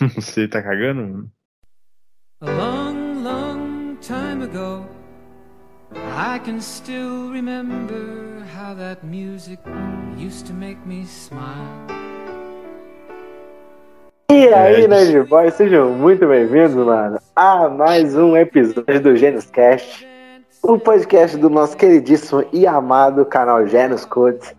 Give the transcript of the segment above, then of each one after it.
Você tá cagando? A long, long time ago, I can still remember how that music used to make me smile. E aí, É, Nerd Boys, sejam muito bem-vindos, mano, a mais um episódio do Gênios Cast, o podcast do nosso queridíssimo e amado canal Gênios Codes.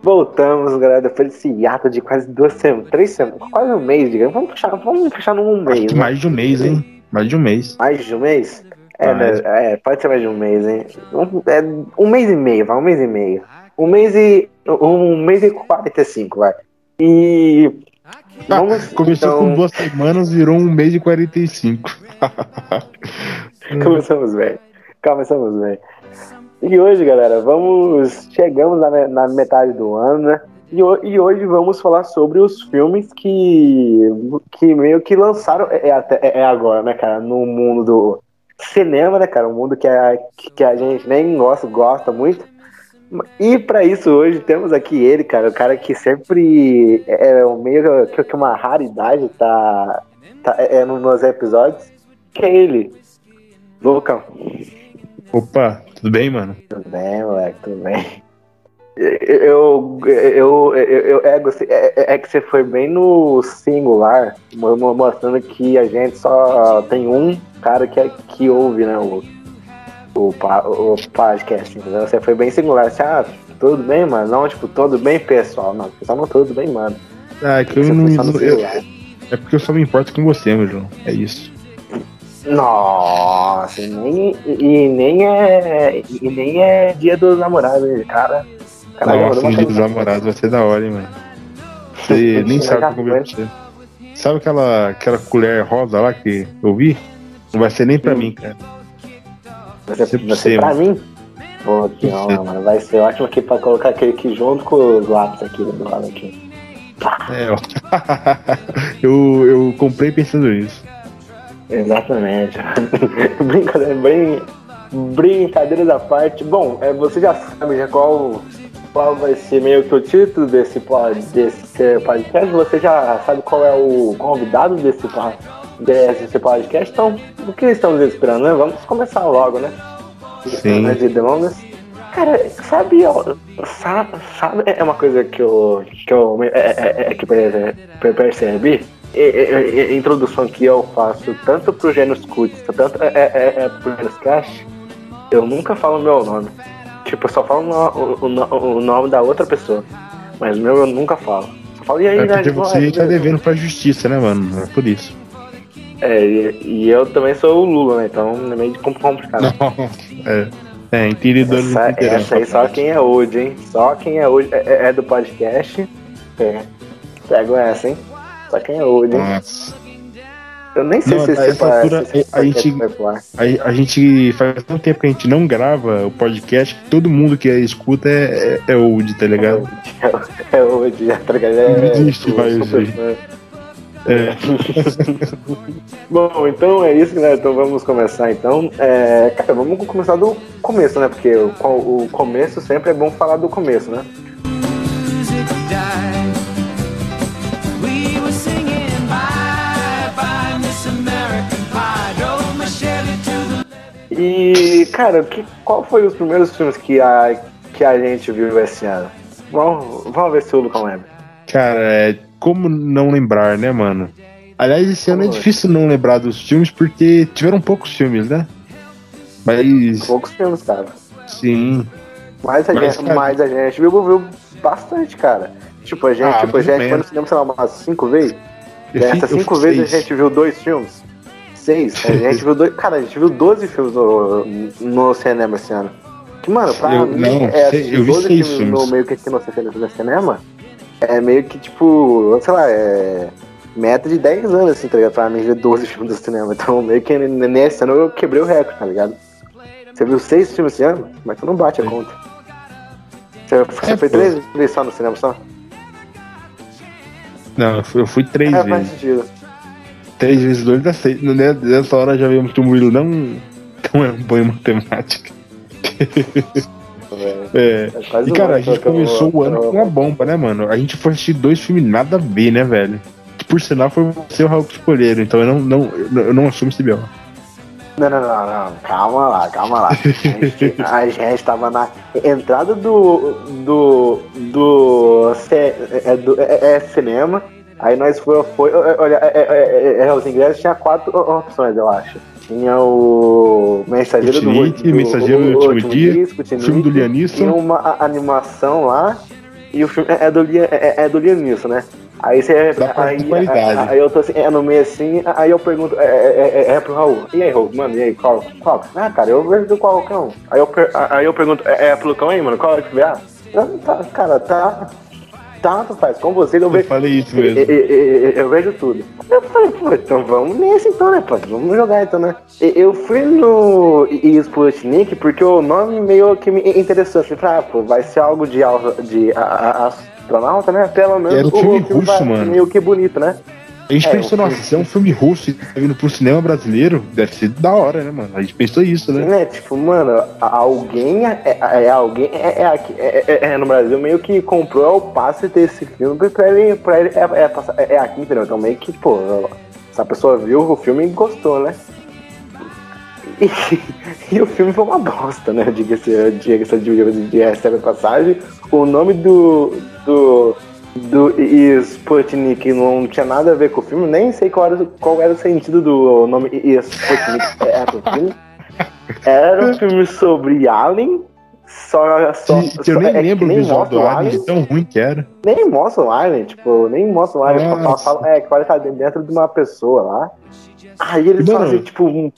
Voltamos, galera, depois desse hiato de quase duas semanas, três semanas, quase um mês, digamos. Vamos fechar, vamos fechar num mês, né? mais de um mês, hein? Mais de um mês. Mais de um mês? É, Mais. né? é, pode ser mais de um mês, hein? Um, é, um mês e meio, vai, um mês e meio. Um mês e. Um mês e 45, vai. E. Ah, Vamos, Começou então- com duas semanas, virou um mês e 45. Começamos bem. Começamos bem. E hoje, galera, vamos. Chegamos na, na metade do ano, né? E, e hoje vamos falar sobre os filmes que, que meio que lançaram é, é até- é agora, né, cara? No mundo do cinema, né, cara? Um mundo que a, que a gente nem gosta, gosta muito. E pra isso hoje temos aqui ele, cara, o cara que sempre é um meio que, uma raridade tá, tá é, no- nos episódios, que é ele, Lucão. Opa, tudo bem, mano? Tudo bem, moleque, tudo bem. Eu, eu, eu, eu é, você- é, é que você foi bem no singular, mo- mo- mostrando que a gente só tem um cara que, é, que ouve, né, o, o, o podcast, entendeu? Você foi bem singular, você, ah, tudo bem, mano? Não, tipo, tudo bem, pessoal? Não, pessoal, não, tudo bem, mano. Ah, é que eu não. eu- é porque eu só me importo com você, meu João. É isso. Nossa, e nem, e nem é. E nem é dia dos namorados, cara. Caralho, Nossa, um dia dos namorados vai ser da hora, hein, mano. Você nem sabe o que eu comi pra você. Sabe aquela, aquela colher rosa lá que eu vi? Não vai ser nem pra Hum. mim, cara. Você, Você você por pra mim? Pô, que honra, mano. Vai ser ótimo aqui pra colocar aquele aqui junto com os lápis aqui do lado aqui. É, ó. eu, eu comprei pensando nisso. Exatamente. Brincadeira, bem. Brincadeiras à parte. Bom, é, você já sabe já qual, qual vai ser meio que o título desse, desse podcast. Você já sabe qual é o convidado desse, desse podcast. Então, o que estamos esperando, né? Vamos começar logo, né? Sim. Mais de delongas. Cara, sabe, ó, sabe, sabe, é uma coisa que eu, que eu é, é, é, que perce- per- percebi, é, é, é, é, introdução que eu faço tanto pro Gênios Cuts, tanto é, é, é, é pro Gênios Cash, eu nunca falo meu nome. Tipo, eu só falo o, o- o nome da outra pessoa. Mas o meu eu nunca falo. Só falo, e aí, É porque Nerd você Boy? tá devendo pra justiça, né, mano? É por isso. É, e, e eu também sou o Lula, né? Então é meio complicado. É, é entendedores Essa, essa aí só quem é hoje, hein? Só quem é hoje é, é- é do podcast. É. Pego essa, hein? Só quem é? Nossa. Eu nem sei Não, se esse essa altura, se a gente-. A, a gente faz tanto tempo que a gente não grava o podcast que todo mundo que escuta é, é, é old, tá ligado? É hoje, tá ligado? Não É, existe mais. É. Bom, então é isso, né? Então vamos começar então. É, cara, vamos começar do começo, né? Porque o, o começo sempre é bom falar do começo, né? E, cara, que, qual foi os primeiros filmes que a, que a gente viu esse ano? Vamos, vamos ver se o Lucão lembra. Cara, é, como não lembrar, né, mano? Aliás, esse ano é difícil não lembrar dos filmes porque tiveram poucos filmes, né? Mas, Poucos filmes, cara. sim. Mas a, Mas, gente, cara- mas a gente viu, viu bastante, cara. Tipo, a gente, Ah, tipo, a gente foi no cinema, sei lá, umas cinco vezes. Dessas cinco vezes a gente viu dois filmes. Seis. A gente viu dois. Cara, a gente viu 12 filmes no, no cinema esse ano. Que, mano, pra Eu- mim, não, é, sei- eu vi 12 seis filmes no filmes. meio que aqui no cinema, no cinema é meio que, tipo, sei lá, é meta de 10 anos, assim, tá ligado? Pra mim ver 12 filmes do cinema. Então, meio que nesse ano eu quebrei o recorde, tá ligado? Você viu seis filmes esse ano? Mas tu não bate a conta. Você, você É, foi pô. três vezes só no cinema só? Não, eu fui, eu fui três É, faz vezes. sentido. Três vezes dois dá seis. Né, Nessa hora já vimos que o Murilo não, não é um bom em matemática. É. É quase E cara, a gente que começou o ano com uma bomba, né, mano? A gente foi assistir dois filmes nada a ver, né, velho? por sinal foi você e o Raul que escolheram, então eu não, não, eu não assumo esse B.O. Não, não, não, não, calma lá, calma lá. A gente, a gente tava na entrada do. do. do. é, do, é, é cinema. Aí nós foi, foi olha, é, é, é, os ingressos tinha quatro opções, eu acho. Tinha o Mensageiro do, do Mensageiro do Último Dia, dia filme do Lianisson. Tinha uma animação lá, e o filme é do, é, é do Lianisson, né? Aí você. Aí, aí, aí, eu tô assim, é no meio assim, aí eu pergunto, é, é, é, é pro Raul. E aí, Raul, mano, e aí, qual? qual? Ah, cara, eu vejo qual cão. Aí eu, aí eu pergunto, é, é pro cão aí, mano? Qual é que vê? Ah, tá, cara, tá. Tanto faz com você, eu vejo. Eu falei isso mesmo. Eu, eu, eu, vejo tudo. Eu falei, pô, então vamos nesse então, né, pô? Vamos jogar então, né? Eu fui no Sputnik porque o nome meio que me interessou. Assim, ah, pô, vai ser algo de, de a, a, astronauta, né? Pelo menos. Era um filme russo, mano. Meio que bonito, né? A gente é, pensou, nossa, se é um filme russo e tá vindo pro cinema brasileiro, deve ser da hora, né, mano? A gente pensou isso, né? É, tipo, mano, alguém é, é, é alguém é, é, é, no Brasil meio que comprou o passe desse filme pra ele, pra ele é, é, aqui, entendeu? Então meio que, pô, essa pessoa viu o filme e gostou, né? E, e o filme foi uma bosta, né? Diga-se diga de, de, de passagem. O nome do, do do Sputnik não tinha nada a ver com o filme, nem sei qual era, qual era o sentido do nome Sputnik era o filme. Era um filme sobre Alien, só. só, que, eu nem é, lembro o visual do Alien, de tão ruim que era. Nem mostra o Alien, tipo, nem mostra o Alien. Fala, fala, é, que o tá dentro de uma pessoa lá. Aí eles Mano, fazem, tipo, um.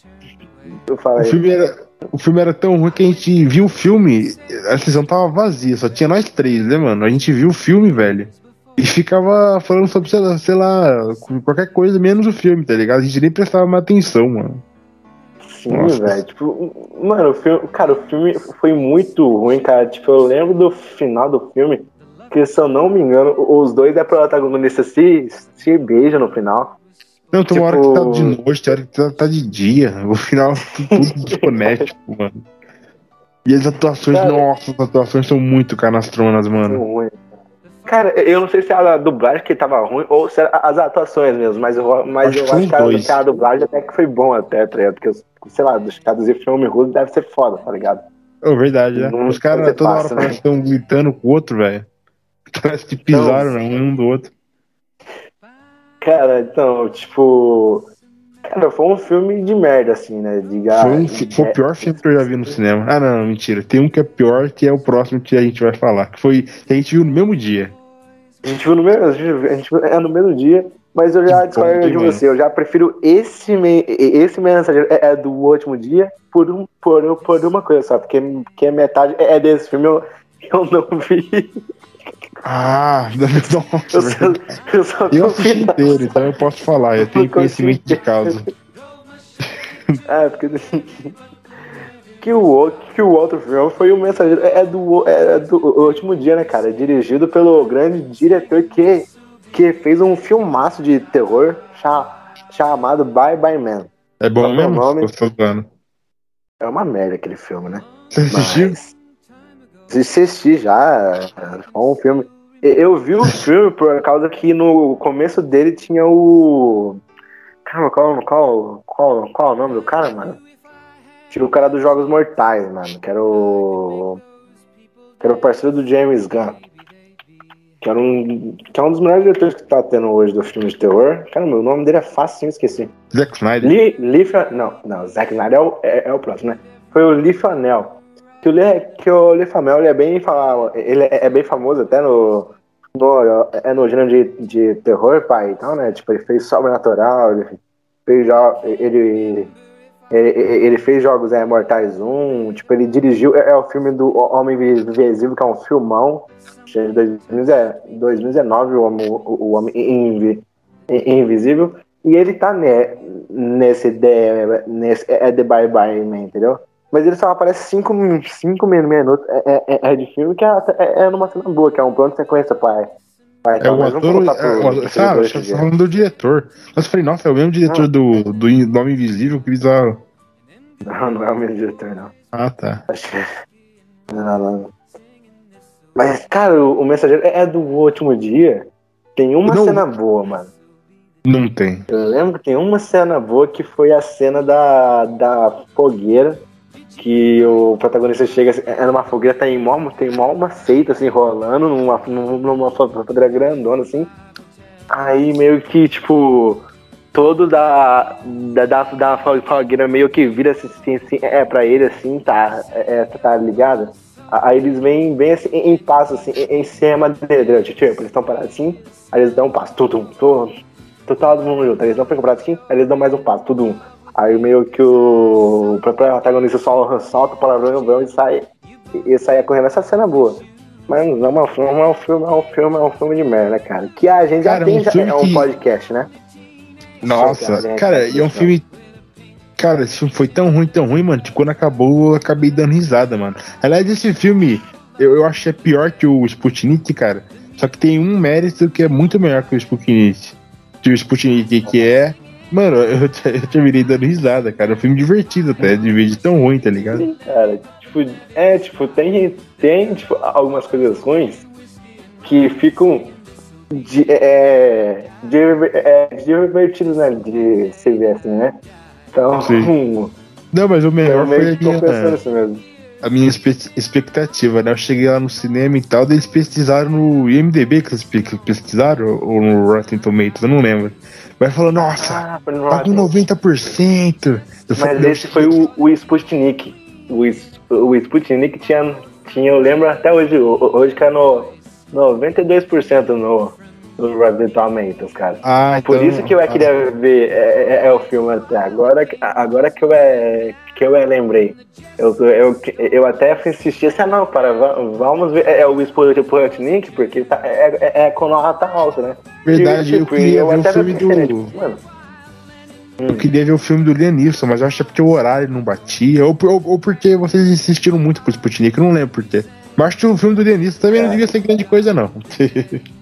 Eu falei. O filme era. O filme era tão ruim que a gente viu o filme, a sessão tava vazia, só tinha nós três, né, mano? A gente viu o filme, velho. E ficava falando sobre, sei lá, sei lá, qualquer coisa menos o filme, tá ligado? A gente nem prestava mais atenção, mano. Sim, velho. Tipo, mano, o filme, cara, o filme foi muito ruim, cara. Tipo, eu lembro do final do filme, que se eu não me engano, os dois é protagonistas se, se beijam no final. Não, tem uma tipo... hora que tá de noite, tem hora que tá, tá de dia. O final tudo desconecto, mano. E as atuações, cara, nossa, as atuações são muito canastronas, mano. Ruim. Cara, eu não sei se a dublagem que tava ruim ou se as atuações mesmo, mas eu, mas acho eu acho que, que a, dublagem até que foi bom até, tá ligado? Porque, sei lá, dos traduzir filme russo deve ser foda, tá ligado? É verdade, né? Os caras toda hora né? estão gritando com o outro, velho. Parece que pisaram então, um do outro. Cara, então, tipo. Cara, foi um filme de merda, assim, né? De foi, um, foi o pior filme que eu já vi no cinema. Ah, não, mentira. Tem um que é pior, que é o próximo que a gente vai falar. Que foi. Que a gente viu no mesmo dia. A gente viu no mesmo, a gente, é no mesmo dia, mas eu já discordo de você. Eu já prefiro esse, esse mensageiro é, é, do último dia por, um, por, por uma coisa só, porque, porque metade é desse filme eu, eu não vi. Ah, nossa, eu, só, eu, só eu assisti inteiro, então eu posso falar, eu tenho conhecimento de causa. Ah, porque que o, que o outro filme foi o Mensageiro. É do, é do último dia, né, cara? Dirigido pelo grande diretor que, que fez um filmaço de terror chamado Bye Bye Man. É bom Qual mesmo? Nome? É uma merda aquele filme, né? Você assistiu? Mas... Assisti já. É um filme. Eu vi o filme por causa que no começo dele tinha o. Caramba, qual, qual, qual, qual é o nome do cara, mano? Tinha o cara dos Jogos Mortais, mano, que era o. Que era o parceiro do James Gunn. Que era um. Que é um dos melhores diretores que tá tendo hoje do filme de terror. Caramba, o nome dele é fácil, esqueci. Zack Snyder. Lee, Lee, não, não, Zack Snyder é o, é, é o próximo, né? Foi o Lee Fanel. Que o Lee, que o Lee Fanel ele é bem ele é, é bem famoso até no, no é no gênero de, de terror, pai, então, né? Tipo, ele fez Sobrenatural, ele fez ele ele, ele fez jogos é, Mortais 1, tipo, ele dirigiu. É, é o filme do Homem Invisível, que é um filmão. De 2019, o Homem, o Homem Invisível. E ele tá ne, nesse, de, nesse é The Bye Bye Man, entendeu? Mas ele só aparece 5 cinco, minutos é, é, é, de filme que é, é, é numa cena boa, que é um plano de sequência, pai. Pai é o ator, é, sabe, você tá falando do diretor. Mas eu falei, nossa, é o mesmo diretor do, do, do Homem Invisível, que bizarro. Não, não é o mesmo diretor, não. Ah, tá. Acho que... Não, não. Mas, cara, o, o Mensageiro é do último dia. Tem uma não. cena boa, mano. Não tem. Eu lembro que tem uma cena boa que foi a cena da, da fogueira. Que o protagonista chega, é numa fogueira, tem mó, tem mó uma seita assim rolando numa, numa fogueira grandona assim. Aí meio que, tipo, todo da, da, da, da fogueira meio que vira assim, assim, é pra ele assim, tá, é, tá ligado? Aí eles vêm bem assim, em passo, assim, em cima dele, tipo, eles estão parados assim, aí eles dão um passo, tudo, tudo, todo mundo junto. Aí eles não ficam parados assim, aí eles dão mais um passo, tudo. Aí meio que o protagonista só solta o palavrão e sai, e sai correndo. Essa cena é boa. Mas não é, uma, não é um filme, é um filme, é um filme de merda, cara. Que a gente cara, já tem, um já, é um que... podcast, né? Nossa, cara, e é um filme Cara, esse filme foi tão ruim, tão ruim, mano, que quando acabou eu acabei dando risada, mano. Aliás, esse filme, eu, eu acho que é pior que o Sputnik, cara. Só que tem um mérito que é muito melhor que o Sputnik. Que o Sputnik, que é. Mano, eu, eu terminei dando risada, cara. É um filme divertido até, de de tão ruim, tá ligado? Sim, cara. Tipo, é, tipo, tem, tem tipo, algumas coisas ruins que ficam de, é, de, é, divertidos, né? De se ver assim, né? Então. Sim. Não, mas o melhor foi a minha, a minha expectativa, né? Eu cheguei lá no cinema e tal, daí eles pesquisaram no IMDB que eles pesquisaram, ou no Rotten Tomatoes, eu não lembro. Vai falando, nossa, ah, tá com 90%. Eu mas falei, esse foi o, o Sputnik. O, o Sputnik tinha, tinha, eu lembro até hoje, hoje que é no 92% no, do Rotten Tomatoes, cara. Ah, Por então, isso que eu é, queria ver é, é, é, o filme até agora, agora que eu é que eu é, lembrei. Eu, eu, eu até assisti essa não, para vamos ver é, o Sputnik porque tá, é, é, é com nota alta, né? Verdade, e, tipo, eu queria eu ver o filme do mano, eu queria ver o filme do Lianisson, mas eu acho que é porque o horário não batia, ou, ou, ou porque vocês insistiram muito pro Sputnik, eu não lembro por quê. Mas acho que o filme do Lianisson também é. não devia ser grande coisa, não.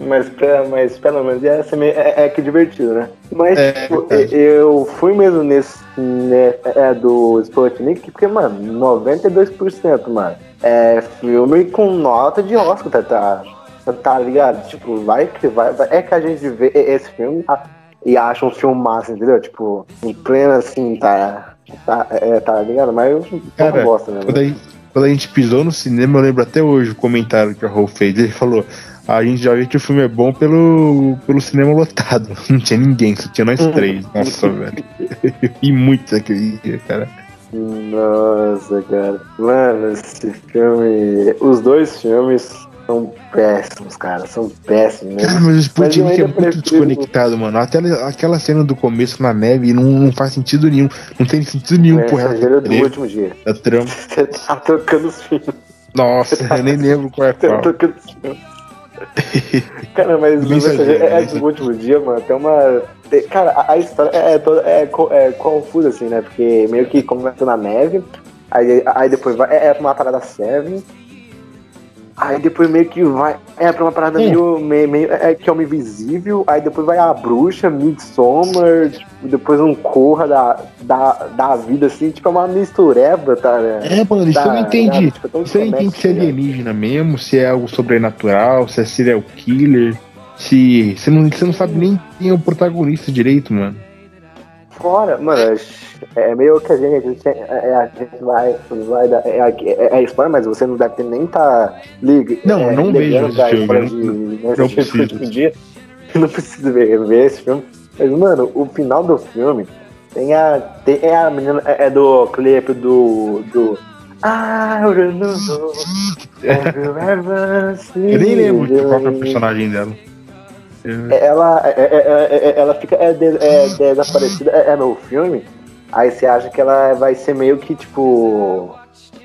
Mas, mas pelo menos é, é, é que divertido, né? Mas é, tipo, é. eu fui mesmo nesse né, é, do Sputnik, porque, mano, 92%, mano. É filme com nota de Oscar, tá, tá, tá ligado? Tipo, vai que vai, vai. É que a gente vê esse filme tá, e acha um filme massa, entendeu? Tipo, em plena assim, tá. Tá, é, tá ligado? Mas eu Cara, não gosto, né? Quando, quando a gente pisou no cinema, eu lembro até hoje o comentário que a Rô fez. Ele falou: a gente já vê que o filme é bom pelo, pelo cinema lotado. Não tinha ninguém, só tinha nós três. Nossa, velho. e muito aquele dia, cara. Nossa, cara. Mano, esse filme. Os dois filmes são péssimos, cara. São péssimos. Cara, mas o Sputnik é muito prefiro... desconectado, mano. Até aquela cena do começo na neve não, não faz sentido nenhum. Não tem sentido nenhum é, pro resto do último dia. Da trama. Você tá tocando os filmes. Nossa, eu nem lembro qual é qual. Tá tocando os filmes. Cara, mas é, é do último dia, mano. Tem uma. Tem, cara, a, a história é, é, toda, é, é, confusa, assim, né? Porque meio que começa na neve, aí, aí depois vai. É, é uma parada Seven. Aí depois meio que vai. É pra uma parada meio, meio, meio. É que é uma invisível. Aí depois vai a bruxa, Midsommar. Tipo, depois um corra da, da, da vida, assim. Tipo, é uma mistureba, tá? Né? É, mano, isso da, eu não entendi. Tipo, é você não entende se é alienígena mesmo, se é algo sobrenatural, se é serial killer. Se. Você não, você não sabe nem quem é o protagonista direito, mano. Fora, mano, é meio que a gente, a gente, é, é, a gente vai, vai dar. É, é, é spoiler, mas você não deve nem tá liga. Não, é, não vejo esse filme. De, não, não preciso. Dia. Não preciso ver, ver esse filme. Mas, mano, o final do filme tem a. Tem, é a menina. É, é do clipe do. do ah, eu não Eu nem lembro qual é o personagem dela. Ela, ela fica é, é, desaparecida é, no filme Aí você acha que ela vai ser meio que tipo.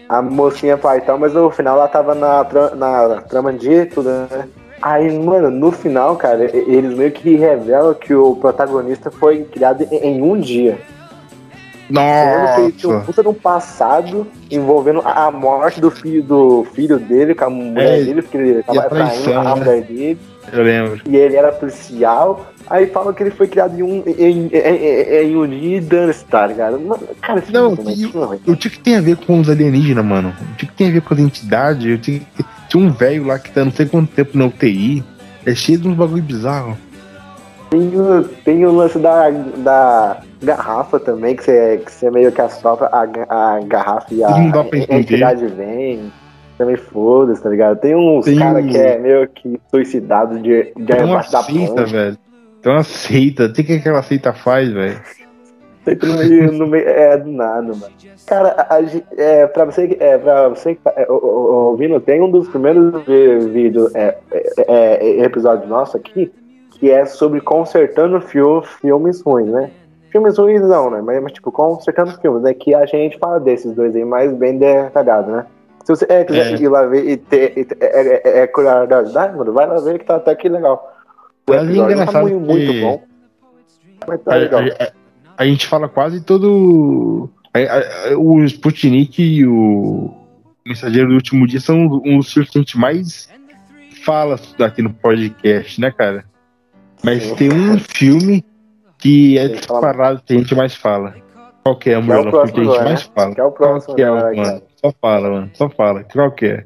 A mocinha pai e tal, mas no final ela tava na, na trama de tudo, né? Aí, mano, no final, cara, eles meio que revelam que o protagonista foi criado em um dia. Nossa. ele tinha um puta no passado envolvendo a morte do filho do filho dele, com a mulher é, dele, porque ele tava traindo a né? mulher dele. Eu lembro. E ele era policial. Aí falam que ele foi criado em um em, em, em Uni tá ligado? cara, não, o que tem a ver com os alienígenas, mano? O que tem a ver com as entidades? Tinha, tinha um velho lá que tá não sei quanto tempo na UTI. É cheio de uns bagulho bizarro. Tem o, tem o lance da, da garrafa também, que você, que você meio que assopra a, a garrafa e a, a entidade vem. Também foda-se, tá ligado? Tem uns caras que é meio que suicidado de, de tem uma seita, velho. Tem uma seita. Tem que aquela seita faz, velho. Seita no meio, no meio. É, do nada, mano. Cara, a, é, pra você, é, pra você que tá é, ouvindo, tem um dos primeiros vídeos, é, é, é, episódios nossos aqui, que é sobre consertando fio, filmes ruins, né? Filmes ruins não, né? Mas, mas, tipo, consertando filmes, né? Que a gente fala desses dois aí mais bem detalhado, né? Se você é, quiser é. ir lá ver e ter, e ter é, é, é curiosidade, mano, vai lá ver que tá até aqui legal. O é episódio tá muito, muito bom. Mas tá legal. A, a, a, gente fala quase todo. o Sputnik e o Mensageiro do Último Dia são um dos filmes que a gente mais fala aqui no podcast, né, cara? Mas Sim. tem um filme que é disparado que a gente mais fala. Qual que é, o Murilo? Que, é o que a gente mais fala. Que é o próximo, Qual que é, né, mano? Só fala, mano. Só fala. Qual que é?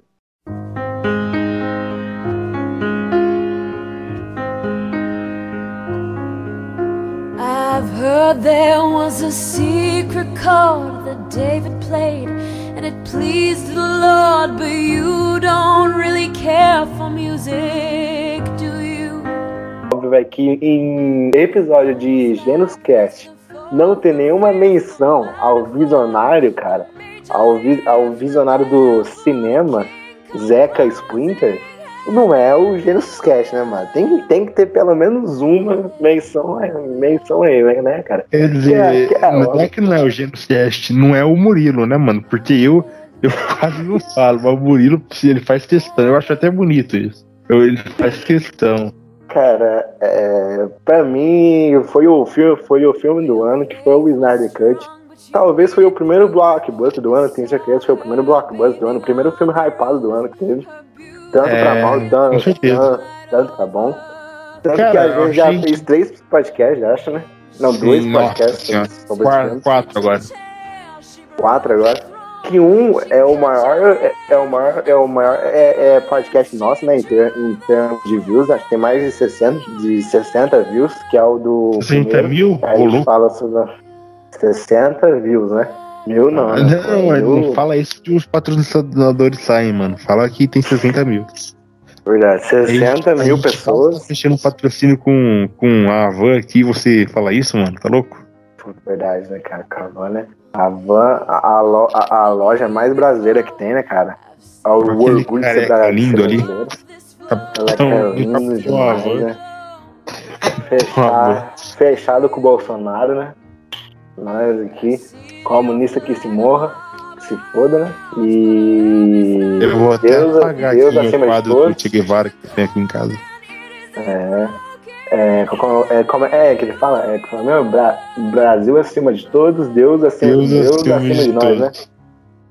I've heard there was a secret chord that David played and it pleased the Lord, but you don't really care for music, do you? Óbvio é que em episódio de Genus Cast não tem nenhuma menção ao visionário, cara, ao, vi, ao visionário do cinema, Zeca Splinter, não é o Gênesis Cast, né, mano? Tem, tem que ter pelo menos uma menção, menção aí, né, cara? Quer dizer, é, que é, não é que não é o Gênesis Cast, não é o Murilo, né, mano? Porque eu, eu quase não falo, mas o Murilo, ele faz questão. Eu acho até bonito isso. Eu, ele faz questão. Cara, é, pra mim foi o, filme, foi o filme do ano, que foi o Snyder Cut Talvez foi o primeiro blockbuster do ano, tenho certeza que foi o primeiro blockbuster do ano, o primeiro filme hypado do ano que teve. Tanto é, pra mal, tanto, tanto, tanto pra bom. Tanto Cara, que a gente já fez três podcasts, acho, né? Não, Sim, dois podcasts quatro, quatro agora. Quatro agora. Que um é o maior, é, é o maior, é o maior é, é podcast nosso, né? Em, ter, em, termos de views, acho que tem mais de 60, de 60 views, que é o do. 60 primeiro. mil? Aí a gente fala sobre 60 views, né? Mil não. Né? Não, mil... não fala isso que os patrocinadores saem, mano. Fala que tem 60 mil. Verdade, 60 a mil pessoas. Tá fechando um patrocínio com, com a van aqui, você fala isso, mano? Tá louco? Verdade, né, cara? A van, né? A van, a, a, a loja mais brasileira que tem, né, cara? O orgulho de ser brasileiro. lindo ali. Capitão, Ela é lindo demais, né? Fechado, fechado com o Bolsonaro, né? Nós aqui, comunista que se morra, que se foda, né? E. Eu vou até Deus, apagar Deus aqui acima quadro do Che Guevara que tem aqui em casa. É. É, como, é, como é que ele fala? É, como é, Bra Brasil acima de todos, Deus acima, Deus de, Deus acima, acima de, de nós, né?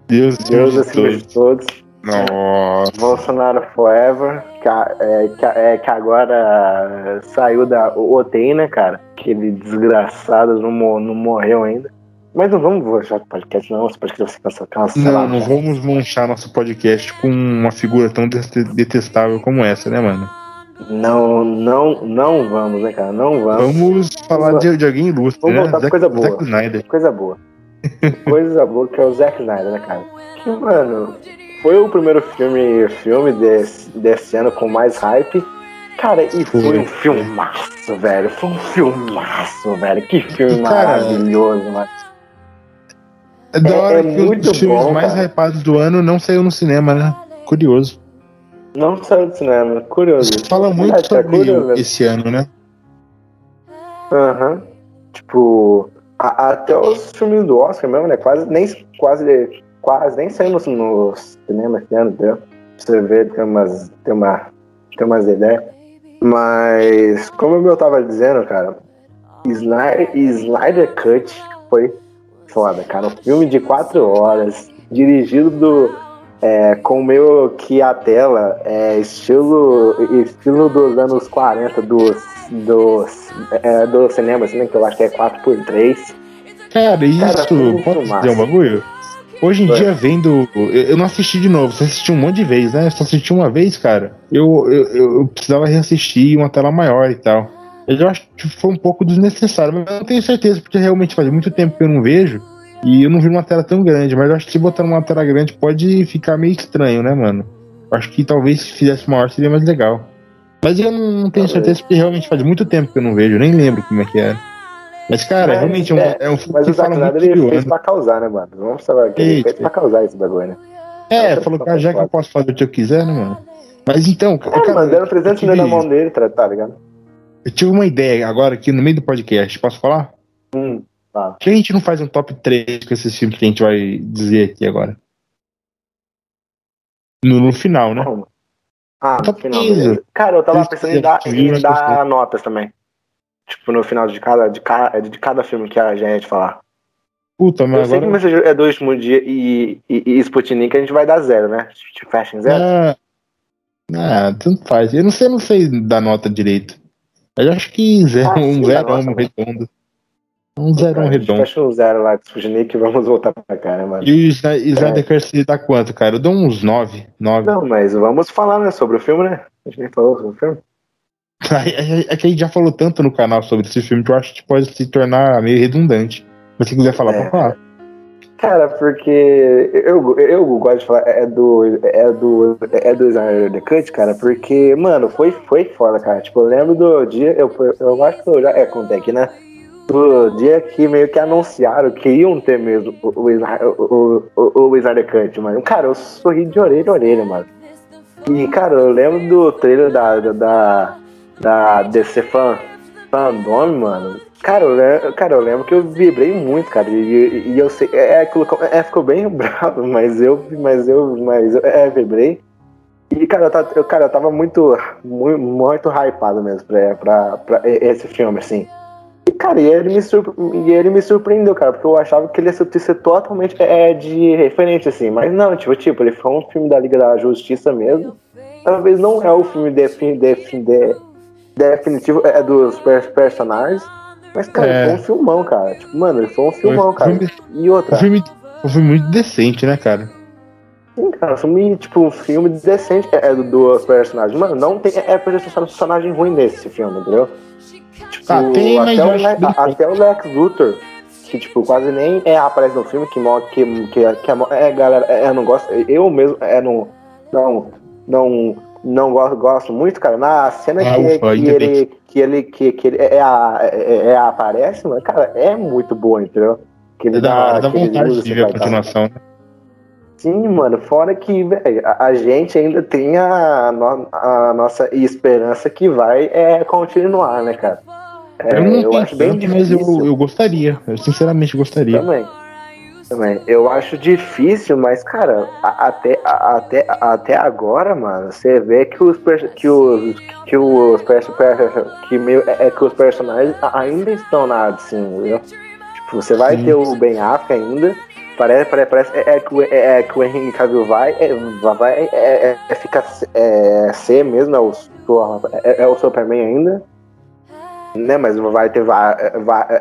Deus, Deus acima de todos. Nossa. Bolsonaro Forever, que, é, que, é, que agora saiu da UTI, né, cara? Aquele desgraçado não, não morreu ainda. Mas não vamos manchar o podcast, não. Esse podcast vai ser cancelado. Não, não vamos manchar nosso podcast com uma figura tão detestável como essa, né, mano? Não, não, não vamos, né, cara? Não vamos. Vamos falar de, de alguém ilustre. Vamos né? voltar pra coisa boa. Zack Snyder. Coisa boa. coisa boa que é o Zack Snyder, né, cara? Que, mano, foi o primeiro filme, filme desse, desse ano com mais hype. Cara, e foi um filmaço, velho. Foi um filmaço, velho. Que filme cara, maravilhoso, mano. É da hora é, que um dos filmes bom, mais cara. hypados do ano não saiu no cinema, né? Curioso. Não saiu do cinema, curioso. Você fala muito é, sobre curioso, esse ano, né? Aham. Uhum. Tipo, a, até os filmes do Oscar mesmo, né? Quase nem quase quase nem saímos no cinema esse ano, entendeu? Você vê, tem umas, tem uma, tem umas ideias. Mas, como eu tava dizendo, cara, Snyder, Snyder Cut foi foda, cara. Um filme de quatro horas, dirigido do, é, com meio que a tela, é, estilo, estilo dos anos 40 dos, dos, é, do cinema, assim, né, que eu acho que é 4x3. Cara, isso, cara, pode dizer um bagulho? Hoje em é. dia, vendo. Eu não assisti de novo, você assistiu um monte de vezes, né? Só assisti uma vez, cara. Eu, eu, eu precisava reassistir uma tela maior e tal. Eu acho que foi um pouco desnecessário, mas eu não tenho certeza, porque realmente faz muito tempo que eu não vejo. E eu não vi uma tela tão grande, mas eu acho que se botar numa tela grande pode ficar meio estranho, né, mano? Eu acho que talvez se fizesse maior seria mais legal. Mas eu não tenho certeza porque realmente faz muito tempo que eu não vejo, eu nem lembro como é que era. Mas, cara, mas, realmente é, um, é, é um filme mas que o fala muito ele fez pra causar, né, mano? Vamos falar que ele fez pra causar esse bagulho, né? É, falou que já que eu posso fazer o que eu quiser, né, mano? Mas então, é, cara, mandando 300 mil na mão dele, tá, tá ligado? Eu tive uma ideia agora aqui no meio do podcast, posso falar? Hum, tá. Por que a gente não faz um top 3 com esses filmes que a gente vai dizer aqui agora? No, no final, né? Ah, no final. Cara, eu tava pensando em dar, em dar notas também. Tipo, no final de cada, de cada, de cada filme que a gente falar. Puta, mas eu agora... sei que é do último dia e, e, e Sputnik a gente vai dar zero, né? Tipo, fecha em zero. Ah, ah, tanto faz. Eu não sei, não sei dar nota direito. Eu acho que zero, ah, um zero um redondo. Um zero um redondo. Fecha um zero lá de Sputnik e vamos voltar pra cá, né, mano? E o Snyder é. dá quanto, cara? Eu dou uns nove, nove. Não, mas vamos falar, né, sobre o filme, né? A gente nem falou sobre o filme. É que a gente já falou tanto no canal sobre esse filme que eu acho que pode se tornar meio redundante. Mas se quiser falar, é. pode falar. Cara, porque eu, eu gosto de falar é do é do é do Snyder The Cut, cara, porque mano, foi foi foda, cara. Tipo, eu lembro do dia, eu eu acho que eu já é contei aqui, né? Do dia que meio que anunciaram que iam ter mesmo o o, o, o, o Snyder Cut, mano. Cara, eu sorri de orelha a orelha, mano. E cara, eu lembro do trailer da da, da DC Fan Fandom, mano. Cara eu, cara, eu lembro que eu vibrei muito, cara. E, e eu sei. É, é, é, ficou bem bravo, mas eu. Mas eu. Mas eu, é, vibrei. E, cara, eu, cara, eu tava muito, muito, muito hypado mesmo pra, pra, pra esse filme, assim. E, cara, e ele, me surpre... e ele me surpreendeu, cara, porque eu achava que ele ia ser totalmente é, de referente, assim. Mas não, tipo, tipo, ele foi um filme da Liga da Justiça mesmo. Talvez não é o filme defin, defin, de, definitivo é, dos personagens mas, cara, é... foi um filmão, cara. Tipo, mano, ele foi um filmão, cara. Filme... E outra. Um filme, um filme muito decente, né, cara? Sim, cara, um filme, tipo, um filme decente é, é do, dos personagens. Mano, não tem é personagem ruim nesse filme, entendeu? Tipo, tá, tem, até, o, Le, até o Lex Luthor, que, tipo, quase nem é, aparece no filme, que, que, que, que é, é, galera, é, não gosto, eu mesmo, é, não, não, não não gosto, gosto muito, cara. Na cena ah, que, ufa, que, ele, que, ele, que, que ele é, a, é, é, aparece, mano, cara, é muito boa, entendeu? Que ele é dá, dá vontade de ver a continuação, né? Sim, mano, fora que, velho, a, a, gente ainda tem a, no, a nossa esperança que vai é, continuar, né, cara? É, eu não eu acho bem mas eu, eu gostaria, eu sinceramente gostaria. Também também. Eu acho difícil, mas, cara, até, até, até agora, mano, você vê que os que os que os que meio, é, é que os personagens ainda estão na assim, entendeu? Tipo, você vai Sim. ter o Ben Affleck ainda. Parece, parece, parece é, é, que, é, é que o Henry Cavill vai, é, vai é, é, é, fica é, ser mesmo, é o, é, é o Superman ainda né? Mas vai ter, vai,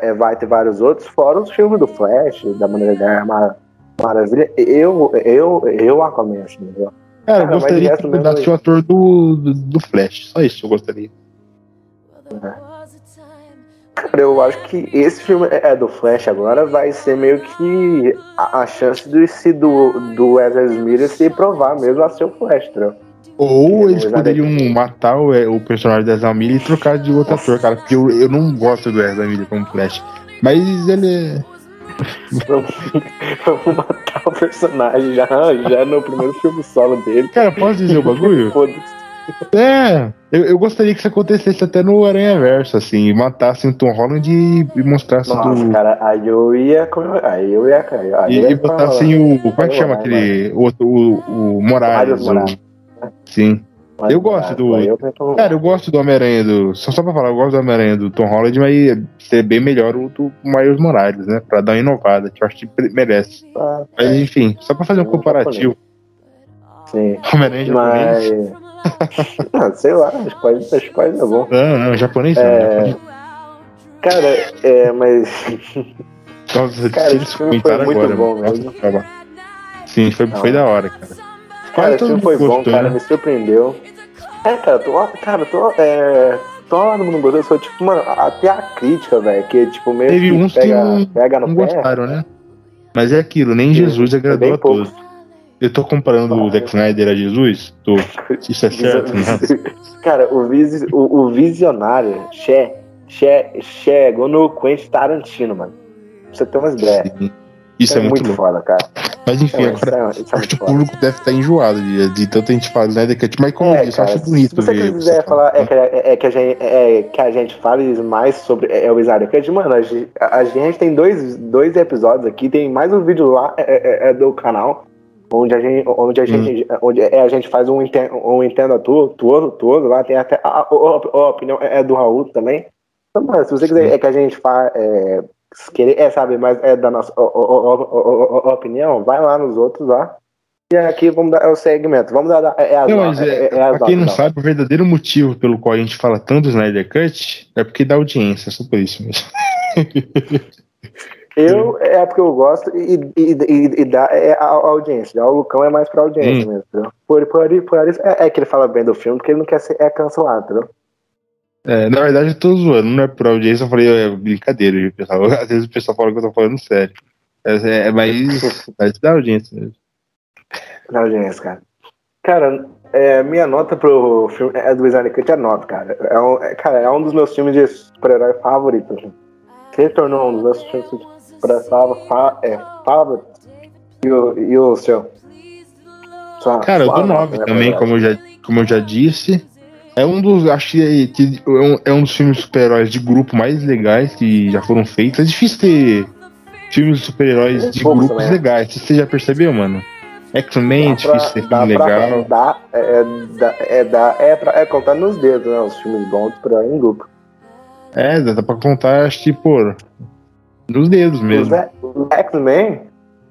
é, vai ter vários outros, fora os filmes do Flash, da maneira da Mar Maravilha. Eu, eu, eu Aquaman, assim, entendeu? Cara, eu gostaria que mudasse o ator do, do, do, Flash, só isso eu gostaria. É. Cara, eu acho que esse filme é, é do Flash agora vai ser meio que a, a chance do, do, do Ezra Miller se provar mesmo a ser o Flash, entendeu? Ou eles poderiam matar o, o personagem da Ezra Miller e trocar de outro ator, cara. Porque eu, eu não gosto do Ezra Miller como Flash. Mas ele é. Vamos, matar o personagem já, já no primeiro filme solo dele. Cara, posso dizer o bagulho? É, eu, eu gostaria que isso acontecesse até no Aranha Verso, assim, matassem o Tom Holland e, e mostrassem Nossa, do. cara, aí eu ia. Aí eu ia. Aí e, e botassem o. Como é que chama aquele. O, o, o Morales. O, Sim. Mas, eu gosto do. Eu tento... Cara, eu gosto do Homem-Aranha do. Só, só pra falar, eu gosto do Homem-Aranha do Tom Holland, mas seria bem melhor o do Miles Morales, né? Pra dar uma inovada, que eu acho que merece. Ah, mas é. enfim, só pra fazer um comparativo. Sim. Homem-Aranha japonês. Mas... ah, sei lá, pode, acho que pode é bom. Não, não, japonês não. É... Japonês. Cara, é, mas. Nossa, cara, esse filme foi muito agora, bom mesmo. Sim, foi, foi da hora, cara. Cara, esse filme foi bom, cara, me surpreendeu. É, cara, tô, cara, tô, é, todo mundo gostou. Foi tipo, mano, até a crítica, velho, que tipo meio Teve que uns pega, que não, pega no não pé. gostaram, né? Mas é aquilo, nem Sim, Jesus agradou a todos. Eu tô comparando o Zack Snyder a Jesus? Tô. Isso é certo, né? Cara, o, visi, o, o visionário, che, che, chegou no Quentin Tarantino, mano. Pra você ter umas ideias. Isso é, muito, louco. foda, cara. Mas enfim, É, agora isso é- isso é acho que muito o público deve estar enjoado de, de tanta gente falar do Snyder Cut, mas como eu disse, eu cara, acho bonito se você ver. quiser falar é que, é, que a gente, é que a gente fale mais sobre é, o Snyder Cut, mano, a, gente- a gente tem dois, dois episódios aqui, tem mais um vídeo lá é, é, é do canal, onde a gente, onde a gente, onde é, a gente faz um, um Entenda todo, todo, todo, lá tem até a, a- a- a opinião é do Raul também. Então, mano, se você quiser é que a gente fa, é, se querer é saber mais é da nossa o- o- o- opinião, vai lá nos outros lá. E aqui vamos dar é o segmento. Vamos dar é, é as Não, mas é, é- é as pra quem não sabe, o verdadeiro motivo pelo qual a gente fala tanto do Snyder Cut é porque dá audiência, só por isso mesmo. Eu é porque eu gosto e, e, e, e dá é a, a audiência. Já o Lucão é mais pra audiência Hum. mesmo, entendeu? Por, por, por isso é, é que ele fala bem do filme, porque ele não quer ser é cancelado, entendeu? É, na verdade, eu tô zoando, não é por audiência, eu falei, é brincadeira, pessoal. Às vezes o pessoal fala que eu tô falando sério. É, é, mas, mas dá audiência mesmo. Na audiência, cara. Cara, é, minha nota pro filme é do Snyder é 9, cara. É um, é, cara, é um dos meus filmes de super-herói favoritos. Assim. Se tornou um dos meus filmes de super-herói fa, é, favoritos. E o, e o seu? Sua- Cara, eu dou nota, 9 né, também, como eu, já, como eu já disse. É um dos. Acho que, que é, um, é um dos filmes super-heróis de grupo mais legais que já foram feitos. É difícil ter filmes de super-heróis de grupos também, né? legais. Você já percebeu, mano? X-Men é pra- difícil ter filme pra- legal. Dá, é, é, dá- é, dá- é, pra, é contar nos dedos, né? Os filmes bons pra em grupo. É, dá pra contar, acho que, pô, nos dedos Os, mesmo. Os X-Men,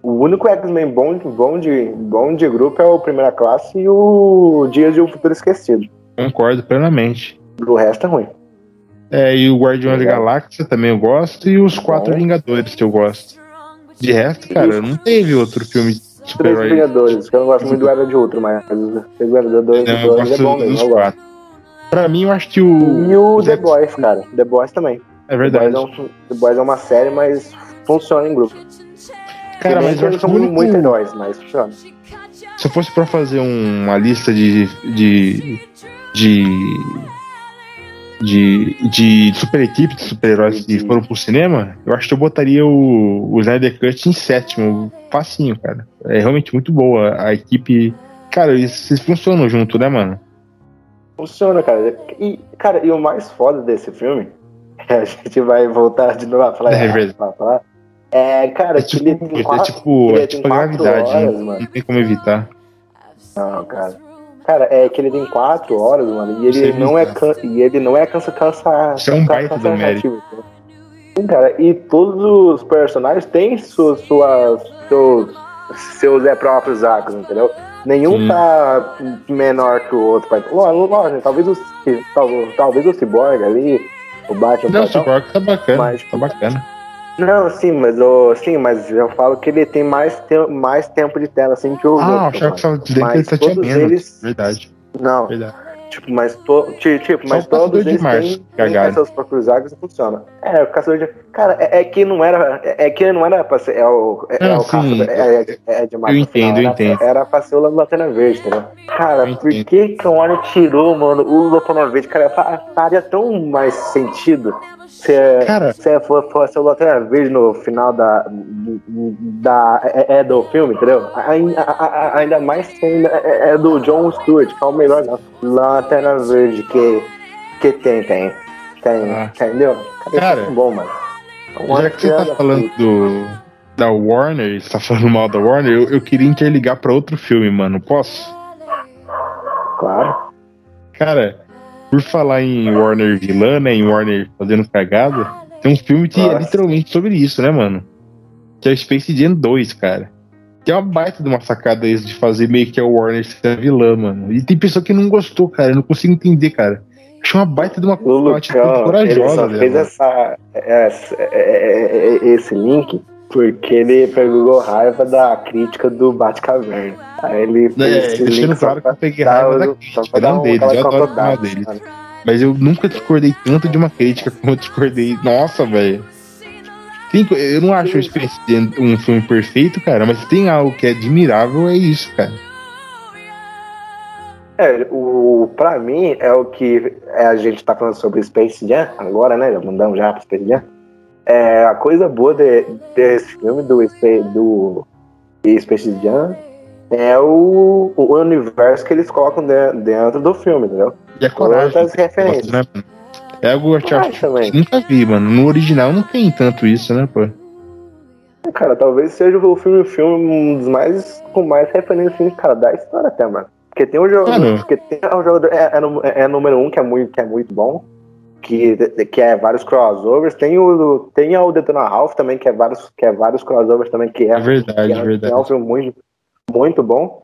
o único X-Men bom, bom, de, bom de grupo é o Primeira Classe e o Dias de um Futuro Esquecido. Concordo plenamente. O resto é ruim. É, e o Guardião da. Galáxia também eu gosto, e os Quatro Bom. Vingadores que eu gosto. De resto, cara, não teve outro filme de Três super-herói. Vingadores, que eu não gosto muito do Era de Outro, mas os Três Vingadores Não, eu dois é gosto bom mesmo, dos eu quatro. Pra mim, eu acho que o. E o The X- Boys, cara. The Boys também. É The verdade. Boys é, um, The Boys é uma série, mas funciona em grupo. Cara, mas eu acho o único- muito heróis, mas funciona. Se eu fosse pra fazer um- uma lista de. de. De. de, de super equipes de super-heróis que foram pro cinema, eu acho que eu botaria o, o Snyder Cut em sétimo. Facinho, cara. É realmente muito boa. A equipe. Cara, eles, eles funcionam junto, né, mano? Funciona, cara. E, cara, e o mais foda desse filme, a gente vai voltar de novo a falar, É verdade. a falar é, cara, É tipo, ele tem é quatro, tipo, é tem tipo a gravidade, horas, né? mano. não tem como evitar. Não, cara. Cara, é que ele tem quatro horas, mano, e ele Você não é can... e ele não é cansa cansa. Isso é um baita do entendeu? Sim, cara, e todos os personagens têm suas, suas seus seus é, próprios arcos, entendeu? Nenhum Sim. tá menor que o outro. Lógico, talvez o talvez, talvez o Cyborg ali, o Batman. Não, o Cyborg tá bacana. Mas- Tá bacana. Não, sim, mas o, sim, mas eu falo que ele tem mais, te, mais tempo de tela assim que o Ah, outro. achava que tava dizendo que ele Mas só tinha menos. eles- Verdade, Não, verdade. tipo, mas, to, ti- tipo, Só mas todos de eles têm, têm cagado. seus próprios arcos e funciona. É, o caçador de. Cara, é, é que não era. É, é que não era pra ser. É o, é, Não, é o sim, caçador. É, é, é de eu entendo, eu era, entendo. Era pra ser o Lanterna Verde, entendeu? Cara, Eu por entendo. que que o Warner tirou, mano, o Lanterna Verde? Cara, fa- faria tão mais sentido se, Cara- se for, fosse o Lanterna Verde no final da, da é, é do filme, entendeu? Ainda, a- a- ainda mais ainda é, é do John Stewart, que é o melhor Lanterna Verde que, que tem, tem. Tem, Ah. entendeu? Cara, é bom, mano. Já que você tá falando do, da Warner, você tá falando mal da Warner, eu, eu queria interligar pra outro filme, mano. Posso? Claro. Cara, por falar em Warner vilã, né? Em Warner fazendo cagada, tem um filme que é Nossa. literalmente sobre isso, né, mano? Que é o Space Jam 2, cara. Que é uma baita de uma sacada isso de fazer meio que a Warner ser vilã, mano. E tem pessoa que não gostou, cara. Eu não consigo entender, cara. Acho uma baita de uma, O uma atitude Lucão, ele corajosa só fez essa, essa- é- é- é- esse link porque ele pegou raiva da crítica do Batcaverna. Aí ele É, fez esse deixando claro que eu peguei raiva da crítica, não um- dele, eu adoro o final dele. Mas eu nunca discordei tanto de uma crítica como eu discordei. Nossa, velho. Eu não acho o Space Jam um filme perfeito, cara, mas tem algo que é admirável, é isso, cara. É, o, pra mim é o que é, a gente tá falando sobre Space Jam agora, né? Já mandamos já pro Space Jam. É, a coisa boa de, desse filme, do, do Space Jam, é o, o universo que eles colocam de, dentro do filme, entendeu? E a coragem. As referências. Né? É algo que eu nunca vi, mano. No original não tem tanto isso, né, pô? Cara, talvez seja o filme, o filme um dos mais com mais referências, cara, da história até, mano. Porque tem um jogador, porque tem um jogador é, é, é, número um que é muito, que é muito bom, que, que é vários crossovers. Tem o tem o Detona Ralph também que é vários que é vários crossovers também que é, é verdade, que é, verdade. é um filme muito muito bom.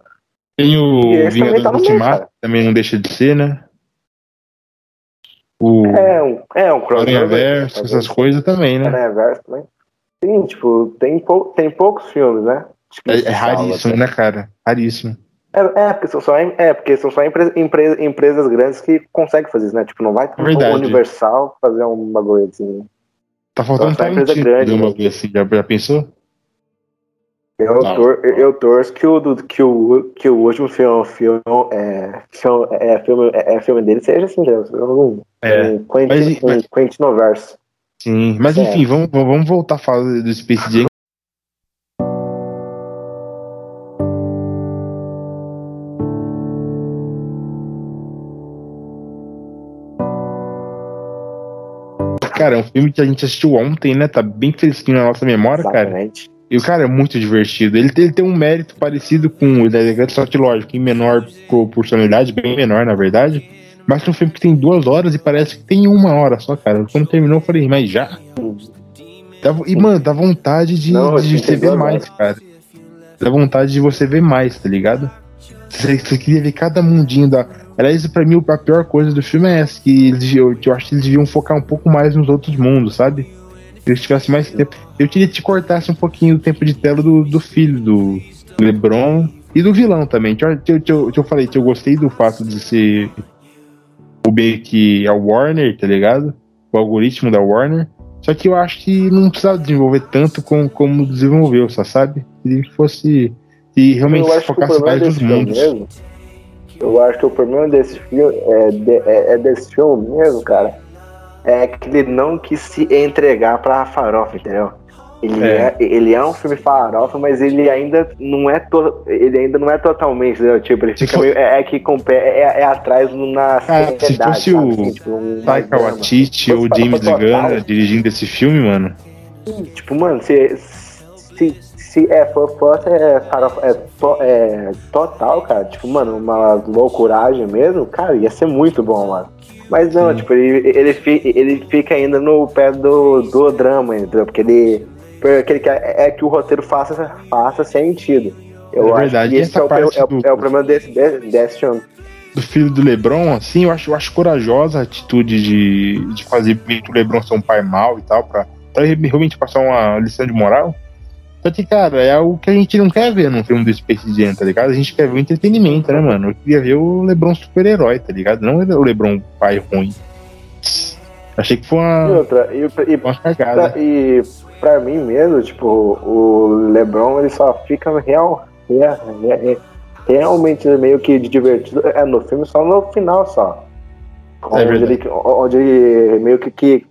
Tem o Vingador tá Ultimato, também não deixa de ser, né? O é um, é um crossover. Verso, essas coisas também, né? Verso também. Sim, tipo, tem, pou, tem poucos filmes, né? É, é, raríssimo, né, cara? Raríssimo. É, é, porque são só, é, porque são só empre, empre, empresas grandes que conseguem fazer isso, né? Tipo, não vai ter um Universal fazer um bagulho assim. Tá faltando então, empresa grande, um bagulho assim, já, já pensou? Eu, tor eu torço que o, que o, que o último filme, filme, é, filme, é, filme, é, é filme dele seja assim, um, é, um Quentin, mas, um Quentin Noverso. Sim, mas enfim, vamos, vamos voltar a falar do Space Jam. Cara, é um filme que a gente assistiu ontem, né? Tá bem fresquinho na nossa memória, Exatamente. cara. E o cara é muito divertido. Ele tem, ele tem um mérito parecido com o Elegante, só que lógico, em menor proporcionalidade, bem menor, na verdade. Mas é um filme que tem duas horas e parece que tem uma hora só, cara. Quando terminou, eu falei, mas já? E, mano, dá vontade de, Não, de você ver mais, cara. Dá vontade de você ver mais, tá ligado? Você, você queria ver cada mundinho da. Aliás, pra mim, a pior coisa do filme é essa, que eles, eu, eu acho que eles deviam focar um pouco mais nos outros mundos, sabe? Se eles tivessem mais tempo. Eu queria que te cortasse um pouquinho o tempo de tela do, do filho do LeBron e do vilão também. Que eu, que eu, que eu falei que eu gostei do fato de ser o B que é o Warner, tá ligado? O algoritmo da Warner. Só que eu acho que não precisava desenvolver tanto como, como desenvolveu, só sabe? Que fosse. E realmente se focasse mais nos mundos. Mesmo, eu acho que o problema desse filme é, de, é, é desse filme mesmo, cara é que ele não quis se entregar pra farofa, entendeu? Ele é. é. ele é um filme farofa, mas ele ainda não é to, ele ainda não é totalmente, entendeu? Tipo, ele fica meio, é, é, que é, é, atrás na ah, Se fosse o assim, tipo, um Taika Waititi ou James Gunn dirigindo esse filme, mano. Tipo, mano, se, se, se é, for, fosse é, farofa, é, to, é, total, cara, tipo, mano, uma loucuragem mesmo, cara, ia ser muito bom, mano. Mas não, Sim. tipo, ele, ele, fica, ele fica ainda no pé do, do drama, entendeu? Porque ele, porque ele quer é que o roteiro faça, faça sentido. Eu é verdade. acho que esse é o, é, do, é o problema desse, desse filme. Do filho do Lebron, assim, eu acho, eu acho corajosa a atitude de, de fazer o Lebron ser um pai mau e tal, pra, pra realmente passar uma lição de moral. Só que, cara, é algo que a gente não quer ver num filme do Space Jam, tá ligado? A gente quer ver o entretenimento, né, mano? Eu queria ver o LeBron super-herói, tá ligado? Não o LeBron pai ruim. Achei que foi uma, e outra, e, e, uma cagada. Pra, e pra mim mesmo, tipo, o LeBron ele só fica real, real, real, realmente meio que divertido é no filme só no final só. É onde, ele, onde ele meio que, que,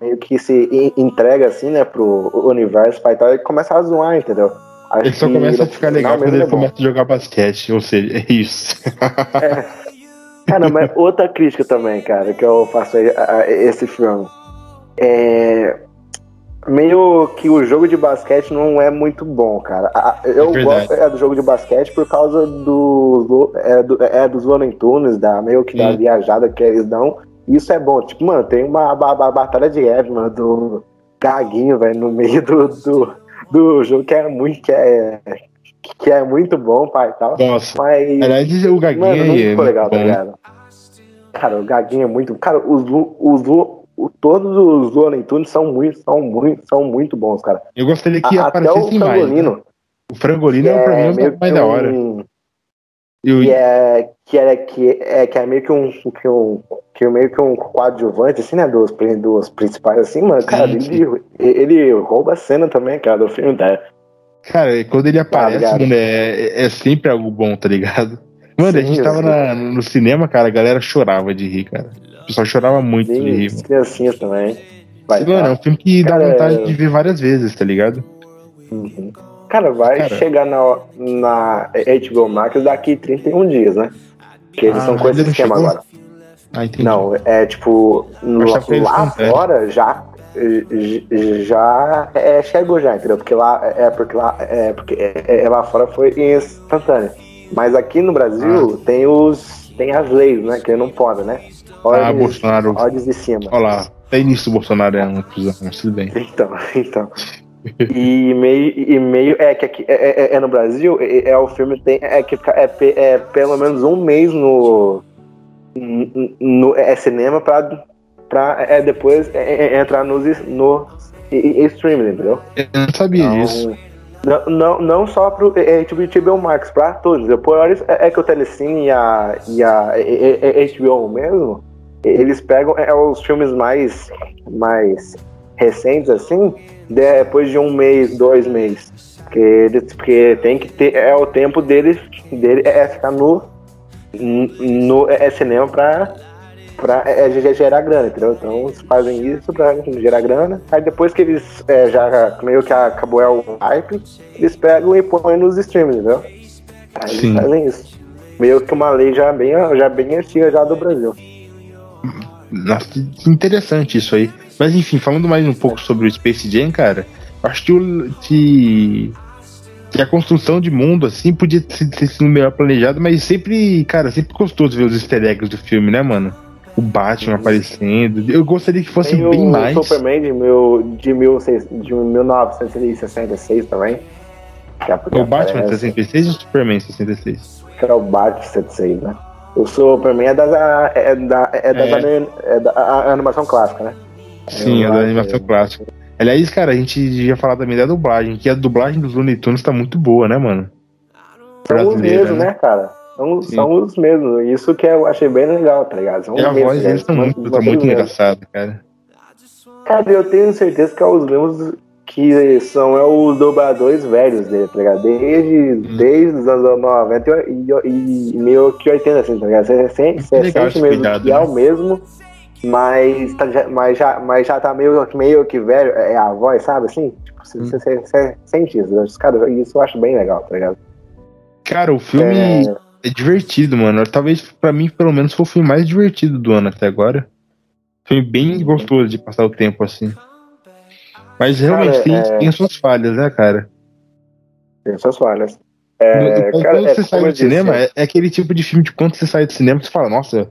meio que se entrega assim, né, pro universo pai tal, e começa a zoar, entendeu? Acho ele só começa a ficar legal quando ele é começa a jogar basquete, ou seja, é isso. É. Cara, mas outra crítica também, cara, que eu faço a, a esse filme. É, meio que o jogo de basquete não é muito bom, cara. Eu é gosto é, do jogo de basquete por causa do, é, do, é dos Looney Tunes, da, meio que da viajada que eles dão. Isso é bom. Tipo, mano, tem uma, a, a batalha de Eve, mano, do Gaguinho, velho, no meio do, do, do jogo que é muito. Que é, que é muito bom, pai e tal. Nossa. Mas. Aliás, o Gaguinho mano, não ficou é legal, tá ligado? Cara, o Gaguinho é muito. Cara, os, os, o, todos os Looney Tunes são muito, são muito, são muito bons, cara. Eu gostaria que a, aparecesse mais. Né? O Frangolino é, pra mim é o mais da hora. Eu... Que é que é, que é que é meio que um que um que é meio que um coadjuvante assim, né, dos, dos principais assim, mano, cara, sim. Ele, ele rouba a cena também, cara, do filme, tá? Cara, quando ele aparece, tá mano, é, é sempre algo bom, tá ligado? Mano, sim, a gente tava na, no cinema, cara, a galera chorava de rir, cara. O pessoal chorava muito rir. As criancinhas também. Vai, mano, é um filme que cara, dá vontade é... de ver várias vezes, tá ligado? Uhum. Cara, vai cara. chegar na, na HBO Max daqui 31 dias, né? Porque eles ah, estão com esse esquema chegou? agora. Ah, entendi. Não, é tipo, lá, lá fora já já é, chegou já, entendeu? Porque lá é porque lá é porque é, é lá fora foi instantâneo. Mas aqui no Brasil ah. tem os tem as leis, né? Que não pode, né? Ordens, ah, Bolsonaro. Ordens de cima. Olha lá, até nisso o Bolsonaro é um cuzão, mas tudo bem. Então, então. e meio, e meio é que aqui é, é, é no Brasil, é, é, o filme tem é que é, é pelo menos um mês no, no é cinema para para é, depois é, é, entrar nos no streaming, entendeu? Eu não sabia então, disso. Não, não, não só pro HBO Max, para todos. Depois é, é que o Telecine e a, e a HBO mesmo, eles pegam é, os filmes mais, mais recentes, assim, depois de um mês, dois meses. Porque, eles, porque tem que ter. É o tempo deles dele é ficar no, no é cinema pra, pra é, é gerar grana, entendeu? Então eles fazem isso pra gerar grana. Aí depois que eles é, já meio que acabou é o hype, eles pegam e põem nos streams, entendeu? Aí Sim. eles fazem isso. Meio que uma lei já bem, já bem antiga já do Brasil. Nossa, interessante isso aí. Mas enfim, falando mais um pouco sobre o Space Jam, cara, acho que, o, que, que a construção de mundo, assim, podia ter sido melhor planejado, mas sempre, cara, sempre gostoso ver os easter eggs do filme, né, mano? O Batman uhum. aparecendo. Eu gostaria que fosse Tem bem o mais. O Superman de, mil, de, mil, de 1966 também. É o Batman aparece. 66 ou o Superman 66? Que era o Batman 66, né? O Superman é, das, é, da, é, das é. é da animação clássica, né? Sim, é da animação clássica. Aliás, cara, a gente ia falar também da dublagem, que a dublagem dos Looney Tunes tá muito boa, né, mano? São os mesmos, né? né, cara? São, são os mesmos. Isso que eu achei bem legal, tá ligado? São e a voz deles tá muito, tá muito engraçada, cara. Cara, eu tenho certeza que é os mesmos que são é os dobradores velhos dele, tá ligado? Desde, hum. desde os anos 90 e, e, e meio que 80, assim, tá ligado? Você você sente mesmo cuidado, que é né? o mesmo mas, tá, mas, já, mas já tá meio, meio que velho, é a voz, sabe assim? Tipo, você, hum. você, você sente isso. Cara, isso eu acho bem legal, tá ligado? Cara, o filme é, é divertido, mano. Talvez pra mim, pelo menos, foi o filme mais divertido do ano até agora. Foi bem gostoso de passar o tempo assim. Mas realmente cara, tem, é... tem suas falhas, né, cara? Tem suas falhas. É, quando, cara, quando é, você sai do cinema, é, é, aquele tipo de filme de quando você sai do cinema, você fala, nossa,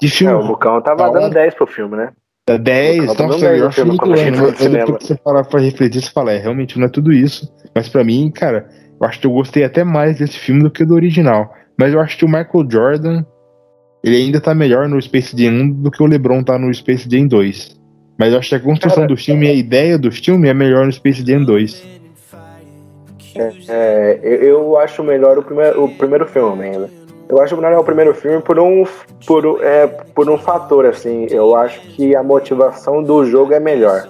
de filme. É, o Bucão tava tá dando 10 pro filme, né? 10, nossa, muito Depois que você parar pra refletir, você fala, é, realmente não é tudo isso. Mas pra mim, cara, eu acho que eu gostei até mais desse filme do que do original. Mas eu acho que o Michael Jordan, ele ainda tá melhor no Space Jam 1 do que o LeBron tá no Space Jam 2. Mas eu acho que a construção cara, do filme e a ideia do filme é melhor no Space Jam 2. É, é, eu acho melhor o primeiro, o primeiro filme ainda. Eu acho é o primeiro filme por um, por, é, por um fator, assim. Eu acho que a motivação do jogo é melhor.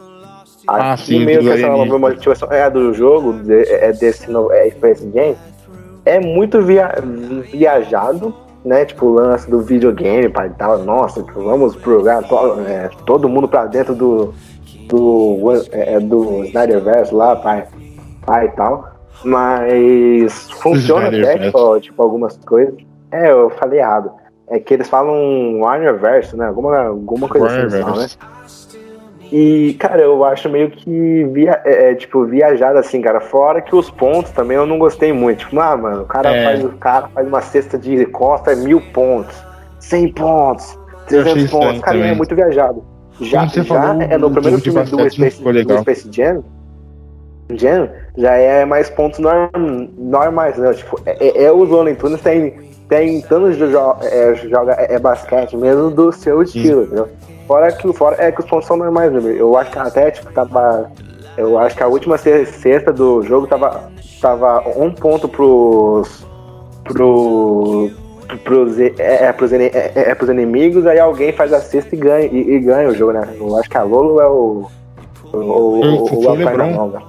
Ah, Aqui, sim, meio que essa nova motivação é a do jogo, é desse novo é, Space Game, é muito via, viajado, né? Tipo, o lance do videogame, pai, e tal. Nossa, tipo, vamos jogar é, todo mundo pra dentro do do, é, do Snyderverse lá, pai, pai e tal. Mas funciona até, tipo, tipo, algumas coisas. É, eu falei errado. É que eles falam Warnerverse, né? Alguma, alguma coisa assim, né? E, cara, eu acho meio que via, é, é, tipo, viajado assim, cara. Fora que os pontos também eu não gostei muito. Tipo, ah, mano, o cara, é. faz, o cara faz uma cesta de costa, é mil pontos, 100 pontos, 300 pontos. Cara, é muito viajado. Já, já é no primeiro filme do Space, do Space Jam, Jam, já é mais pontos norm, normais, né? Tipo, é, é, é os Looney Tunes tem tem tantos de jo é, joga é, é, basquete mesmo do seu estilo, entendeu? Fora que fora é que os pontos são normais, né? Eu acho que a Atlético tava. Eu acho que a última sexta do jogo tava, tava um ponto pros, pro, pros, é, é, pros, é, é, é pros inimigos, aí alguém faz a cesta e ganha, e, e ganha o jogo, né? Eu acho que a Lolo é o. O, o, o, o, o Pernalonga.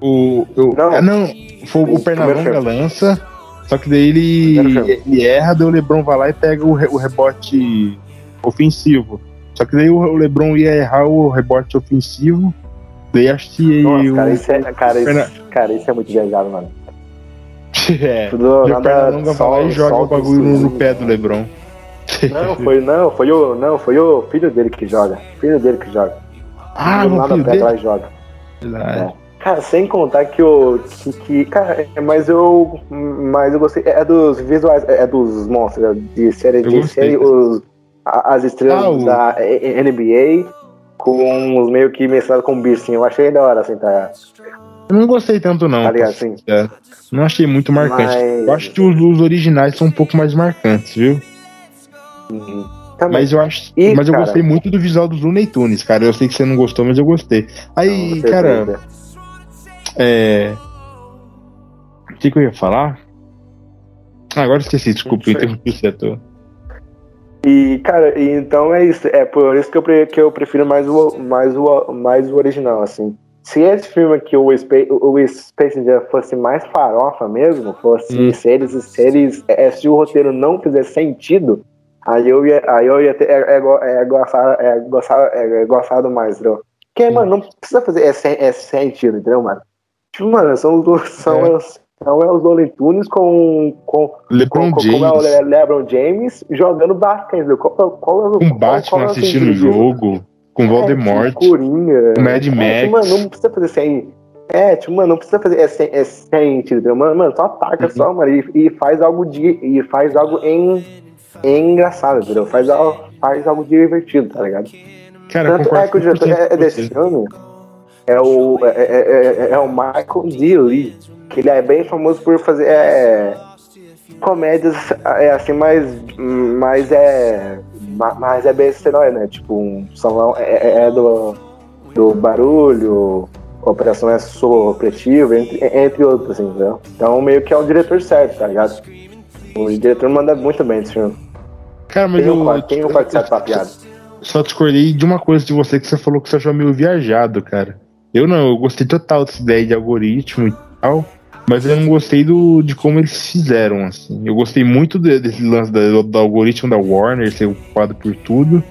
O, o, não, é, não, foi o Pernalonga lança, só que daí ele, ele erra, daí o Lebron vai lá e pega o, o rebote ofensivo. Só que daí o Lebron ia errar o rebote ofensivo. Daí acho que. Nossa, o, cara, isso é, cara, isso, cara, isso é muito viajado, mano. É. Tudo, nada, longa vai lá e joga o bagulho no, no pé do Lebron. Não, foi, não, foi o, não, foi o filho dele que joga. Filho dele que joga. Ah, o nada filho dele? lá e joga. É. Cara, sem contar que o. Que, que, cara, mas eu. Mas eu gostei. É dos visuais. É dos monstros. De série de série. Os, as estrelas ah, o... da NBA com os meio que mesclados com o Eu achei da hora, assim, tá? Eu não gostei tanto, não. Tá ligado, assim? É. Não achei muito marcante. Mas... Eu acho que os, os, originais são um pouco mais marcantes, viu? Uhum. Mas eu acho. E, mas eu cara... gostei muito do visual dos Looney Tunes, cara. Eu sei que você não gostou, mas eu gostei. Aí, não, cara. É. O que, que eu ia falar? Ah, agora esqueci, desculpa, eu interrompi o setor. E, cara, então é isso. É por isso que eu, que eu prefiro mais o, mais, o, mais o original, assim. Se esse filme aqui, o Space, o Space Jam, fosse mais farofa mesmo, fosse hum. se eles, se eles, é, se o roteiro não fizesse sentido, aí eu ia, aí eu ia ter, é, é, é, gostar, é, gostar, é, gostado mais, entendeu? Porque, hum. mano, não precisa fazer esse, esse sentido, entendeu, mano? Tipo, mano, são os, são, é. Então é os Looney Tunes com, com, LeBron com, James. com, é LeBron James jogando basquete. Qual, qual, qual, com Batman assistindo o jogo, com é, Voldemort, tipo, Coringa, com Mad Max. É, tipo, mano, não precisa fazer sem. É, tipo, mano, não precisa fazer é sem, é sentido, mano, mano, só ataca uhum. só, mano, e, e, faz algo de. E faz algo em, em engraçado, entendeu? Faz algo, faz algo divertido, tá ligado? Cara, Tanto é que o diretor é, é desse filme é o, é, é, é, é o Michael D. Lee que ele é bem famoso por fazer é, comédias é, assim, mais, mais é. mais é besterol, né? Tipo, um salão é, é, é do, do barulho, Operação é supletivo, entre, entre outros, assim, entendeu? Então meio que é o diretor certo, tá ligado? O diretor manda muito bem esse filme. Cara, mas tem um, eu, tem um quarto certo pra piada. Só discordei de uma coisa de você que você falou que você achou meio viajado, cara. Eu não, eu gostei total dessa ideia de algoritmo e tal. Mas eu não gostei do, de como eles fizeram, assim. Eu gostei muito de, desse lance do, do, algoritmo da Warner ser ocupado por tudo.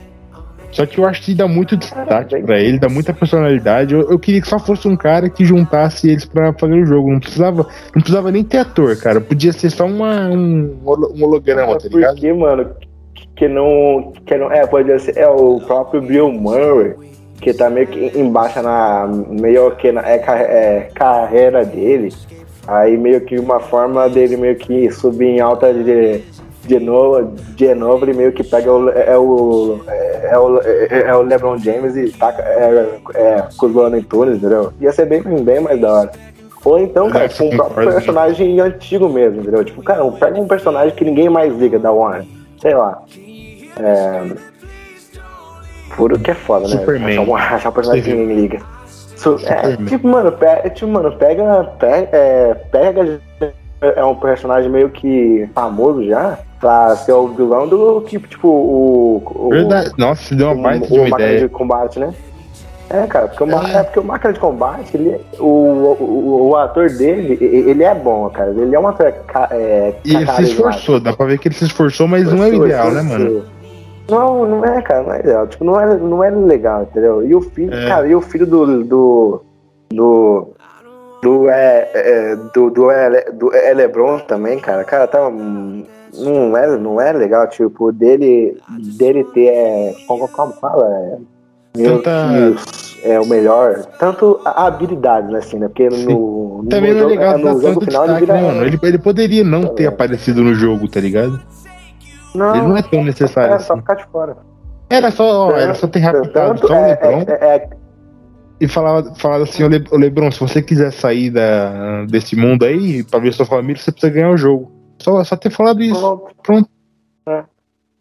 Só que eu acho que dá muito destaque para ele, dá muita personalidade. Eu, eu, queria que só fosse um cara que juntasse eles para fazer o jogo. Não precisava, não precisava nem ter ator, cara. Podia ser só uma, um, um holograma, tá ligado? Porque, mano, que não, que não. É, pode ser. É o próprio Bill Murray, que tá meio que embaixo na. meio que na é, é, carreira dele. Aí meio que uma forma dele meio que subir em alta de, de novo, de novo ele meio que pega o, é, o, é, o, é o LeBron James e taca é, é, os Looney Tunes, entendeu? Ia ser bem, bem mais da hora. Ou então, cara, com um próprio personagem antigo mesmo, entendeu? Tipo, cara, pega um personagem que ninguém mais liga da Warner. Sei lá. É... Puro que é foda, né? Superman. Achar um, achar um personagem que ninguém liga. É, tipo, mano, pega, tipo, mano, pega, pega, é, pega é um personagem meio que famoso já pra ser o vilão do que, tipo, o. o Verdade. Nossa, deu uma baita de uma ideia. de combate, né? É, cara, porque, o, é. é porque o máquina de combate, ele, o, o, o, ator dele, ele é bom, cara. Ele é um ator. É, e ele se esforçou, dá pra ver que ele se esforçou, mas esforçou, não é o ideal, né, mano? Não, não é, cara, não é ideal. Tipo, não é, não é legal, entendeu? E o filho, é. cara, e o filho do. do. do. do, é, é, do, do, é, do é Lebron também, cara. Cara, tá. Não é, não é legal, tipo, dele, dele ter. É, como, como fala? É, Tanta... é o melhor. Tanto a habilidade, né, assim, né? Porque no, no, Também não é legal no jogo final destaque, ele vira. Né, mano? Ele, ele poderia não ter aparecido no jogo, tá ligado? Não, ele não é tão necessário. É assim. só ficar de fora. Era só, era só ter rapidado só o é, Lebron. É, é, e falar, falar assim, o Lebron, se você quiser sair da, desse mundo aí, pra ver sua família, você precisa ganhar o jogo. Só, só ter falado isso. Pronto. Pronto. É.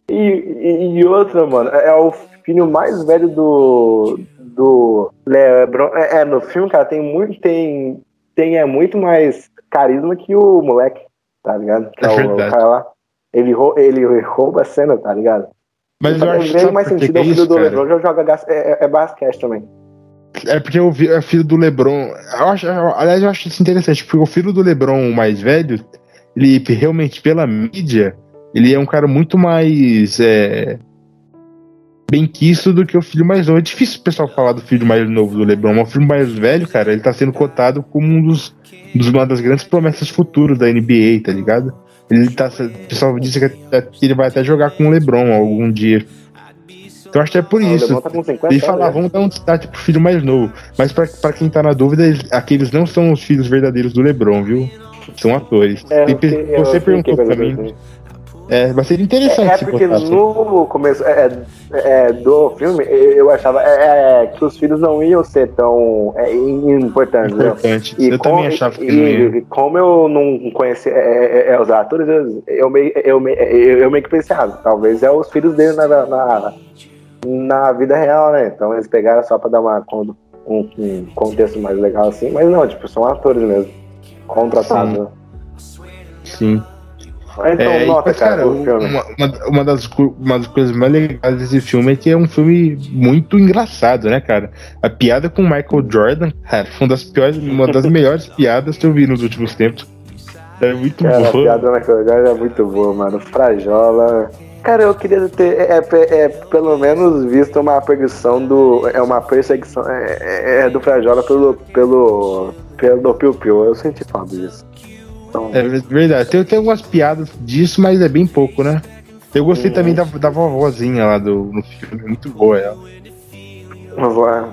E, e, e, outra, mano, é o filho mais velho do. do Lebron. É, é, no filme, cara, tem muito. Tem, tem é muito mais carisma que o moleque. tá ligado? Que é, é o, o, cara lá. Ele, ele rouba a cena, tá ligado? Mas eu acho que mais sentido é o filho do LeBron já joga é, é, é basquete também. É porque o é filho do LeBron. Eu acho, aliás, eu acho isso interessante, porque o filho do LeBron, o mais velho, ele realmente, pela mídia, ele é um cara muito mais é, bem quisto do que o filho mais novo. É difícil o pessoal falar do filho mais novo do LeBron, mas o filho mais velho, cara, ele tá sendo cotado como um dos, dos uma das grandes promessas futuras da NBA, tá ligado? Ele tá, o pessoal disse que ele vai até jogar com o LeBron algum dia. Então acho que é por ah, isso. Tá e falar, né? vamos dar um destaque pro filho mais novo. Mas pra, pra quem tá na dúvida, eles, aqueles não são os filhos verdadeiros do LeBron, viu? São atores. É, você perguntou pra mim. É, vai ser interessante. É, é porque no começo é, é, do filme eu achava é, é, que os filhos não iam ser tão é, importantes. Importante. Eu também achava que e, não como eu não conhecia os atores, eu, meio, eu, eu, eu meio que pensava, talvez é os filhos dele na, na, na vida real, né? Então eles pegaram só pra dar uma, um, um contexto mais legal assim, mas não, tipo, são atores mesmo, contratados. Sim. Né? Sim. Então, é, nota, cara, cara uma, uma, das, uma das coisas mais legais desse filme é que é um filme muito engraçado, né, cara? A piada com o Michael Jordan, cara, foi uma das piores, uma das melhores piadas que eu vi nos últimos tempos. É muito cara, boa. A piada do Michael Jordan é muito boa, mano. Frajola. Cara, eu queria ter é, é, é, pelo menos visto uma perseguição do. É uma perseguição é, é, é do Frajola pelo. pelo. pelo Piu Piu. Eu senti falta disso. Então... É verdade. Tem, tem algumas piadas disso, mas é bem pouco, né? Eu gostei hum. também da, da vovozinha lá do, no filme, muito boa ela. Vovó.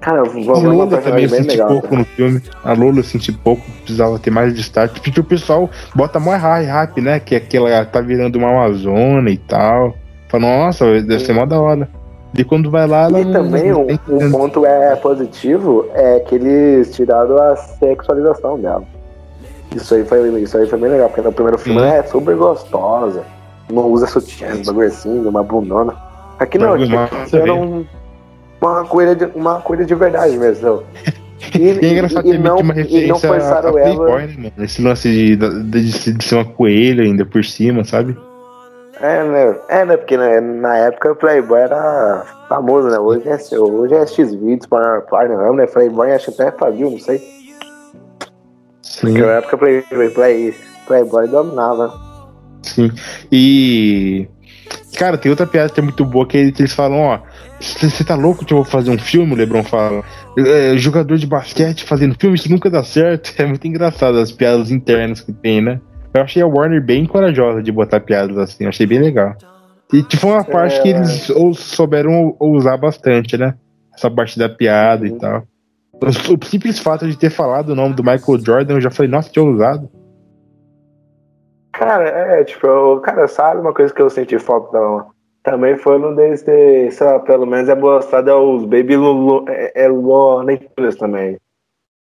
Cara, a Lola também eu senti legal, pouco cara. no filme. A Lola eu senti pouco, precisava ter mais destaque. Porque o pessoal bota mais high rap, né? Que aquela tá virando uma Amazônia e tal. Fala, nossa, deve ser mó da hora. E quando vai lá. E também um, um ponto é positivo é que eles tiraram a sexualização dela. Isso aí foi, isso aí foi bem legal, porque no primeiro filme ela é super gostosa. Não usa sutiã, bagulho assim, uma bundona. Aqui não, aqui, aqui era um, uma, coisa de, uma coisa de verdade mesmo. E, e é engraçado e, e não, uma e não forçaram ela. Playboy, né? Esse lance de, de, de, ser uma coelha ainda por cima, sabe? É, né? É, né? Porque né, na época o Playboy era famoso, né? Hoje é, hoje é X-Vídeos, Pornhub, né? Playboy acho que até é Fabio, não sei. Sim. Naquela época Playboy, Play, Playboy dominava. Sim. E. Cara, tem outra piada que é muito boa que eles falam, ó. Você tá louco que eu vou fazer um filme? O Lebron fala. É, jogador de basquete fazendo filme, isso nunca dá certo. É muito engraçado as piadas internas que tem, né? Eu achei a Warner bem corajosa de botar piadas assim, eu achei bem legal. E tipo, uma parte é... que eles ou, souberam usar bastante, né? Essa parte da piada uhum. e tal. O simples fato de ter falado o nome do Michael Jordan, eu já falei, nossa, que ousado. Cara, é, tipo, eu, cara, sabe uma coisa que eu senti falta da, também foi no desse, sei lá, pelo menos é mostrado os Baby Lulu, é, é Tunes também.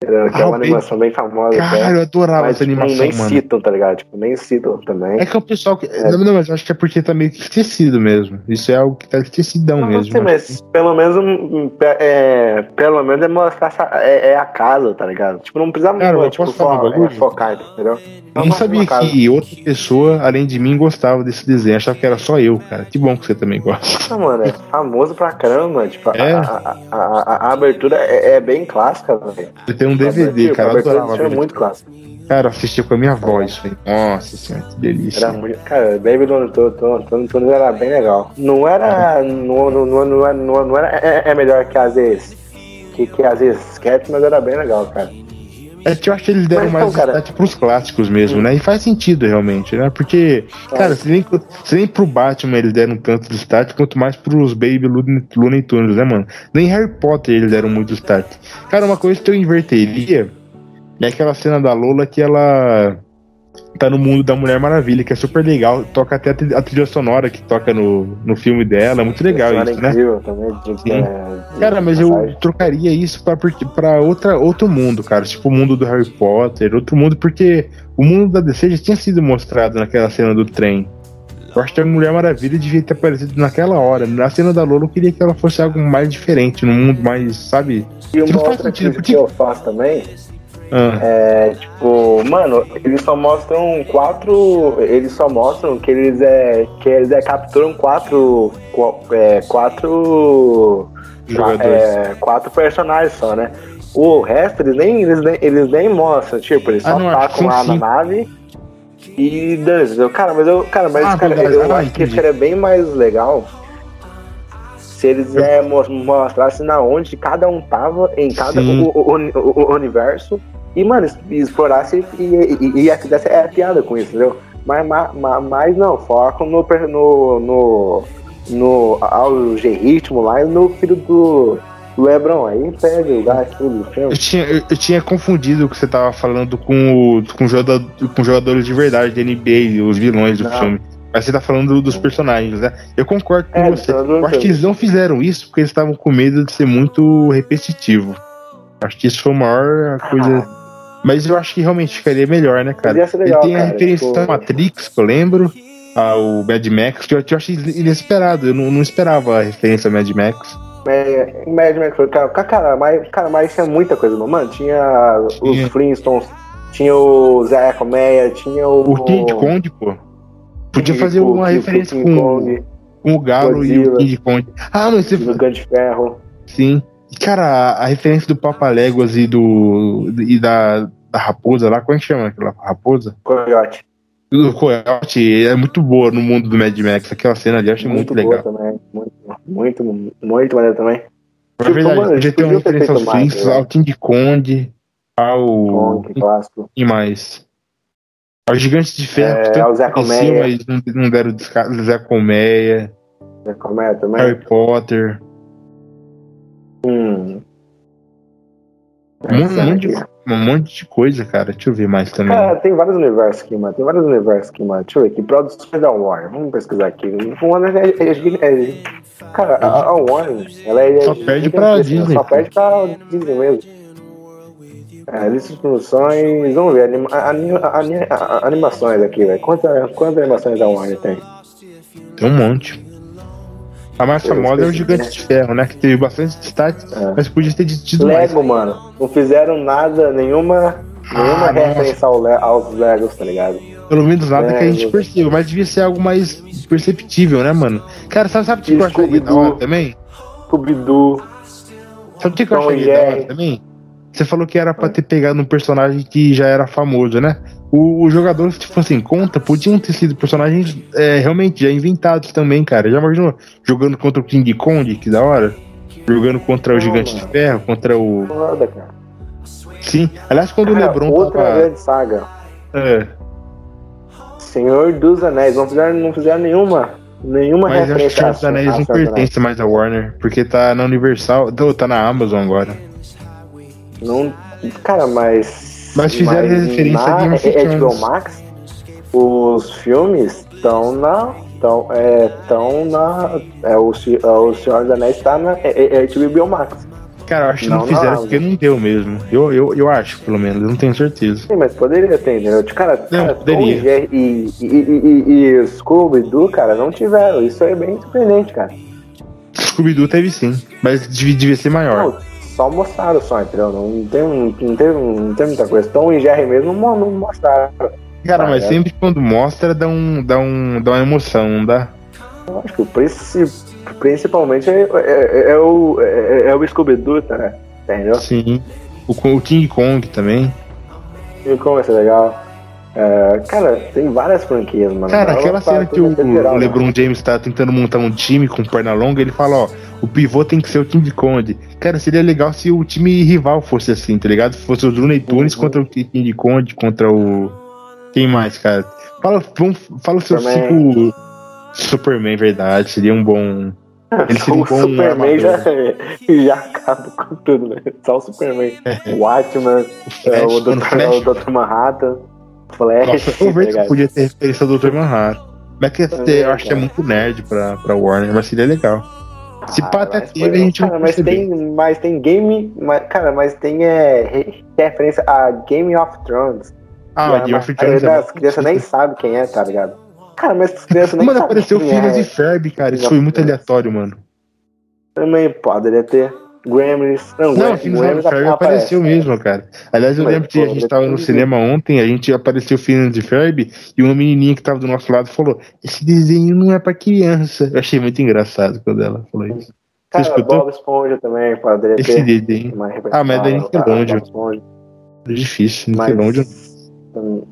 Que é uma animação bem famosa. Cara, até. eu adorava mas, essa tipo, animação, nem mano. citam, tá ligado? Tipo, nem citam também. É que é o pessoal. Que... É. Não, não, mas acho que é porque tá meio que esquecido mesmo. Isso é algo que tá esquecidão não, mesmo. Sei, mas pelo menos. É, pelo menos é mostrar é, é, a casa, tá ligado? Tipo, não precisa Cara, muito tipo, fo é, focar, entendeu? Eu não sabia que outra pessoa, além de mim, gostava desse desenho. Achava que era só eu, cara. Que bom que você também gosta. Não, mano, é famoso pra caramba. Tipo, é. a, a, a, a, abertura é, é bem clássica, velho. Você tem um DVD, cara. Eu adorava. É muito clássico. Cara, assistia com a minha voz, velho. Nossa senhora, que delícia. Era muito... Cara, Baby Looney Tunes era bem legal. Não era. Não, não, não, não, não, não era. É, é melhor que às vezes. Que, que às vezes mas era bem legal, cara. É eu acho que eles deram Mas, mais então, cara... pros clássicos mesmo, né? E faz sentido realmente, né? Porque, é. cara, se nem, se nem pro Batman eles deram tanto destaque, quanto mais pros Baby Looney, Looney Tunes, né, mano? Nem Harry Potter eles deram muito destaque. Cara, uma coisa que eu inverteria é aquela cena da Lola que ela tá no mundo da Mulher Maravilha, que é super legal. Toca até a trilha sonora que toca no, no filme dela. É muito legal isso, né? Também, de, é, cara, mas eu trocaria isso pra, pra outra, outro mundo, cara. Tipo o mundo do Harry Potter, outro mundo, porque o mundo da DC já tinha sido mostrado naquela cena do trem. Eu acho que a Mulher Maravilha devia ter aparecido naquela hora. Na cena da Lola, eu queria que ela fosse algo mais diferente, num mundo mais, sabe? E uma outra coisa que eu faço também Ah. É, tipo, mano, eles só mostram quatro. Eles só mostram que eles é. que eles é, capturam quatro. É, quatro. É, quatro personagens só, né? O resto eles nem, eles nem, eles nem mostram, tipo, eles ah, só ah, tacam lá na nave e. Eu, cara, mas eu, cara, mas ah, cara, eu, eu acho que seria bem mais legal se eles é, mostrassem na onde cada um tava em cada o, o, o, o, universo e, mano, explorasse e, e, e, e fizesse é, piada com isso, entendeu? Mas, mas, mas não, foco no, no, no, no ao G-Ritmo lá e no filho do Lebron. Aí pega o gasto do filme. Eu tinha, eu, eu, tinha confundido o que você tava falando com, o, com, jogador, com jogadores de verdade da NBA, os vilões do não. filme. Mas você tá falando dos personagens, né? Eu concordo com é, você. Eu acho que eles não fizeram isso porque eles estavam com medo de ser muito repetitivo. Acho que isso foi a maior coisa. Ah mas eu acho que realmente ficaria melhor, né, cara? Legal, Ele tem a referência tipo... da Matrix, que eu lembro, ao Mad Max, que eu, eu achei inesperado. Eu não, não esperava a referência ao Mad Max. É, Mad Max, cara, cara, mas, cara, mas tinha muita coisa, mano. Tinha os Flintstones, tinha o Zé Colmeia, tinha o. O King Kong, pô. Podia fazer uma referência com, com o Galo Godzilla, e o King Kong. Ah, mas você. O Grande Ferro. Sim. Cara, a referência do Papa Léguas e do. e da, da raposa lá, como é que chama aquela raposa? Coyote. O Coyote é muito boa no mundo do Mad Max. Aquela cena ali eu achei muito, muito legal. Também. Muito, muito, muito maneiro também. Na tipo, verdade, mano, podia ter uma referência aos Flintstones, ao King Kong, ao. Kong, clássico. E mais. Ao Gigante de Ferro, é, ao Zé Colmeia. Não, não deram descarga. Zé Colmeia. Zé Colmeia também. Harry Potter. Hum. Um, monte de, um monte de coisa, cara. Deixa eu ver mais também. Cara, tem vários universos aqui, mano. Tem vários universos aqui, mano. Deixa eu ver aqui. Produções da Warner. Vamos pesquisar aqui. Warner é, é, é, é, cara, a, a Warner, ela é. Só perde pra Disney. Só perde pra Disney mesmo. É, lista de produções. Vamos ver. Anima, anima, anima, animações aqui, velho. Quantas, quantas animações da Warner tem? Tem um monte. A mais famosa é o Gigante de Ferro, né? Que teve bastante destaque, é. mas podia ter tido Lego, mais. mano. Não fizeram nada, nenhuma, nenhuma ah, referência ao Le aos Legos, tá ligado? Pelo menos nada Lego. que a gente perceba, mas devia ser algo mais perceptível, né, mano? Cara, sabe, sabe o que eu achei da hora também? Scooby-Doo. Sabe o que eu achei da hora também? Você falou que era pra ter pegado um personagem que já era famoso, né? Os jogadores, tipo assim, conta, podiam ter sido personagens é, realmente já inventados também, cara. Já imaginou jogando contra o King Kong, que da hora? Jogando contra o Gigante de Ferro, contra o. Foda, cara. Sim. Aliás, quando cara, o Lebron. Outra tava... grande saga. É. Senhor dos Anéis. Não fizeram, não fizeram nenhuma. Nenhuma Mas referência. Mas acho que Senhor dos Anéis não pertence mais à Warner, porque tá na Universal. Tá na Amazon agora. Não. Cara, mas. Mas fizeram mas referência na, Game of Thrones. HBO Max, os filmes estão na. Estão é, tão na. É, o, é, o Senhor dos Anéis está na é, é, HBO Max. Cara, eu acho que não, não fizeram porque não deu mesmo. Eu, eu, eu acho, pelo menos, eu não tenho certeza. Sim, mas poderia ter, entendeu? Cara, não, cara poderia. E, e, e, e, e Scooby-Doo, cara, não tiveram. Isso é bem surpreendente, cara. Scooby-Doo teve sim, mas devia, devia ser maior. Não, só mostraram só, entendeu? Não tem, não tem, não tem muita coisa. Tom e Jerry mesmo não, não mostraram. Cara, mas sempre quando mostra dá, um, dá, um, dá uma emoção, não dá? Eu acho que o principalmente é, é, é, é o, é, é o Scooby-Doo, tá, né? Entendeu? Sim. O, o King Kong também. King Kong vai ser legal. É, cara, tem várias franquias, mano. Cara, aquela cena que o, geral, o né? LeBron né? James tá tentando montar um time com perna longa, ele fala, ó, o pivô tem que ser o King Kong. Cara, seria legal se o time rival fosse assim, tá ligado? Se fosse o Looney Tunes uhum. contra o King Kong, contra o. Quem mais, cara? Fala, vamos, fala o seu ciclo. Superman, verdade, seria um bom. Ele seria um bom o Superman já, já acaba com tudo, né? Só o Superman. É. O Watchman, o, Dr. o Dr. Manhattan. Flash. Nossa, eu tá podia ter referência do Dr. Manhattan. Mas que eu acho que é muito nerd pra, pra Warner, mas seria legal. Se ah, pá até teve, a gente cara, mas tem, mas tem game. Mas, cara, mas tem é, referência a Game of Thrones. Ah, Game of Thrones. É as crianças nem sabem quem é, tá ligado? Cara, mas as crianças nem sabem. Mano, apareceu Phineas é. e Ferb, cara. Isso foi muito aleatório, mano. Também poderia ter. Gremlins. Não, não Gremlins Ferb apareceu mesmo, cara. Aliás, eu lembro que a gente tava no cinema ontem, a gente apareceu o Phineas de Ferb e uma menininha que tava do nosso lado falou: Esse desenho não é pra criança. Eu achei muito engraçado quando ela falou isso. Cara, Você escutou? Bob Esponja também poderia Esse desenho. Ah, mas é da Nickelodeon. É difícil, Nickelodeon.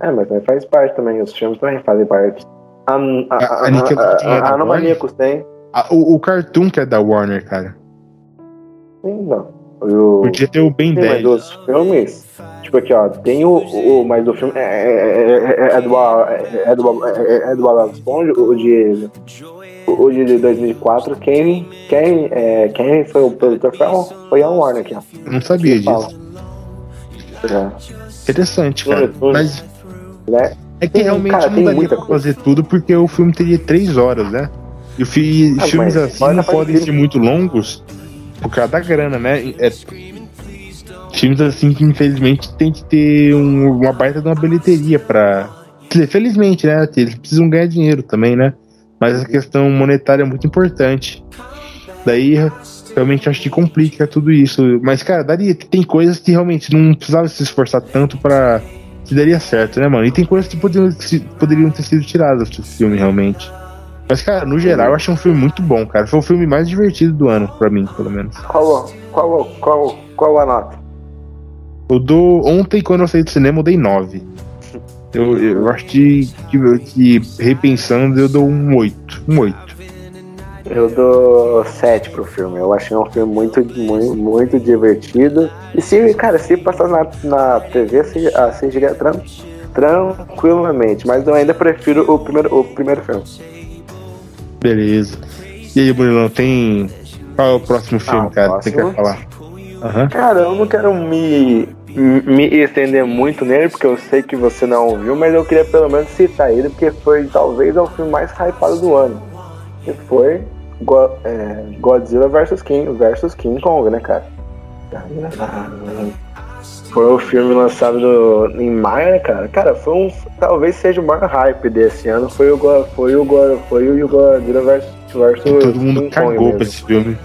É, mas também faz parte também, os filmes também fazem parte. A, a, a, a, a, a Anomaníacos tem. o, o Cartoon que é da Warner, cara. Sim, não. O, Podia ter o Ben 10. Mas dos filmes, tipo aqui, ó, tem o. o mas o filme é, é, é, do, é, do, é, do Bob Esponja, o de. O de 2004, quem, quem, é, quem foi o produtor foi, foi a Warner aqui, ó. Não sabia disso. É. Interessante, cara. Mas. Né? É que realmente cara, não daria pra coisa. fazer tudo porque o filme teria três horas, né? E, fi, ah, filmes assim não podem ser muito longos por causa da grana, né? É, filmes assim que infelizmente tem que ter um, uma baita de uma bilheteria pra. Felizmente, né? Eles precisam ganhar dinheiro também, né? Mas a questão monetária é muito importante. Daí realmente acho que complica tudo isso. Mas, cara, daria. Tem coisas que realmente não precisava se esforçar tanto para que daria certo, né, mano? E tem coisas que poderiam, poderiam ter sido tiradas do filme, realmente. Mas, cara, no geral, eu achei um filme muito bom, cara. Foi o filme mais divertido do ano, pra mim, pelo menos. Qual, qual, qual, qual a nota? Eu dou. Ontem, quando eu saí do cinema, eu dei 9. Eu, eu acho que, que, que, repensando, eu dou um 8. Um 8. Eu dou 7 pro filme. Eu achei um filme muito, muito, muito divertido. E se, cara, se passar na, na TV, assistiria tran tranquilamente. Mas eu ainda prefiro o primeiro, o primeiro filme. Beleza. E aí, Bruno, tem. Qual é o próximo ah, filme, ah, cara? Você quer falar? Uhum. Cara, eu não quero me, me estender muito nele, porque eu sei que você não viu, mas eu queria pelo menos citar ele, porque foi talvez o filme mais hypado do ano. Que foi Go é, Godzilla vs King, versus King Kong, né, cara? Foi o filme lançado no, em maio, né, cara? Cara, foi um. Talvez seja o maior hype desse ano. Foi o, foi o, foi o Godzilla vs. versus Todo mundo King cagou pra esse filme.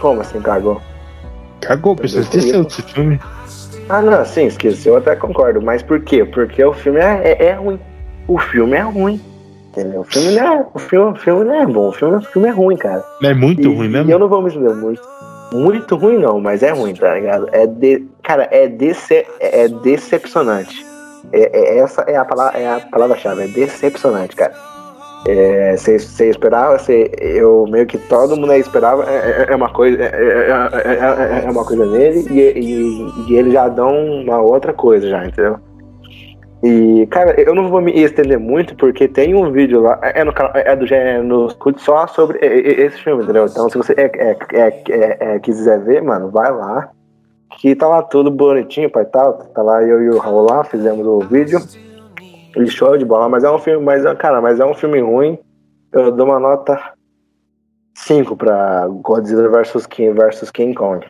Como assim cagou? Cagou, pessoal. Esqueceu desse filme. Ah, não, sim, esqueceu, eu até concordo. Mas por quê? Porque o filme é, é, é ruim. O filme é ruim. Entendeu? O filme não é, o filme, o filme não é bom. O filme, o filme é ruim, cara. É muito e, ruim mesmo? E eu não vou me entender muito muito ruim não, mas é ruim, tá ligado? É de, cara, é, dece, é decepcionante. É, é, essa é a palavra, é a palavra-chave, é decepcionante, cara. Você é, esperava, cê, eu meio que todo mundo esperava, é, é, é uma coisa, é, é, uma coisa nele e, e, e eles já dão uma outra coisa já, entendeu? E, cara, eu não vou me estender muito, porque tem um vídeo lá, é, no, é do gênero só sobre esse filme, entendeu? Então, se você é, é, é, é, quiser ver, mano, vai lá. Que tá lá tudo bonitinho, pai tal. Tá lá eu e o Raul lá, fizemos o vídeo. E show de bola, mas é um filme, mas, cara, mas é um filme ruim. Eu dou uma nota 5 pra Godzilla vs King vs King Kong.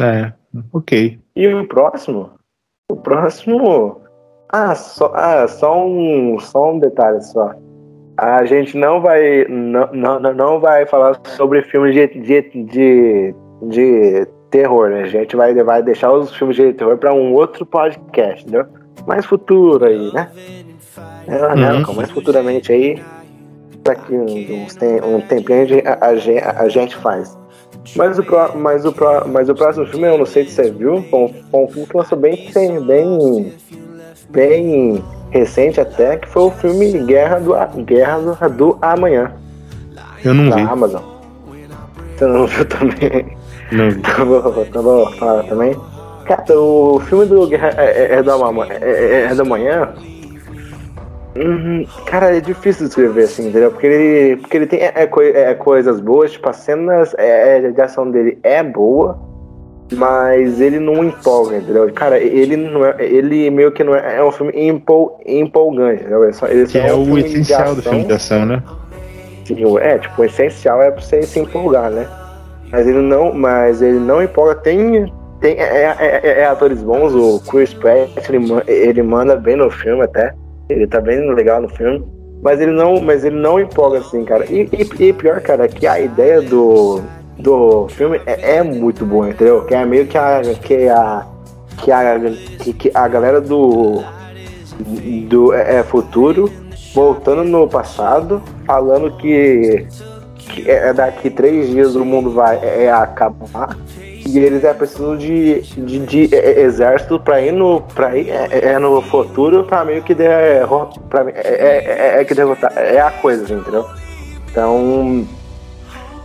É, ok. E o próximo? O próximo. Ah, só, ah, só um, só um detalhe só. A gente não vai, não, não, não vai falar sobre filmes de, de, de, de terror, né? A gente vai, vai deixar os filmes de terror para um outro podcast, entendeu? Mais futuro aí, né? É, uhum. mais futuramente aí, daqui uns, um tempinho a, a, a gente faz. Mas o, pro, mas, o pro, mas o próximo filme, eu não sei se você viu, foi um, foi um filme que lançou bem, bem, bem recente até, que foi o filme Guerra do, Guerra do, do Amanhã. Eu não da vi. Amazon. Você não viu também? Não vi. Então vou, então vou falar também. Cara, o filme do Guerra é, é, é, do, é, é, é do Amanhã Uhum. Cara, é difícil escrever assim, entendeu? Porque ele, porque ele tem é, é, é coisas boas, tipo, as cenas é, é, de ação dele é boa, mas ele não empolga, entendeu? Cara, ele não é, ele meio que não é, é um filme empol, empolgante, entendeu? Ele só, ele que é, um o essencial do filme de ação, né? Sim, é, tipo, o essencial é pra você se empolgar, né? Mas ele não, mas ele não empolga, tem tem é, é, é atores bons, o Chris Pratt, ele, ele manda bem no filme até. Ele tá bem legal no filme. Mas ele não, mas ele não empolga assim, cara. E, e, e pior, cara, é que a ideia do, do filme é, é, muito boa, entendeu? Que é meio que a que a que a, que, que a galera do do é, é futuro voltando no passado, falando que, que é daqui três dias o mundo vai é, é acabar e eles é preciso de, de, de é, exército para ir no para ir é, é, no futuro para meio que der para é, é, que derrotar é a coisa assim, entendeu então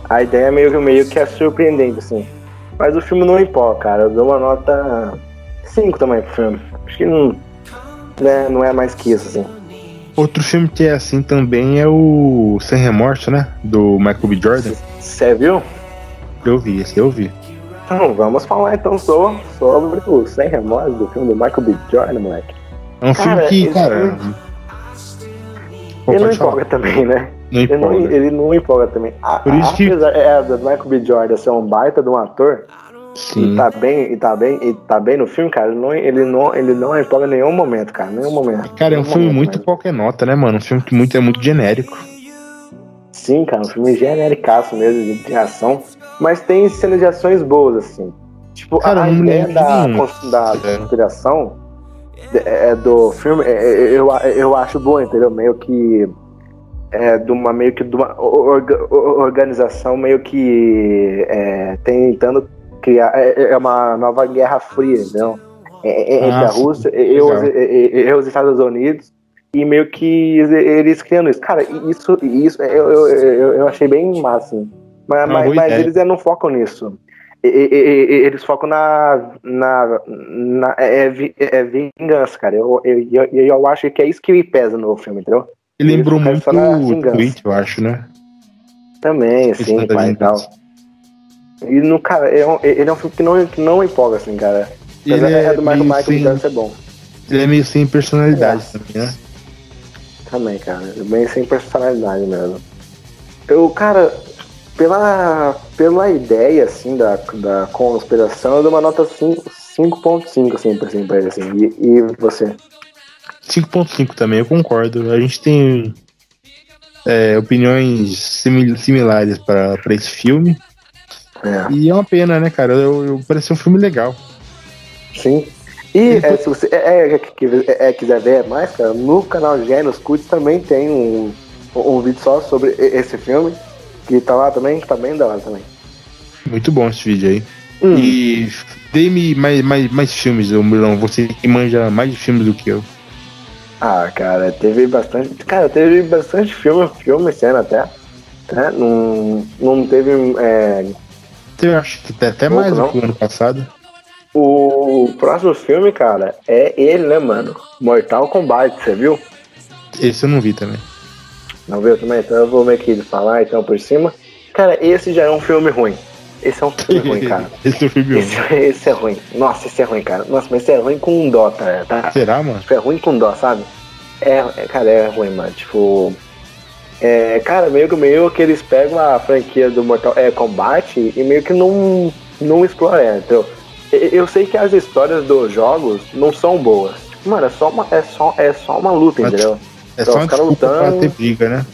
a ideia meio meio que é surpreendente assim mas o filme não empolga cara eu dou uma nota 5 também pro filme acho que não né, não é mais que isso assim Outro filme que é assim também é o Sem Remorso, né? Do Michael B. Jordan. Você viu? Eu vi, esse eu vi. Então, vamos falar então sobre, sobre o Sem Remorso do filme do Michael B. Jordan, moleque. É um cara, filme que, cara. Ele não empolga também, né? Não ele, não, ele não empolga também. Por isso que... É, do Michael B. Jordan ser um baita de um ator, Sim. E tá bem, e tá bem, e tá bem no filme, cara. Ele não, ele não, ele não empolga em nenhum momento, cara. Nenhum momento. Cara, é um filme muito mesmo. qualquer nota, né, mano? Um filme que muito, é muito genérico. Sim, cara, um filme genericaço mesmo, de ação. Mas tem cenas de ações boas, assim. Tipo, cara, a ideia da, da é. conspiração é. do filme, é, é, eu, eu acho boa, entendeu? Meio que. É, de uma meio que de uma organização meio que é, tentando criar é, é, uma nova guerra fria, entendeu? É, é, entre ah, a Rússia e, os, e, os Estados Unidos e meio que eles criando isso. Cara, isso, isso eu, eu, eu, eu achei bem massa. Assim. Mas, mas, mas eles não focam nisso. E, e, eles focam na. na, na é, é, vingança, cara. Eu, eu, eu, eu, acho que é isso que pesa no filme, entendeu? Ele lembrou muito o Tweet, eu acho, né? Também, assim, pai e tal. E no cara, ele é um, ele é um filme que não, que não empolga, assim, cara. Ele é, é do Michael Michael sem, deve ser bom. Ele é meio sem personalidade é. também, né? Também, cara. Bem sem personalidade mesmo. Eu, cara, pela, pela ideia, assim, da, da conspiração, eu dou uma nota 5.5, assim, pra, assim, pra ele, assim. E, e você? 5.5 também, eu concordo. A gente tem é, opiniões similares para esse filme. É. E é uma pena, né, cara? Eu, eu parece um filme legal. Sim. E é, se você é, é, é, quiser ver mais, cara, no canal Gênios Cuts também tem um, um vídeo só sobre esse filme. Que tá lá também, tá bem da hora também. Muito bom esse vídeo aí. Hum. E dê-me mais, mais, mais filmes, Milão. Você que manja mais de filmes do que eu. Ah, cara, teve bastante. Cara, teve bastante filme, filme cena até. Né? Não, não teve é, eu acho que tem até mais do que o ano passado. O próximo filme, cara, é ele, né, mano? Mortal Kombat, você viu? Esse eu não vi também. Não viu também? Então eu vou meio que falar então por cima. Cara, esse já é um filme ruim. Esse é um filme ruim, cara. esse é um filme esse, ruim. Esse é ruim. Nossa, esse é ruim, cara. Nossa, mas esse é ruim com dó, tá? tá? Será, mano? Tipo, é ruim com dó, sabe? É, é, cara, é ruim, mano. Tipo, é, cara, meio que meio que eles pegam a franquia do Mortal é, Kombat e meio que não, não exploram ela, então, eu sei que as histórias dos jogos não são boas. Tipo, mano, é só uma, é só, é só uma luta, Mas, entendeu? É então, só uma desculpa lutando... pra ter briga, né?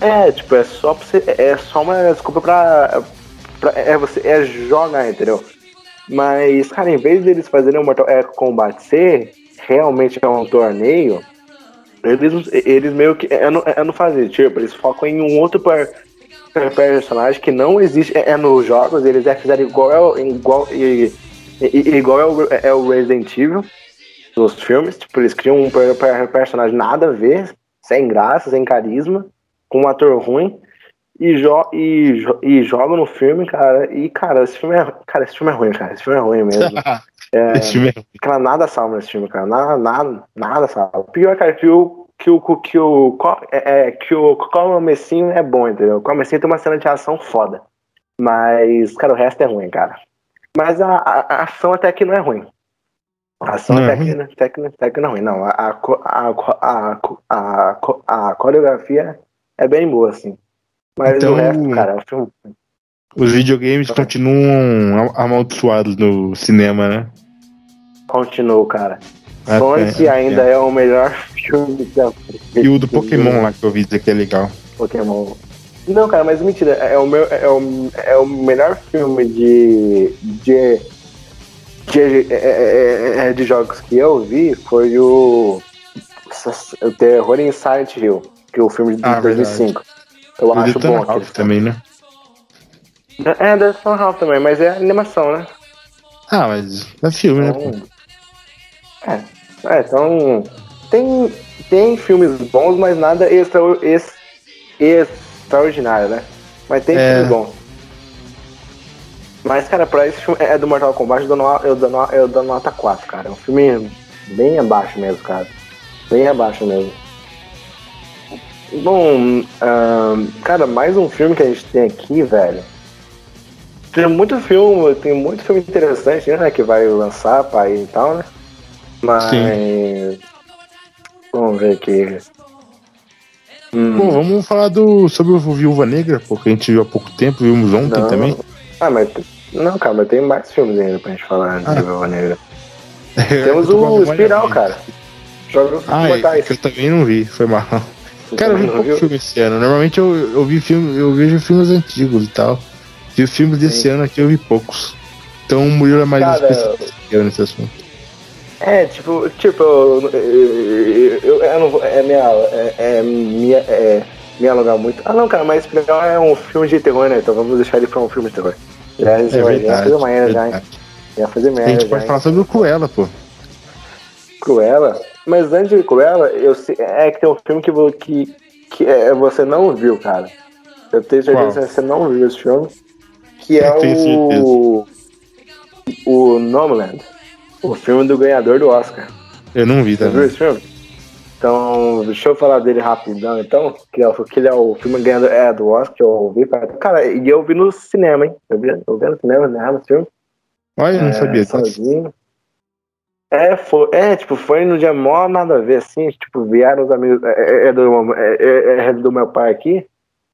É, tipo, é só pra você, é só uma desculpa pra, pra é você é jogar, entendeu? Mas, cara, em vez deles fazerem o Mortal Kombat ser realmente é um torneio, eles, eles meio que. É, não, é não fazer, tipo, eles focam em um outro per, per, personagem que não existe. É, é nos jogos, eles é fizeram igual, igual, e, igual é o, é o Resident Evil dos filmes. Tipo, eles criam um per, per, personagem nada a ver, sem graça, sem carisma, com um ator ruim. E, jo e, e joga no filme, cara. E, cara, esse filme é. Cara, esse filme é ruim, cara. Esse filme é ruim mesmo. É, esse filme é... Cara, nada salva nesse filme, cara. Nada, nada, nada salva. Pior, cara, que o. Que o, que o, é, é, que o comecinho é bom, entendeu? O comecinho tem uma cena de ação foda. Mas, cara, o resto é ruim, cara. Mas a, a, a ação até que não é ruim. Ação é até que não é ruim, não. A, a, a, a, a, coreografia é bem boa, assim. Mas então, o resto, cara, é um filme. Os videogames continuam amaldiçoados no cinema, né? Continuo, cara. É, Sonic é, ainda é. é. o melhor filme da E o do Pokémon lá que eu vi dizer que é legal. Pokémon. Não, cara, mas mentira, é o, meu, é o, é o melhor filme de. de. De, é, é, é, de jogos que eu vi foi o. O Terror em Silent Hill, que é o filme de ah, 2005. Verdade. Eu o acho bom. Ralph também, né? É, da Tom Ralph também, mas é animação, né? Ah, mas é filme, né, então, né? É, é, então. Tem, tem filmes bons, mas nada extra, ex, extraordinário, né? Mas tem é. filme bom. Mas, cara, pra esse filme é do Mortal Kombat, eu dou, eu, dou, eu dou nota 4, cara. É um filme bem abaixo mesmo, cara. Bem abaixo mesmo. Bom, uh, cara, mais um filme que a gente tem aqui, velho. Tem muito filme, tem muito filme interessante, né? Que vai lançar pra ir e tal, né? Mas. Sim. Vamos ver aqui. Hum. Bom, vamos falar do, sobre o Viúva Negra, porque a gente viu há pouco tempo, vimos ontem não, também. Ah, mas. Não, cara, mas tem mais filmes ainda pra gente falar ah. de Viúva Negra. Temos o Espiral, cara. Joga ah, é, eu também não vi, foi mal. Cara, eu vi pouco filme esse ano. Normalmente eu, eu vi filme, eu vejo filmes antigos e tal. E os filmes desse Sim. ano aqui eu vi poucos. Então o Murilo é mais Cara, especialista nesse assunto. É, tipo, tipo, eu, eu, eu, eu não vou. É minha. É, é minha. É, me alugar muito. Ah não, cara, mas Espiral é um filme de terror, né? Então vamos deixar ele pra um filme de terror. Já, é verdade, já fazer merda já, hein? Já fazer merda. A gente pode falar sobre o Cruella, pô. Cruella? Mas antes de Cruella, eu sei, é que tem um filme que, que, que é, você não viu, cara. Eu tenho certeza que você não viu esse filme que é o. O Nomadland. O filme do ganhador do Oscar. Eu não vi, tá? Você viu esse filme? Então, deixa eu falar dele rapidão, então. Que, é, que ele é o filme ganhador é, do Oscar, que eu vi. Cara, e eu vi no cinema, hein? Eu vi, eu vi no cinema, né? No filme. Olha, eu não é, sabia. Tá? Sozinho. É, foi, é, tipo, foi no dia mó nada a ver, assim, tipo, vieram os amigos, é, é, é do, é, é, do meu pai aqui,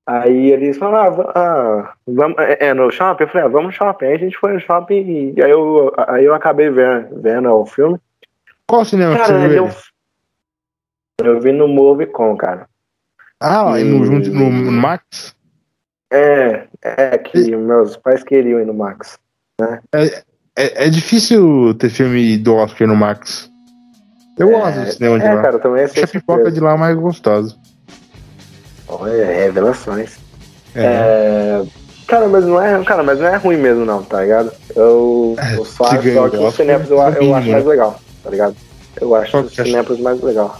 Aí eles falaram, ah, ah, vamos, é, é, no shopping? Eu falei, ah, vamos no shopping. Aí a gente foi no shopping e aí eu, aí eu acabei vendo, vendo o filme. Qual cinema cara, que você viu? Eu, vi no Movicon, cara. Ah, e... no, no, no Max? É, é que e... meus pais queriam ir no Max. Né? É, é, é, difícil ter filme do Oscar no Max. Eu é, gosto do cinema de é, lá. Cara, também Acho a pipoca de lá mais gostosa. Olha, revelações. É. É... Cara, mas não é, cara, mas não é ruim mesmo não, tá ligado? Eu, eu só acho que o Cinépolis eu, eu acho mais legal, tá ligado? Eu acho o Cinépolis mais legal.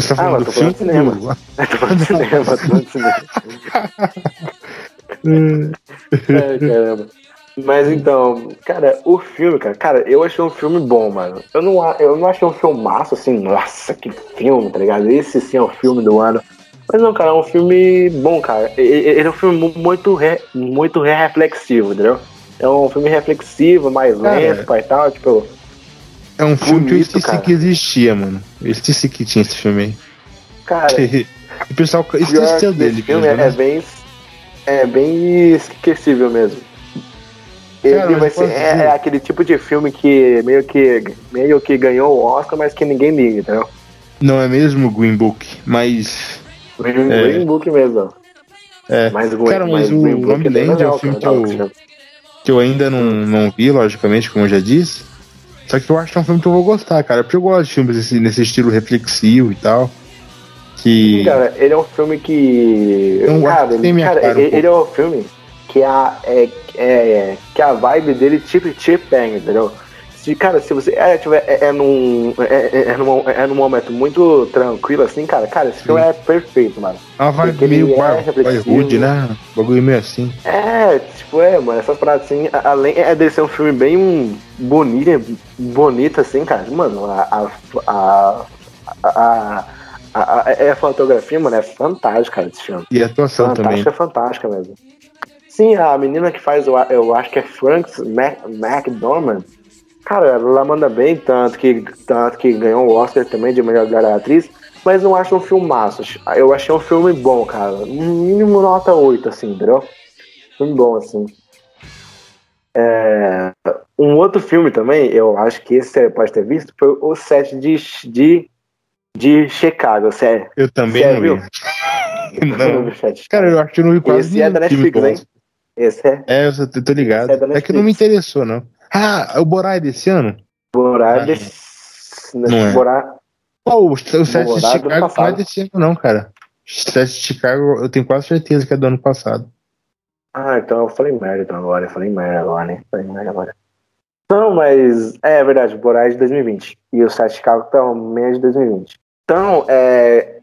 Você tá falando ah, do filme? Cinema. Eu tô falando de cinema, tô falando de cinema. é, caramba. Mas então, cara, o filme, cara, cara, eu achei um filme bom, mano. Eu não, eu não achei um filme massa, assim, nossa, que filme, tá ligado? Esse sim é o filme do ano. Mas não, cara, é um filme bom, cara. Ele é um filme muito, re, muito reflexivo, entendeu? É um filme reflexivo, mais lento e tal, tipo. É um filme bonito, que eu esqueci cara. que existia, mano. Eu esqueci que tinha esse filme aí. Cara. o pessoal esqueceu dele. Esse filme é, bem. É bem esquecível mesmo. Ele cara, vai ser, é, é, aquele tipo de filme que meio que meio que ganhou o Oscar, mas que ninguém liga, entendeu? Não é mesmo Green Book, mas Green, é. Green Book mesmo. É. Mas, cara, mas, o Zombieland é, é um filme que eu, que eu ainda não, não vi, logicamente, como eu já disse. Só que eu acho que é um filme que eu vou gostar, cara. Porque eu gosto de filmes nesse, nesse estilo reflexivo e tal. Que... Cara, ele é um filme que. Eu cara, ele, cara, cara um ele, é um filme que a, é, é, que a vibe dele tipo te pega, entendeu? Se, cara, se você é, tiver, é, é, num, é, é, é, num, é num momento muito tranquilo, assim, cara, cara, esse filme é perfeito, mano. Ah, vai meio é rude, né? Bagulho meio assim. É, tipo, é, mano, essas paradas assim, além é de ser um filme bem bonito, bonito, assim, cara, mano, a, a, a, a a, a, a, fotografia, mano, é fantástica, cara, desse filme. E a atuação fantástica, também. Fantástica, fantástica mesmo. Sim, a menina que faz, eu, eu acho que é Franks McDormand, Cara, ela manda bem, tanto que, tanto que ganhou o Oscar também de melhor atriz, mas não acho um filme massa. Eu achei um filme bom, cara. Mínimo nota 8, assim, entendeu? Filme bom, assim. É, Um outro filme também, eu acho que esse você pode ter visto, foi o set de, de, de Chicago. Você, eu também não viu? não. Cara, eu acho que eu não vi quase Esse é da Netflix, hein? Esse é. É, eu tô ligado. É, é, que não me interessou, não. Ah, o Borai desse ano? Borai ah, desse. Não é. Borai... Pô, o, o set de Chicago não é desse ano, não, cara. O set de Chicago, eu tenho quase certeza que é do ano passado. Ah, então eu falei merda então agora. Eu falei merda agora, né? Falei merda agora. Não, mas é, é verdade, o Borá é de 2020. E o Sete Chicago também é de 2020. Então, é,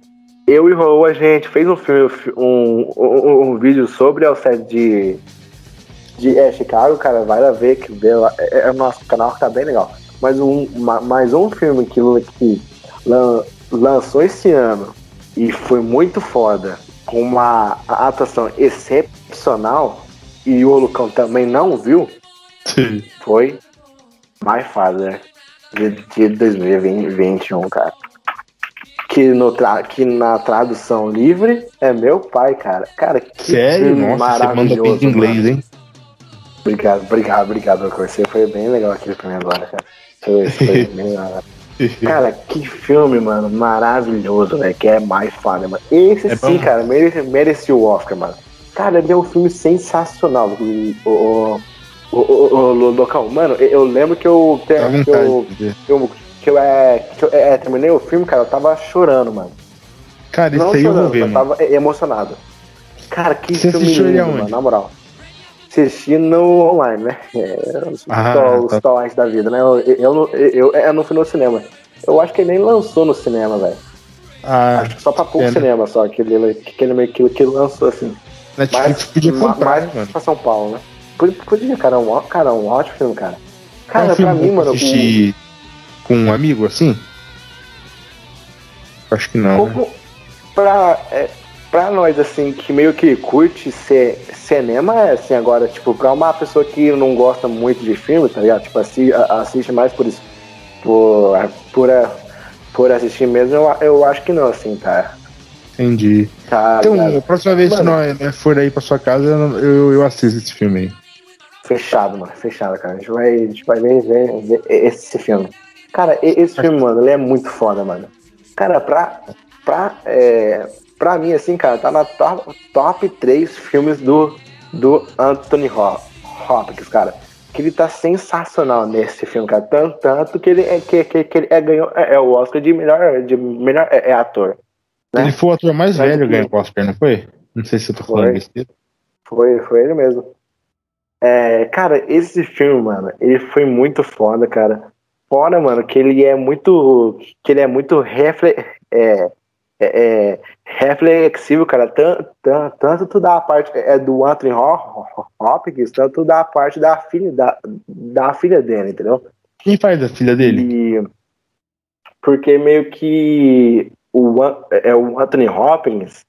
eu e o Raul, a gente fez um filme, um, um, um vídeo sobre o set de, de é, Chicago, cara, vai lá ver que lá, é, é, o nosso canal que tá bem legal. Mas um, mais um filme que, que lan, lançou esse ano e foi muito foda, com uma atuação excepcional, e o Lucão também não viu, Sim. foi My Father de, de 2021, cara. Que, no tra que na tradução livre é meu pai, cara. Cara, que Sério? Nossa, maravilhoso. Você manda em inglês, hein? Obrigado, obrigado, obrigado, Você foi bem legal pra mim agora, cara. Foi, foi bem legal. Cara, que filme, mano, maravilhoso, velho, que é My Father, mano. Esse é sim, bom. cara, merece, merecia o Oscar, mano. Cara, ele é um filme sensacional. O, o, o, o, o, local, mano, eu lembro que eu. Que eu, que eu, que eu, é, que eu é, terminei o filme, cara, eu tava chorando, mano. Cara, isso aí chorando, eu vou ver, eu tava emocionado. Cara, que Você filme lindo, mano, na moral. Assisti no online, né? É, ah, os tá. da vida, né? Eu, eu, eu, eu, não fui no cinema. Eu acho que ele nem lançou no cinema, velho. Ah, acho que só pra pouco é, cinema, só que ele, que ele meio que, que lançou assim. Netflix mas, podia comprar, mais mano. pra São Paulo, né? Podia, cara, um, cara, um ótimo filme, cara. Cara, é um pra mim, mano. Assistir um... com um amigo assim? Acho que não. Como, né? pra, é, pra nós, assim, que meio que curte ser, cinema, é assim, agora, tipo, pra uma pessoa que não gosta muito de filme, tá ligado? Tipo, assiste, assiste mais por isso. Por, por, por assistir mesmo, eu, eu acho que não, assim, tá? Entendi. Tá, então, a próxima vez mano, que nós for aí pra sua casa, eu, eu assisto esse filme aí. Fechado, mano. Fechado, cara. A gente vai, a gente vai ver, ver, ver esse filme. Cara, esse filme, mano, ele é muito foda, mano. Cara, pra, pra, é, pra mim, assim, cara, tá na top, top 3 filmes do, do Anthony Hopkins, cara. Que ele tá sensacional nesse filme, cara. Tanto, tanto que ele, é, que, que, que ele é, ganhou é, é, o Oscar de melhor, de melhor é, é ator. Né? Ele foi o ator mais velho que ganhou o Oscar, não foi? Não sei se eu tô falando besteira. Foi, foi ele mesmo. É, cara, esse filme, mano, ele foi muito foda, cara. Fora, mano, que ele é muito. Que ele é muito refle, é, é, é, reflexivo, cara. Tanto, tanto, tanto da parte é, do Anthony Hopkins, tanto da parte da filha, da, da filha dele, entendeu? Quem faz a filha dele? E, porque meio que o, é, o Anthony Hopkins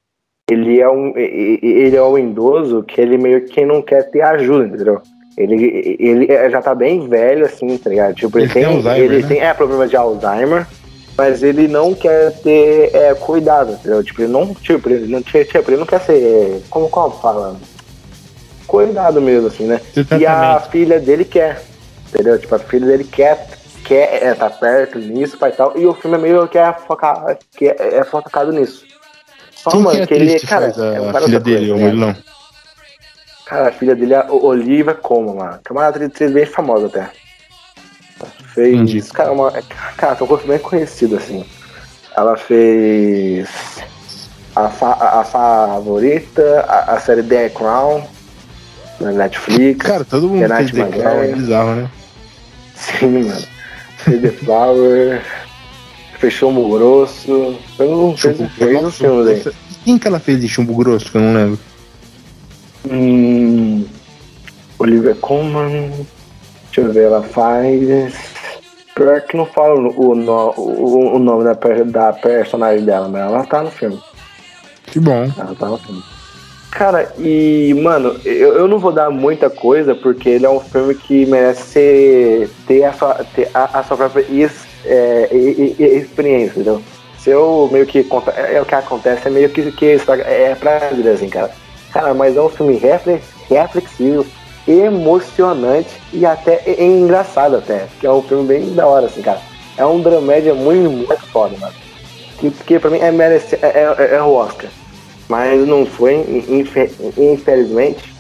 ele é um ele é um idoso que ele meio que não quer ter ajuda, entendeu? Ele, ele já tá bem velho, assim, tá ligado? Tipo, ele, ele tem, tem ele né? tem é, problema de Alzheimer, mas ele não quer ter é, cuidado, entendeu? Tipo, ele não, tipo, ele não, tipo, ele não quer ser, como, como fala? Cuidado mesmo, assim, né? E a filha dele quer, entendeu? Tipo, a filha dele quer, quer é, tá perto nisso, pai tal, e o filme é meio que é, focar, que é, é focado nisso. Só, Quem mano, que, é que ele, cara, faz a, é a filha dele, ou ele não? Cara, a filha dele é a Olivia Como, mano. Que é uma atriz bem famosa até. Fez. Entendi. Cara, uma, cara, tem um rosto bem conhecido, assim. Ela fez. A, fa, a, a favorita, a, a, série The Crown, na Netflix. Cara, todo mundo fez The Crown, é bizarro, né? Sim, mano. Fez The Flower. Fechou o Grosso. Eu não fez, fez um filme aí. Quem que ela fez de Chumbo Grosso, que eu não lembro? Hum, Olivia Colman. Deixa eu ver, ela faz. Pior que não fala o, no, o, o nome da, da personagem dela, mas ela tá no filme. Que bom. Ela tá no filme. Cara, e, mano, eu, eu não vou dar muita coisa, porque ele é um filme que merece ser, ter, a sua, ter a, a sua própria é, experiência, entendeu? Se eu meio que. É, é, o que acontece, é meio que, que é pra vida, assim, cara. Cara, mas é um filme reflexivo, emocionante e até engraçado até. Que é um filme bem da hora, assim, cara. É um dramédia muito, muito foda, mano. Que, que pra mim é, merece, é, é, é o Oscar. Mas não foi, infelizmente.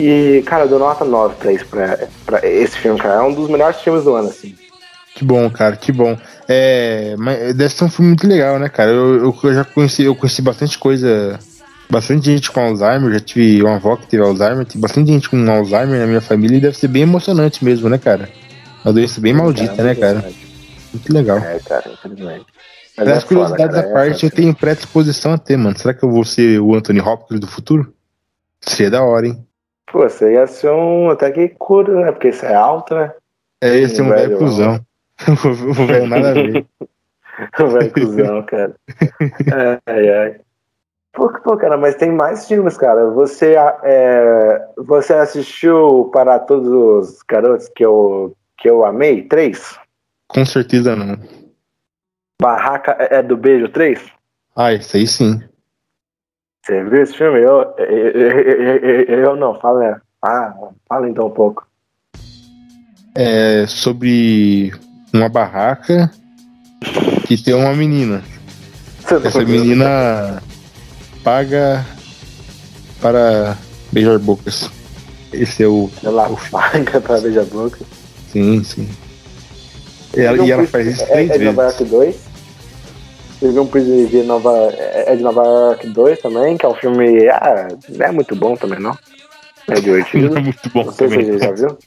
E, cara, eu dou nota 9 pra, isso, pra, pra esse filme, cara. É um dos melhores filmes do ano, assim. Que bom, cara, que bom. É, mas deve ser um filme muito legal, né, cara? Eu, eu, já conheci, eu conheci bastante coisa, bastante gente com Alzheimer, já tive uma avó que teve Alzheimer, tem bastante gente com Alzheimer na minha família e deve ser bem emocionante mesmo, né, cara? Uma doença bem maldita, cara, né, cara? Muito legal. É, cara, infelizmente. Mas das é curiosidades à parte, é eu tenho predisposição a ter, mano. Será que eu vou ser o Anthony Hopkins do futuro? Seria da hora, hein? Pô, você ia ser um até que cura, né? Porque você é alto, né? É, ia ser um velho cuzão. o velho nada a ver. velho cuzão, cara. Ai, ai. Pô, pô, cara, mas tem mais filmes, cara. Você, é, você assistiu para todos os garotos que eu, que eu amei? Três? Com certeza não. Barraca é do Beijo 3? Ah, isso aí sim. Você viu esse filme? Eu, eu, eu, eu não, fala. Ah, fala então um pouco. É sobre uma barraca que tem uma menina. Essa menina paga para beijar bocas. Esse é o. Ela o... paga para beijar bocas? Sim, sim. E ela, e ela faz isso três é, é vezes. Nova York 2? Teve um Prison de Nova. É de Nova York 2 também, que é um filme. Ah, não é muito bom também, não. É divertido. Não é muito bom não sei também. Se você já viu.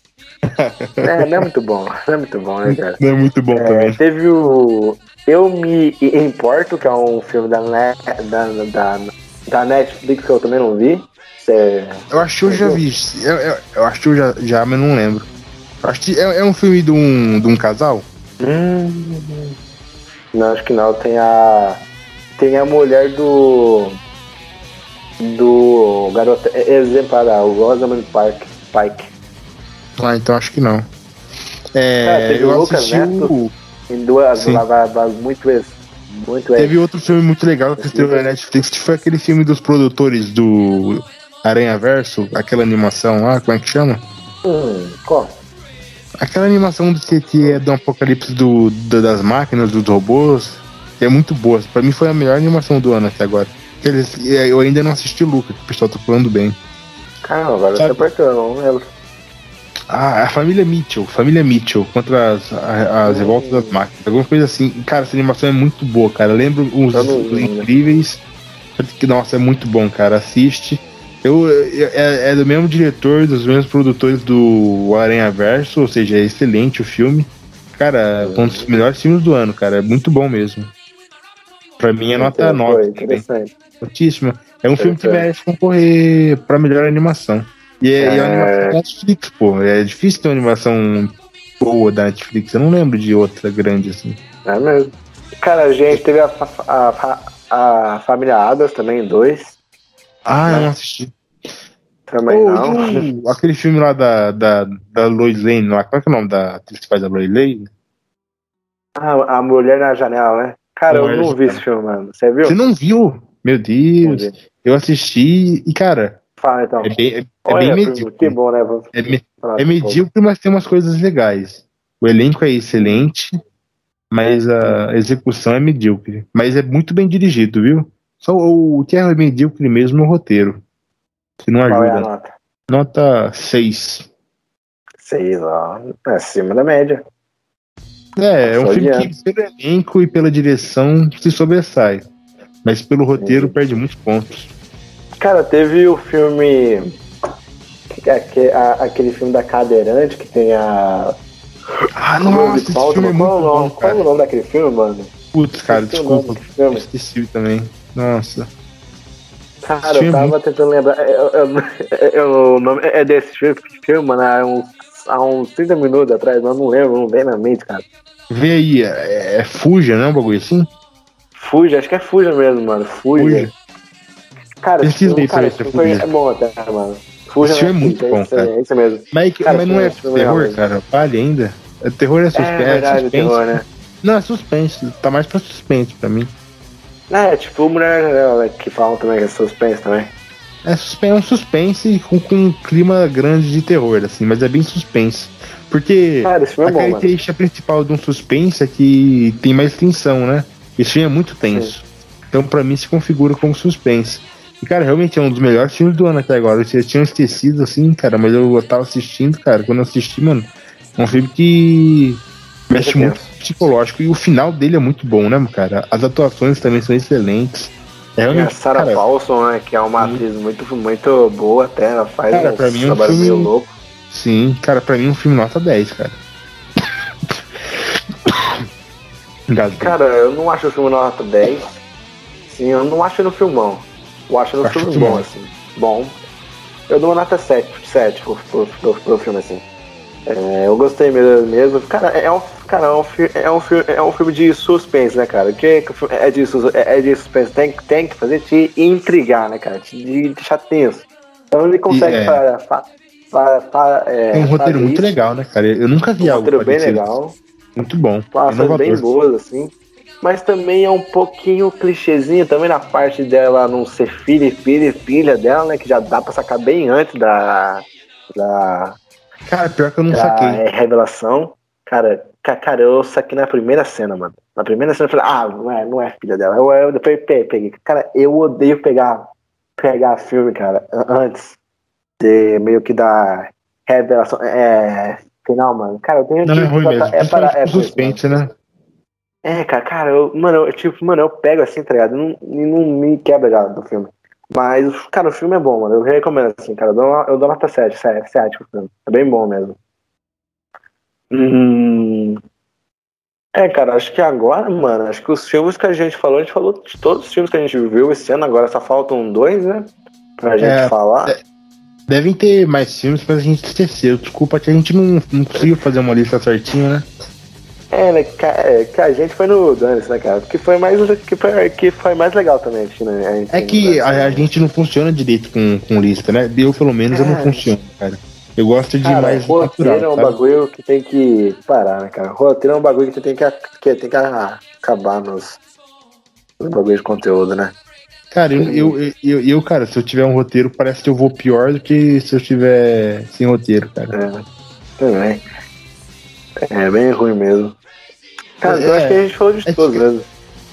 é, não é muito bom. Não é muito bom, né, cara? Não é muito bom é, também. Teve o. Eu Me Importo, que é um filme da, Net, da, da, da Netflix que eu também não vi. Cê, eu acho que eu já vi. Eu, eu, eu, acho que eu já, já, mas não lembro. acho que é, é um filme de um, de um casal. Hum, não, acho que não. Tem a. Tem a mulher do. Do garoto exemplar, o Rosamund Park, Pike. Ah, então acho que não. É, é eu o Lucas assisti Neto, em duas lavadas muito muito Teve outro filme muito legal que esteve na Netflix, que foi aquele filme dos produtores do Aranha Verso, aquela animação lá, como é que chama? Hum, qual? Aquela animação do que é do apocalipse do, do, das máquinas, dos robôs, é muito boa. Pra mim foi a melhor animação do ano até agora. Eles, é, eu ainda não assisti o Lucas, o pessoal tá falando bem. Caramba, agora Sabe? apertou, não lembro. Ah, a família Mitchell, família Mitchell, contra as, as revoltas das máquinas, alguma coisa assim. Cara, essa animação é muito boa, cara. Lembro uns né? incríveis. Nossa, é muito bom, cara. Assiste. Eu, é, é, do mesmo diretor, dos mesmos produtores do Aranha Verso, ou seja, é excelente o filme. Cara, é um dos melhores filmes do ano, cara. É muito bom mesmo. Pra mim é nota 9. Interessante. Altíssima. É um filme que merece concorrer pra melhor animação. E é, é... é animação da Netflix, pô. É difícil ter uma animação boa da Netflix. Eu não lembro de outra grande assim. É mesmo. Cara, a gente teve a, a, a, a Família Adams também, dois. Ah, eu não assisti. Também oh, não. aquele filme lá da, da, da Lois Lane, lá, qual é, é o nome da atriz que faz a Lois Lane? Ah, a Mulher na Janela, né? Cara, eu não vi esse filme, mano. Você viu? Você não viu? Meu Deus. Eu assisti e, cara. Fala então. É bem, é, é bem medíocre. Que bom, né? é, me, é medíocre, mas tem umas coisas legais. O elenco é excelente, mas a execução é medíocre. Mas é muito bem dirigido, viu? Só o que é medíocre mesmo no roteiro. Que não ajuda. Qual é a nota? Nota 6. 6, ó. É acima da média. É, é um filme que pelo elenco e pela direção se sobressai. Mas pelo roteiro Sim. perde muitos pontos. Cara, teve o filme. Aquele filme da Cadeirante que tem a. Ah, nossa, esse filme é muito qual, bom, qual é o nome daquele filme, mano? Putz, cara, desculpa. Esqueci também. Nossa. Cara, eu tava tentando lembrar. Eu, eu, eu, o nome é desse filme, mano, há uns, há uns 30 minutos atrás, mas não lembro, não vem na mente, cara. Vê aí, é, é Fuja, né? Um bagulho assim? Fuja, acho que é Fuja mesmo, mano. Fuja. Fuja. Cara, Pesquisa aí cara, foi, é bom até, mano. Fuja esse filme é muito bom, é, cara. É isso mesmo. Mas, cara, mas não é terror, cara? Vale ainda. Terror é suspense. É, verdade, é suspense. Terror, né? Não, é suspense. Tá mais pra suspense pra mim. É, tipo Mulher Janela, que falam também que é suspense também. É, um suspense com, com um clima grande de terror, assim, mas é bem suspense. Porque Cara, é a bom, característica mano. principal de um suspense é que tem mais tensão, né? Esse filme é muito tenso. Sim. Então, para mim, se configura como suspense. E, cara, realmente é um dos melhores filmes do ano até agora. Vocês tinham esquecido, assim, cara, mas eu tava assistindo, cara. Quando eu assisti, mano, é um filme que mexe muito psicológico. E o final dele é muito bom, né, cara? As atuações também são excelentes. É a Sarah cara, Paulson, né, que é uma sim. atriz muito, muito boa até, ela faz cara, um pra mim, trabalho um filme... meio louco. Sim, cara, pra mim é um filme nota 10, cara. cara, eu não acho o filme nota 10. Sim, eu não acho no filmão. Eu acho no filme bom, assim. Bom. Eu dou uma nota 7, 7 pro, pro, pro, pro filme, assim. É, eu gostei mesmo, mesmo. Cara, é um, cara, é um, é um, é um filme de suspense, né, cara? Que é de, é de suspense, tem, tem que fazer te intrigar, né, cara? Te deixar tenso. Então ele consegue é. para, para, para, é, um roteiro muito isso. legal, né, cara? Eu nunca vi um algo. Um roteiro bem legal. Muito bom. Passas bem boas, assim mas também é um pouquinho clichêzinho também na parte dela não ser filha e filha e filha dela, né? Que já dá pra sacar bem antes da. da cara, pior que eu não da saquei. revelação. Cara, cara, eu saquei na primeira cena, mano. Na primeira cena eu falei, ah, não é, não é filha dela. Eu, eu depois peguei. Cara, eu odeio pegar, pegar filme, cara, antes de meio que da revelação. É. Final, mano. Cara, eu tenho não, que. É ruim mesmo. É, para, é suspense, né? É, cara, cara, eu, mano, eu, tipo, mano, eu pego assim, tá ligado? Não, não me quebra já do filme. Mas, cara, o filme é bom, mano. Eu recomendo, assim, cara. Eu dou, eu dou nota 7, 7, 7 pro filme. É bem bom mesmo. Hum... É, cara, acho que agora, mano, acho que os filmes que a gente falou, a gente falou de todos os filmes que a gente viu esse ano, agora só faltam dois, né? Pra gente é, falar. É, devem ter mais filmes, mas a gente esqueceu. Desculpa que a gente não, não conseguiu fazer uma lista certinha, né? É, né? Que, é, que a gente foi no Dance, né, cara? Que foi mais, que foi, que foi mais legal também, né? A gente, é que a, a, gente não funciona direito com, com lista, né? Eu, pelo menos, é. eu não é. funciono, cara. Eu gosto de cara, mais roteiro natural, é um sabe? bagulho que tem que parar, né, cara? Roteiro é um bagulho que tem que, que, tem que acabar nos, nos bagulhos de conteúdo, né? Cara, eu, eu, eu, eu, cara, se eu tiver um roteiro, parece que eu vou pior do que se eu tiver sem roteiro, cara. É, também. É bem ruim mesmo. Cara, é, eu acho que a gente falou de é todos mesmo.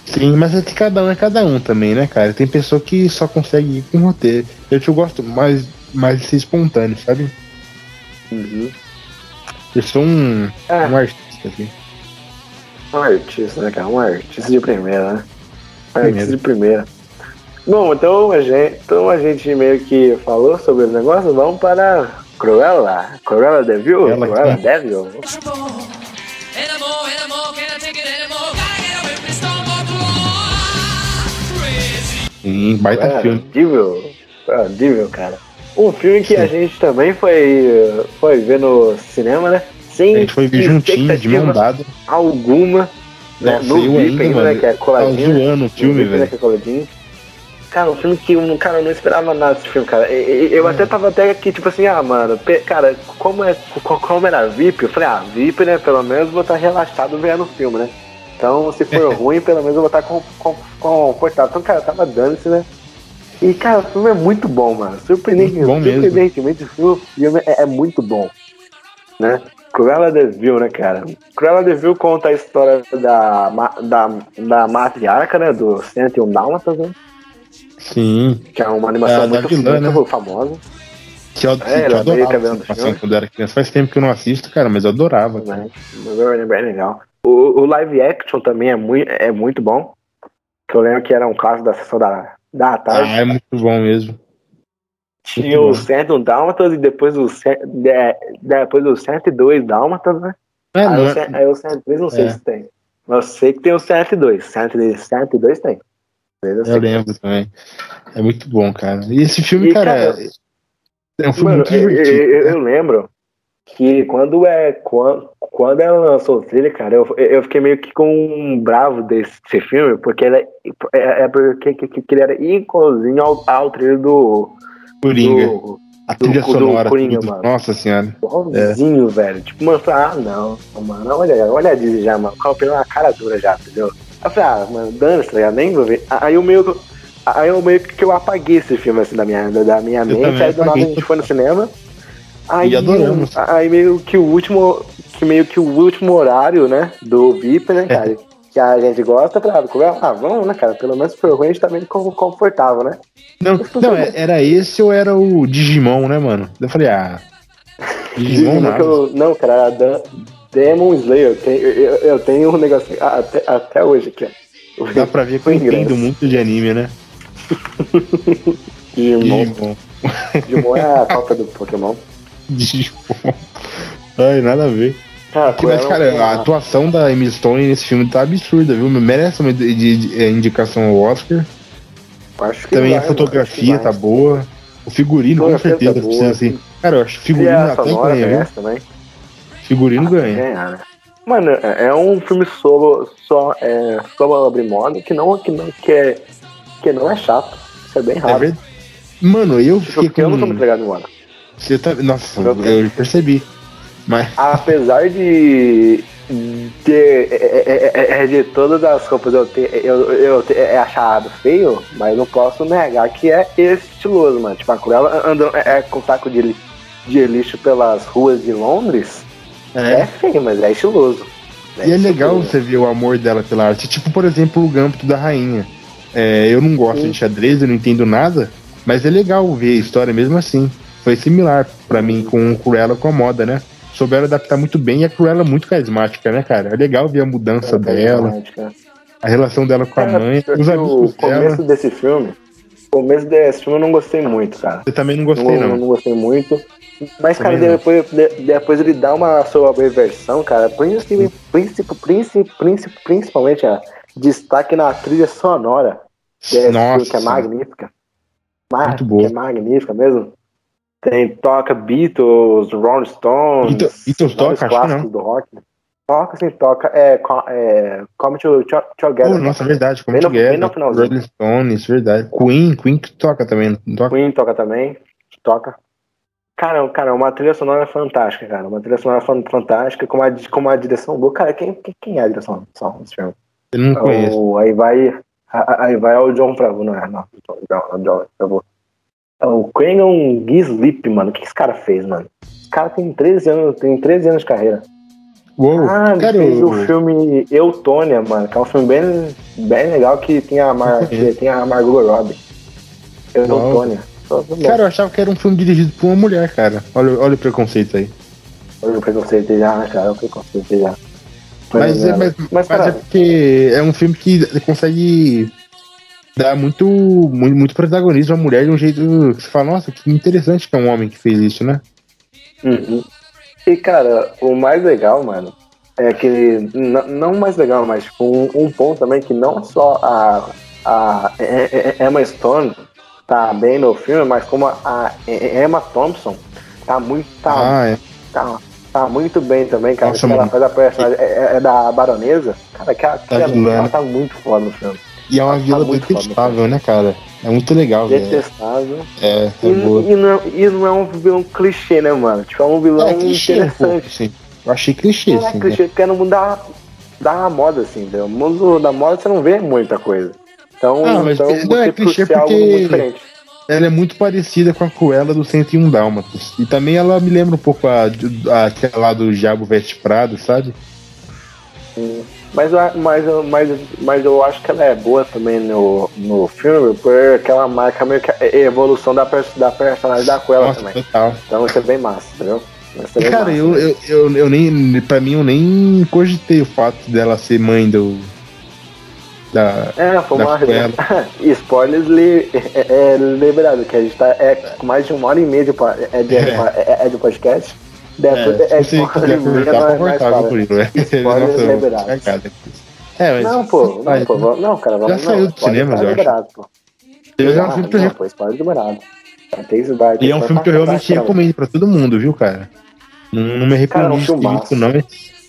Sim, mas é que cada um é cada um também, né, cara? Tem pessoa que só consegue ir com roteiro. Eu te gosto mais, mais de ser espontâneo, sabe? Uhum. Eu sou um, é. um artista aqui. Um artista, né, cara? Um artista de primeira, né? Um artista de primeira. Bom, então a, gente, então a gente meio que falou sobre os negócios, vamos para Cruella? Cruella Devil? Ela Cruella que... Devil? Sim, baita é, filme. Devil, é, Devil, cara. Um filme que Sim. a gente também foi, foi ver no cinema, né? Sem a gente foi ver juntinho, de mão dada. Alguma. Né? No VIP ainda, né? Que é coladinho. Tá zoando o filme, velho. Né, que é coladinho. Cara, um filme que um cara, eu não esperava nada desse filme, cara. Eu, até tava até aqui, tipo assim, ah, mano, cara, como, é, como era VIP, eu falei, ah, VIP, né? Pelo menos vou estar relaxado vendo o filme, né? Então, se for ruim, pelo menos eu vou estar com, com, confortável. Então, cara, tava dando-se, né? E, cara, o filme é muito bom, mano. Surpreendente, bom surpreendentemente, o filme é, é, muito bom, né? Cruella de Vil, né, cara? Cruella de Vil conta a história da, da, da matriarca, né, do 101 Dálmatas, né? Sim. Que é uma animação é, muito, vilã, muito né? famosa. Que eu, é, que eu adorava animação quando era criança. Faz tempo que eu não assisto, cara, mas eu adorava. Né? É bem legal. O, o, live action também é muito, é muito bom. Que eu lembro que era um caso da sessão da, da tarde. Ah, é muito bom mesmo. Tinha o 101 Dálmatas e depois o, de, depois o 102 Dálmatas, né? É, aí, o, é... aí o 103 não sei é. se tem. Mas eu sei que tem o 102. 102, 102 tem. Eu, eu lembro também. É muito bom, cara. E esse filme, e, cara, cara, é um filme mano, muito divertido. Eu, eu, lembro que quando é quando, quando ela lançou o trailer, cara, eu, eu fiquei meio que com um bravo desse, desse filme, porque ele é, é, porque que, que, ele era igualzinho ao, ao trailer do Coringa. Do, a trilha do, sonora. Do Coringa, tudo. mano. Nossa senhora. Igualzinho, é. velho. Tipo, mano, ah, não, mano, olha, olha a já, mano. O cara pegou uma cara dura já, entendeu? Eu falei, ah, mano, dane tá ligado? Nem vou ver. Aí o meu. Aí eu meio que eu apaguei esse filme assim da minha, da minha mente. Aí do nada a gente foi no cinema. Aí, e adoramos. Aí meio que o último. Que meio que o último horário, né? Do VIP, né, cara? É. Que a gente gosta pra. Ah, vamos, né, cara? Pelo menos foi ruim, a gente tá meio confortável, né? Não, não, era esse ou era o Digimon, né, mano? Eu falei, ah. Digimon não. não, cara, era Demon Slayer. Eu tenho, eu, eu tenho um negócio até, até hoje aqui, ó. Dá pra ver que eu entendo muito de anime, né? Digimon. Digimon. Digimon é a falta do Pokémon. Digimon. Ai, nada a ver. Cara, mas, cara, a atuação da Emily Stone nesse filme tá absurda, viu? Merece uma de, indicação ao Oscar. Acho que Também vai, a fotografia tá boa. O figurino, com certeza, tá precisa assim. Cara, eu acho que figurino até ganha, Também. Figurino ah, ganha. Né? Mano, é, é um filme solo, só, é, sobre modo que não, que não que é, que não é chato. Isso é bem raro. É Mano, eu fiquei com... Eu não tô muito ligado. Você tá... Nossa, eu percebi. Mas... Apesar de de, é, é, de todas as roupas eu ter, eu, eu ter, é achado feio, mas não posso negar que é estiloso, mano. Tipo, a Cruella andando é, com taco de, de lixo pelas ruas de Londres. É, é feio, mas é estiloso. É e é legal você ver o amor dela pela arte. Tipo, por exemplo, o Gâmbito da Rainha. É, eu não gosto Sim. de xadrez, eu não entendo nada, mas é legal ver a história mesmo assim. Foi similar para mim com o Cruella com a moda, né? souberam adaptar muito bem e a Cruella é muito carismática, né, cara? É legal ver a mudança é dela, a relação dela com a mãe, os amigos O começo dela. desse filme, o começo desse filme eu não gostei muito, cara. Eu também não gostei, não. Não, não gostei muito. Mas, cara, depois, depois ele dá uma sua versão, cara, príncipe, príncipe, príncipe, príncipe, principalmente a destaque na trilha sonora. Que é, Nossa. que é magnífica. Muito boa. Que é magnífica mesmo. Tem, toca Beatles, Rolling Stones. Beatles, Beatles toca, clássicos do rock. Toca, sim, toca. É, é Come to Together. Oh, nossa, verdade, Come Together. No, no Rolling Stones, verdade. Queen, Queen que toca também. Toca. Queen toca também. Toca. Cara, cara, uma trilha sonora fantástica, cara. Uma trilha sonora fantástica, com uma, com uma direção boa. Cara, quem, quem é a direção desse filme? Eu não conheço. Aí vai. Aí vai o John Favreau, não é? Não, John, John Favreau. É o Quengon Gislip, mano. O que esse cara fez, mano? Esse cara tem 13 anos, tem 13 anos de carreira. Uou, ah, ele fez o filme Eutônia, mano, que é um filme bem, bem legal que tem a, Mar, tem a Margot Robbie. Eutônia. Cara, eu achava que era um filme dirigido por uma mulher, cara. Olha, olha o preconceito aí. Olha o preconceito já, cara, o preconceito já. Mas, é, mas, mas, mas é porque é um filme que consegue dá muito, muito, muito protagonismo à mulher de um jeito que você fala, nossa, que interessante que é um homem que fez isso, né? Uhum. E, cara, o mais legal, mano, é que, não mais legal, mas tipo, um, um, ponto também que não só a, a Emma Stone tá bem no filme, mas como a Emma Thompson tá muito, tá, ah, é. tá, tá muito bem também, cara. Nossa, ela faz a personagem, é, é, é, da baronesa, cara, que, a, que tá ela, ela tá muito foda no filme. E é uma vila tá detestável, né, cara? É muito legal. Detestável. É, é e, boa. E não, e não é um vilão clichê, né, mano? Tipo, é um vilão é, clichê, interessante. sim. Eu achei clichê, não é sim. É clichê, né? porque no mundo da, da moda, assim, entendeu? No mundo da moda você não vê muita coisa. Então, ah, mas então não é clichê porque ela é muito parecida com a Cruella do 101 Dálmatas. E também ela me lembra um pouco a, a, aquela lá do Diabo Veste Prado, sabe? Sim. Mas, mas, mas, mas eu acho que ela é boa também no, no filme, porque ela marca meio que a evolução da, da personagem da Coela Nossa, também. Total. Então isso é bem massa, entendeu? É Cara, massa, eu, eu, eu, eu, nem. Pra mim, eu nem cogitei o fato dela ser mãe do. Da, é, foi uma. Spoilers li, é, é, liberado, que a gente tá é, com mais de uma hora e meia de, é, de, é. é de podcast. Depois, é, é, se você quiser conversar, confortável por isso, né? Nossa, é, mas, não, pô, não, pô, não, cara, vamos, já saiu do cinema, eu liberado, acho. Pô. Eu já é um filme que eu... Pô, spoiler liberado. E é um filme que eu realmente recomendo pra todo mundo, viu, cara? Não, não me arrependo disso, não.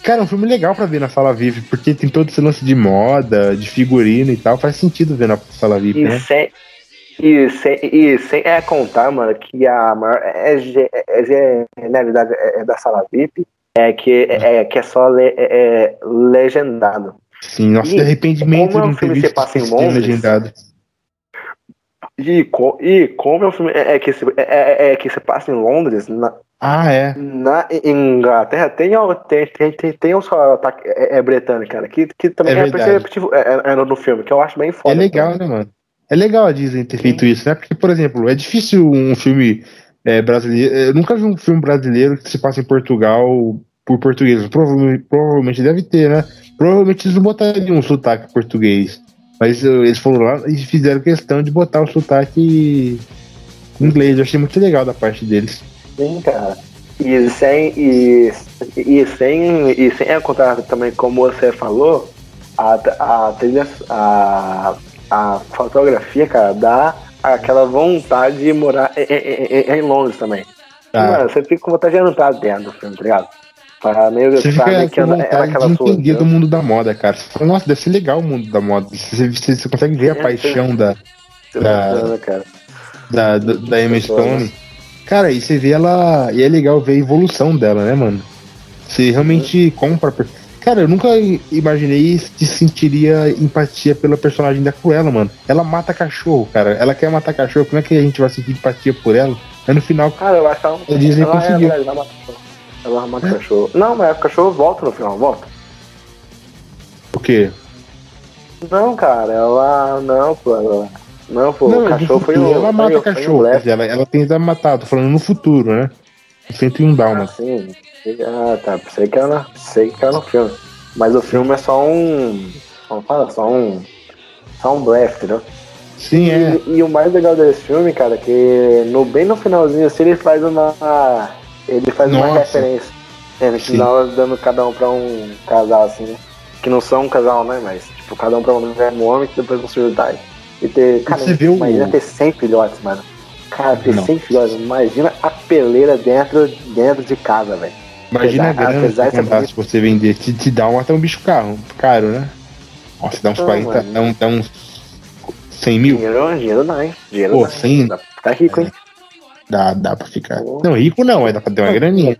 Cara, é um filme legal pra ver na Sala VIP, porque tem todo esse lance de moda, de figurino e tal. Faz sentido ver na Sala VIP, e né? E sem, e sem é contar, mano, que a maior é, é, é, realidade é, é da sala VIP, é que é, é que é só le, é, é legendado. Sim, nossa, e, de arrependimento como é um filme que passa em Londres, legendado. E, e como é o filme. É, é que, se, é, é, é, que se passa em Londres. Na, ah, é. Na Inglaterra tem, tem, tem, tem, tem um só ataque é, é britânico, cara. Que, que também é, é perceptível é, é, no filme, que eu acho bem foda. É legal, né, mano? É legal a Disney ter feito isso, né? Porque, por exemplo, é difícil um filme é, brasileiro. Eu nunca vi um filme brasileiro que se passa em Portugal por português. Provavelmente, provavelmente deve ter, né? Provavelmente eles não botariam um sotaque português. Mas uh, eles foram lá e fizeram questão de botar o sotaque inglês. Eu achei muito legal da parte deles. Sim, cara. E sem, e, e sem, e sem contar também, como você falou, a, a, trilha, a, a fotografia, cara, dá aquela vontade de morar em, em, em Londres também. Ah. Mano, você fica com vontade de entrar dentro do filme, tá ligado? Pra meio você fica que anda, era aquela de entender do mundo da moda, cara. Você fala, nossa, deve ser legal o mundo da moda. Você, você, você consegue ver a é, paixão da, da, da, da, da Emma Stone. Cara, e você vê ela. E é legal ver a evolução dela, né, mano? Você realmente compra. Cara, eu nunca imaginei que sentiria empatia pela personagem da Cruella, mano. Ela mata cachorro, cara. Ela quer matar cachorro. Como é que a gente vai sentir empatia por ela? Mas no final. Cara, eu acho que ela, Disney ela conseguiu. É, ela, ela mata é? cachorro. Não, mas o cachorro volta no final, volta. O quê? Não, cara, ela. Não, pô, ela. Não, pô, não, o cachorro foi o. Ela mata cachorro, ela, ela tenta matar, tô falando no futuro, né? 101 Dalma. Ah, sim. Ah, tá. Sei que era, sei que era no filme. Mas o filme é só um. Como fala? Só um. Só um blefe, entendeu? Sim, é. E, e, o mais legal desse filme, cara, é que no, bem no finalzinho assim ele faz uma. Ele faz Nossa. uma referência. É, no final dando cada um pra um casal, assim. Que não são um casal, né? Mas, tipo, cada um pra um homem que depois construiu o E ter. Cara, Você viu imagina ter 100 filhotes, mano. Cara, ter não. 100 filhotes. Imagina a peleira dentro, dentro de casa, velho. Imagina apesar, a grana apesar que contar se você vender. Te, te dá um, até um bicho caro, caro, né? Nossa, dá uns não, 40, dá, um, dá uns 100 mil. Dinheiro, dinheiro hein? Dinheiro Pô, dá. 100? Dá rico, hein? Dá, dá pra ficar. Pô. Não, rico não, é, dá pra ter uma graninha.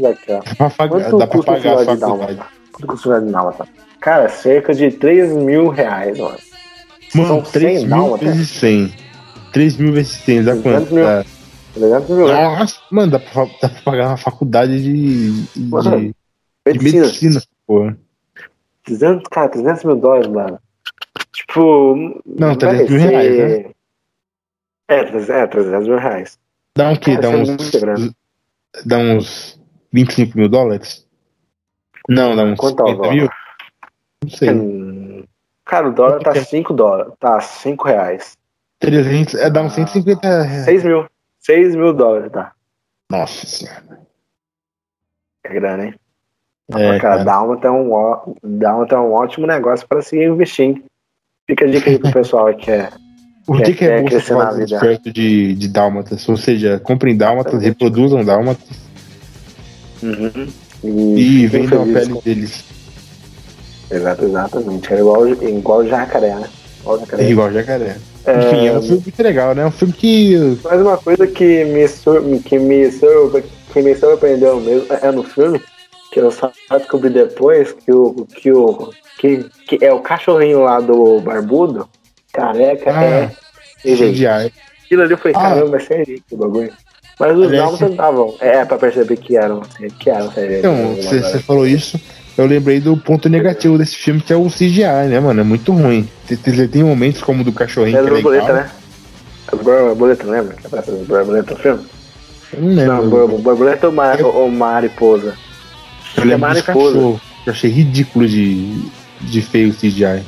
Daqui, ó. Dá pra, Quanto dá pra pagar a faculdade. Quanto custa de Dálmata? Cara, cerca de 3 mil reais, mano. Mano, São 3 mil vezes 100. 3 mil vezes 100, dá quanto? Mil. 300 mil. Nossa, mano, dá pra, dá pra pagar uma faculdade de, de, mano, de medicina. medicina, pô. 300, cara, 300 mil dólares, mano. Tipo. Não, 300 mil ser... reais, né? É, 300, é, 300 mil reais. Dá um quê? Dá uns. Dá uns 25 mil dólares? Não, dá uns Quanto 50 mil? Não sei. Hum, cara, o dólar tá 5 dólares. Tá 5 reais. 300, é, dá uns 150 reais. 6 mil. 6 mil dólares, tá? Nossa senhora. É grana, hein? É, cara, cara. Dálmata tá um, Dálmata é um ótimo negócio para se investir. Fica a dica aí pro pessoal que é. O que, que é, crescer na vida? perto de, de dálmatas? Ou seja, comprem dálmatas, reproduzam dálmatas. Uhum. E, e vendam a pele deles. Exato, exatamente. É igual, igual jacaré, né? Igual jacaré. É igual jacaré. É... Enfim, é um filme muito legal, né? É um filme que. Mas uma coisa que me, sur... que me, sur... que me surpreendeu mesmo é no filme, que eu só descobri depois, que o. que o. que, que é o cachorrinho lá do barbudo, careca, ah, é. CGI. Aquilo ali foi, ah. caramba, é CGI que bagulho. Mas os nomes estavam. É, pra perceber que eram, que eram CGI. Então, você falou isso eu lembrei do ponto negativo desse filme, que é o CGI, né, mano? É muito ruim. Tem, tem momentos como o do cachorrinho. É do borboleta, né? É do borboleta, lembra? Que aparece do borboleta no filme? Eu não lembro. Não, borboleta ou, mar, eu... ou mariposa? Eu lembro é mariposa. Eu achei ridículo de, de feio o CGI.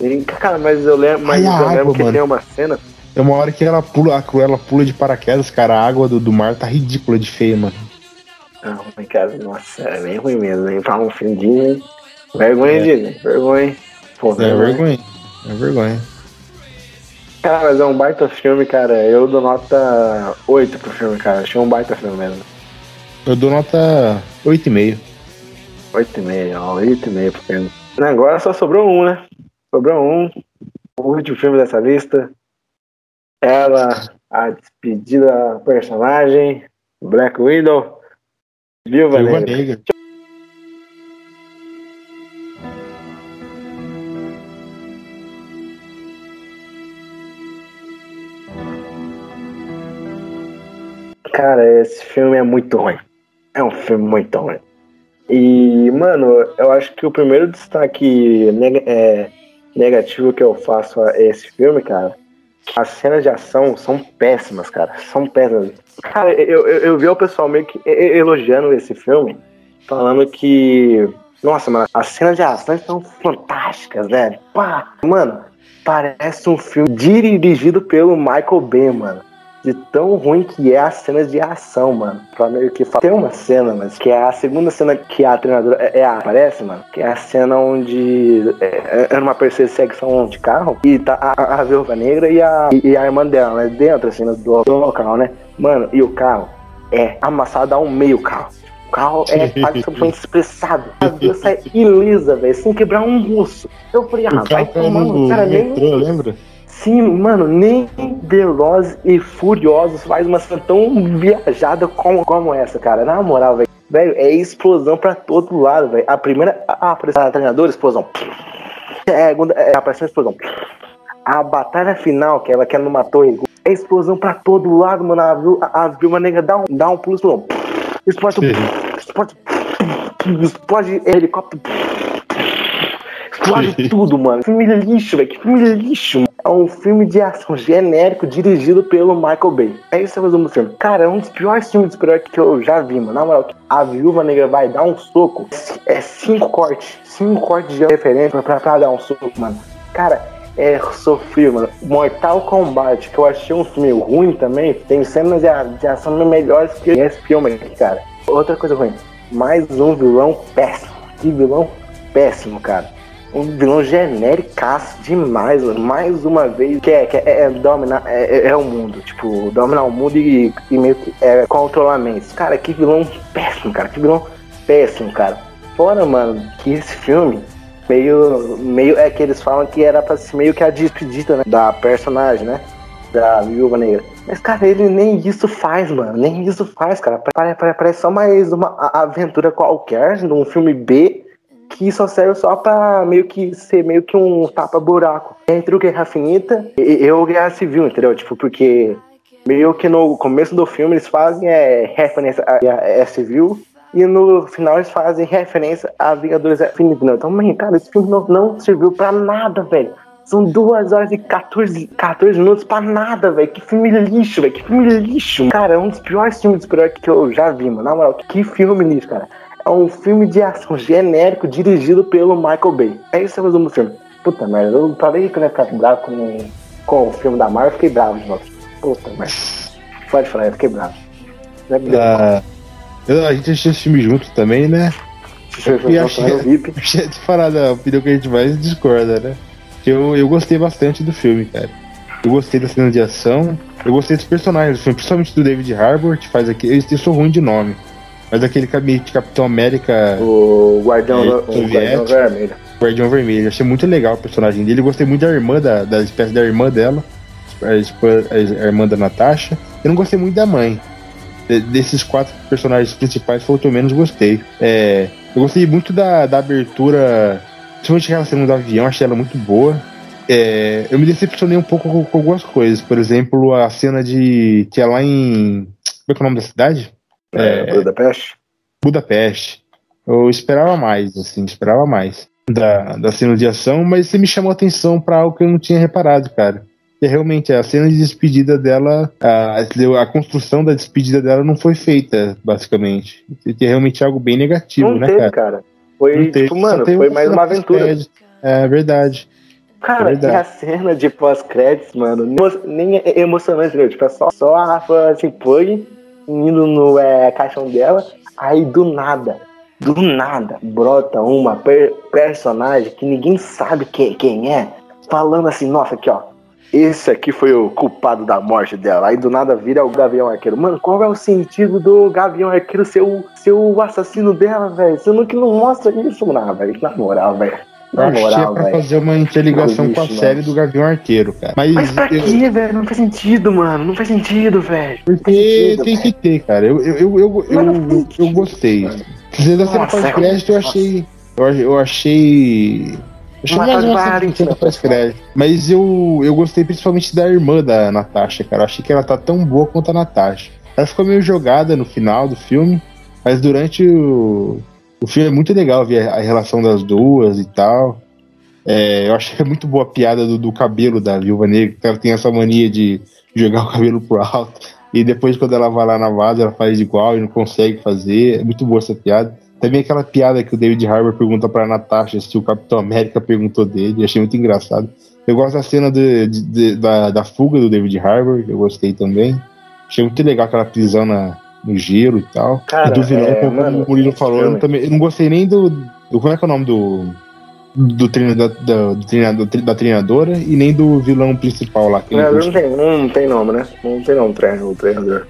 E, cara, mas eu lembro, mas Ai, eu lembro que mano. tem uma cena. É uma hora que ela pula, a Cruella pula de paraquedas, cara. A água do, do mar tá ridícula de feia, mano. Não, cara, nossa, é bem ruim mesmo, hein? Pra um filme de. Vergonha, é. Disney, vergonha. Pô, é vergonha. É vergonha. Cara, mas é um baita filme, cara. Eu dou nota 8 pro filme, cara. Achei um baita filme mesmo. Eu dou nota 8,5. 8,5, ó, 8,5 pro filme. Agora só sobrou um, né? Sobrou um. O último filme dessa lista. Ela, a despedida personagem, Black Widow. Viu, Viva Negra. Negra. Cara, esse filme é muito ruim. É um filme muito ruim. E, mano, eu acho que o primeiro destaque neg é, negativo que eu faço a esse filme, cara, as cenas de ação são péssimas, cara. São péssimas. Cara, eu, eu, eu vi o pessoal meio que elogiando esse filme, falando que. Nossa, mano, as cenas de ação são fantásticas, velho. Pá! Mano, parece um filme dirigido pelo Michael Bay, mano de tão ruim que é as cenas de ação, mano. Pra meio que Tem uma cena, mas que é a segunda cena que a treinadora é, é a, aparece, mano. Que é a cena onde é, é numa perseguição de carro e tá a, a viúva negra e a, e a irmã dela, né? Dentro, assim, do, do local, né? Mano, e o carro é amassado ao meio carro. O carro é absolutamente expressado. A Deus sai ilisa, velho, sem quebrar um osso. Eu falei, ah, vai tomando, cara, nem. Lembra? Sim, mano, nem Velozes e Furiosos faz uma cena tão viajada como, como essa, cara. Na moral, velho. Velho, é explosão pra todo lado, velho. A primeira, a, a, a treinadora, explosão. É, a segunda, é, a explosão. A batalha final, que ela quer numa torre, é explosão pra todo lado, mano. A, a, a Vilma Negra dá um, dá um pulo, explosão. Explode, explode, explode helicóptero. Explode tudo, mano. Filme lixo, velho. Que filme lixo, mano é um filme de ação genérico dirigido pelo Michael Bay. É isso que eu resumo do filme. Cara, é um dos piores filmes de super que eu já vi, mano. Na moral, a viúva negra vai dar um soco. É cinco cortes. Cinco cortes de referência pra, pra dar um soco, mano. Cara, é sofrido, mano. Mortal Kombat, que eu achei um filme ruim também, tem cenas de, de ação melhores que esse filme aqui, cara. Outra coisa ruim, mais um vilão péssimo. Que vilão péssimo, cara um vilão genérico demais, mano. Mais uma vez, que é, que é, é dominar é, é, é, o mundo. Tipo, dominar o mundo e, e meio que é, controlar mentes. Cara, que vilão péssimo, cara. Que vilão péssimo, cara. Fora, mano, que esse filme meio. meio é que eles falam que era pra ser meio que a despedida, né? Da personagem, né? Da Viúva Negra. Mas, cara, ele nem isso faz, mano. Nem isso faz, cara. Parece, parece só mais uma aventura qualquer num filme B que só serve só pra meio que ser meio que um tapa-buraco. Entre o Guerra Finita e, o Guerra Civil, entendeu? Tipo, porque meio que no começo do filme eles fazem é, referência a Guerra Civil e no final eles fazem referência a Vingadores Infinito. Então, man, cara, esse filme não, não serviu pra nada, velho. São duas horas e 14, 14 minutos pra nada, velho. Que filme lixo, velho. Que filme lixo. Cara, é um dos piores filmes de super que eu já vi, mano. Na moral, que filme lixo, cara é um filme de ação genérico dirigido pelo Michael Bay. É isso que eu resumo do filme. Puta merda, eu falei que eu ia ficar bravo com, com o filme da Marvel, fiquei bravo de novo. Puta merda. Pode falar, eu fiquei bravo. Ah, eu, a gente assistiu esse filme junto também, né? E achei, achei de falar da opinião que a gente mais discorda, né? Eu, eu gostei bastante do filme, cara. Eu gostei da cena de ação, eu gostei dos personagens do filme, principalmente do David Harbour, que faz aqui. Eu, eu sou ruim de nome. Mas aquele de Capitão América. O Guardião, é, o Guardião Vermelho. Guardião Vermelho. Achei muito legal o personagem dele. Gostei muito da irmã, da, da espécie da irmã dela. A, a, irmã da Natasha. Eu não gostei muito da mãe. De, desses quatro personagens principais, foi o que eu menos gostei. É, eu gostei muito da, da abertura. Principalmente aquela cena do avião, achei ela muito boa. É, eu me decepcionei um pouco com, com, algumas coisas. Por exemplo, a cena de. que é lá em. Como é que é o nome da cidade? É, Budapeste? Budapeste. Eu esperava mais, assim, esperava mais da, da cena de ação, mas você me chamou a atenção para algo que eu não tinha reparado, cara. Que realmente a cena de despedida dela, a, a construção da despedida dela não foi feita, basicamente. É realmente algo bem negativo, não né, teve, cara? cara? Foi, não tipo, mano, foi mais uma aventura. É verdade. Cara, é a cena de pós-créditos, mano, nem é emocionante, Tipo, é só, só a Rafa assim, foi indo no é, caixão dela, aí do nada, do nada, brota uma per personagem que ninguém sabe que, quem é, falando assim, nossa, aqui ó, esse aqui foi o culpado da morte dela. Aí do nada vira o Gavião Arqueiro. Mano, qual é o sentido do Gavião Arqueiro ser o, ser o assassino dela, velho? Não que não mostra isso, não, velho. Na moral, velho. Na moral, pra velho. fazer uma interligação com a série do Gavião Arqueiro, cara. Mas, Mas pra eu... quê, velho? Não faz sentido, mano. Não faz sentido, velho. Porque sentido, tem véio. que ter, cara. Eu, eu, eu, eu, eu, eu gostei. Se da cena pós-crédito, eu achei. Eu, eu achei. Achei mais uma cena pós-crédito. Mas eu, eu gostei principalmente da irmã da Natasha, cara. Eu achei que ela tá tão boa quanto a Natasha. ela ficou meio jogada no final do filme, mas durante o, o filme é muito legal ver a, relação das duas e tal. É, eu achei muito boa a piada do, do cabelo da Viúva Negra, que ela tem essa mania de jogar o cabelo pro alto. E depois, quando ela vai lá na vaza, ela faz igual e não consegue fazer. É muito boa essa piada. Também aquela piada que o David Harbour pergunta pra Natasha se o Capitão América perguntou dele. Achei muito engraçado. Eu gosto da cena de, de, de, da, da fuga do David Harbour, eu gostei também. Achei muito legal aquela prisão na, no gelo e tal. Cara, e do vilão, é, como mano, o Murilo falou, eu, também, eu não gostei nem do, do. Como é que é o nome do. Do, treino, da, da, do treinador, da treinadora e nem do vilão principal lá. não, não, tem, não tem nome, né? Não tem nome o treinador.